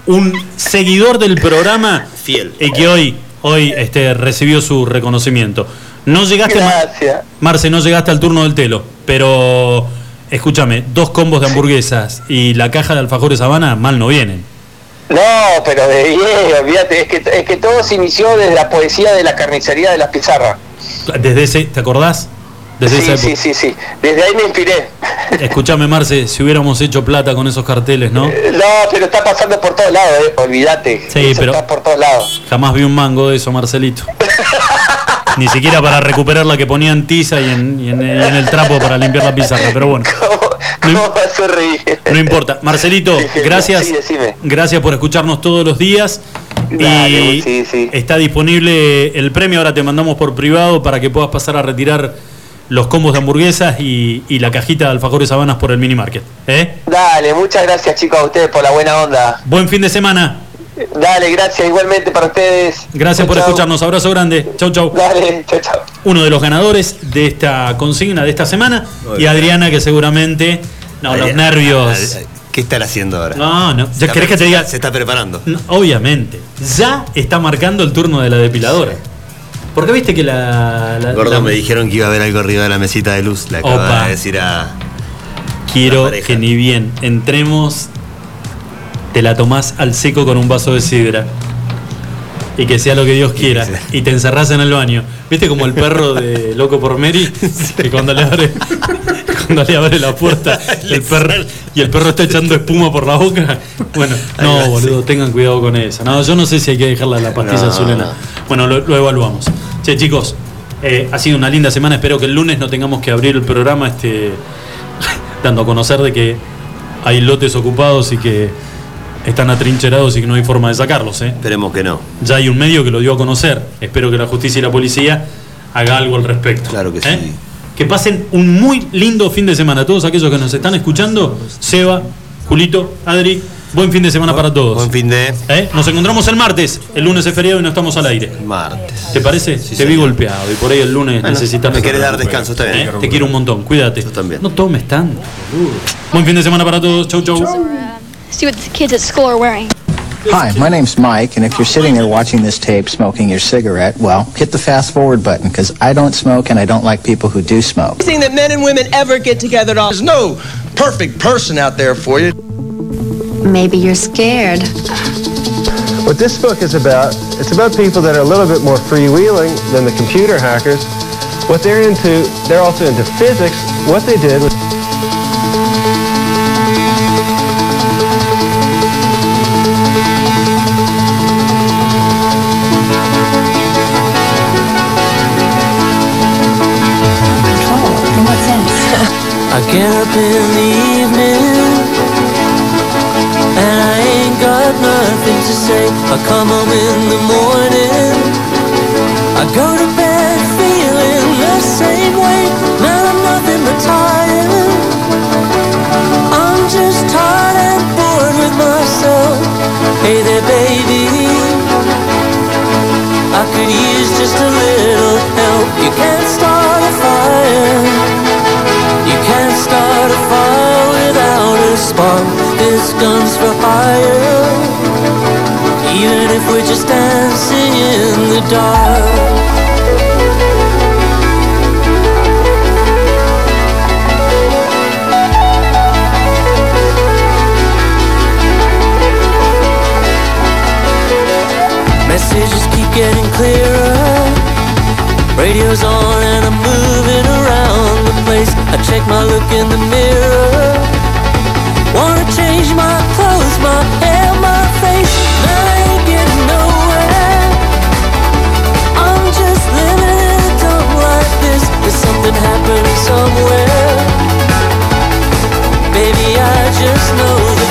Un seguidor del programa. Fiel. Y que hoy, hoy este, recibió su reconocimiento. No llegaste. Gracias. Marce, no llegaste al turno del telo. Pero. Escúchame, dos combos de hamburguesas y la caja de alfajores Habana mal no vienen. No, pero de bien, olvídate, es que, es que todo se inició desde la poesía de la carnicería de las pizarras. Desde ese, ¿te acordás? Desde Sí, esa sí, época. sí, sí. Desde ahí me inspiré. Escúchame, Marce, si hubiéramos hecho plata con esos carteles, ¿no? Eh, No, pero está pasando por todos lados, eh, olvídate. Sí, Eso pero- Está por todos lados. Jamás vi un mango de eso, Marcelito. Ni siquiera para recuperar la que ponía en tiza y en, y en- y en el trapo para limpiar la pizarra, pero bueno. ¿Cómo me hace reír? No importa. Marcelito, gracias. Sí. Gracias por escucharnos todos los días. Dale, y sí, sí. está disponible el premio. Ahora te mandamos por privado para que puedas pasar a retirar los combos de hamburguesas y, y la cajita de alfajores sabanas por el mini market. ¿eh? Dale, muchas gracias chicos a ustedes por la buena onda. Buen fin de semana. Dale, gracias igualmente para ustedes. Gracias por Chau, escucharnos. Abrazo grande. Chau, chau. Dale, chau, chau. Uno de los ganadores de esta consigna de esta semana. Muy y bien. Adriana, que seguramente. No, los nervios. ¿Qué están haciendo ahora? No, no. Se ¿Ya está- querés que te diga? Se está preparando. No, obviamente. Ya está marcando el turno de la depiladora. Porque viste que la. la- Gordo, la- me dijeron que iba a haber algo arriba de la mesita de luz. Le acaba de decir a. Quiero que ni bien entremos, te la tomás al seco con un vaso de sidra. Y que sea lo que Dios quiera. Y te encerrás en el baño. ¿Viste como el perro de Loco por Mary? Que cuando le abre, cuando le abre la puerta el perro, y el perro está echando espuma por la boca. Bueno, no, boludo, tengan cuidado con eso. No, yo no sé si hay que dejarla la pastilla No. Bueno, lo, lo evaluamos. Che, chicos, eh, ha sido una linda semana. Espero que el lunes no tengamos que abrir el programa este, dando a conocer de que hay lotes ocupados y que están atrincherados y que no hay forma de sacarlos. ¿eh? Esperemos que no. Ya hay un medio que lo dio a conocer. Espero que la justicia y la policía haga algo al respecto. Claro que ¿Eh? sí. Que pasen un muy lindo fin de semana. Todos aquellos que nos están escuchando, Seba, Julito, Adri, buen fin de semana para todos. Buen fin de. ¿Eh? Nos encontramos el martes. El lunes es feriado y no estamos al aire. Martes. ¿Te parece? Te vi golpeado y por ahí el lunes Bueno, necesitas. me querés dar descanso, está bien. ¿Eh? Te quiero un montón, cuídate. también. No tomes tanto. Buen fin de semana para todos. Chau, chau. See what the kids at school are wearing. Hi, my name's Mike, and if you're sitting there watching this tape smoking your cigarette, well, hit the fast forward button, because I don't smoke and I don't like people who do smoke. thing that men and women ever get together at all. There's no perfect person out there for you. Maybe you're scared. What this book is about, it's about people that are a little bit more freewheeling than the computer hackers. What they're into, they're also into physics. What they did was oh, In what sense? I get up in the evening got nothing to say. I come home in the morning. I go to bed feeling the same way. Man, I'm nothing but tired. I'm just tired and bored with myself. Hey there, baby. I could use just a little help. You can this gun's for hire. Even if we're just dancing in the dark. Messages keep getting clearer. Radio's on and I'm moving around the place. I check my look in the mirror. Change my clothes, my hair, my face. I ain't getting nowhere. I'm just living like this. Something somewhere. Baby, I just know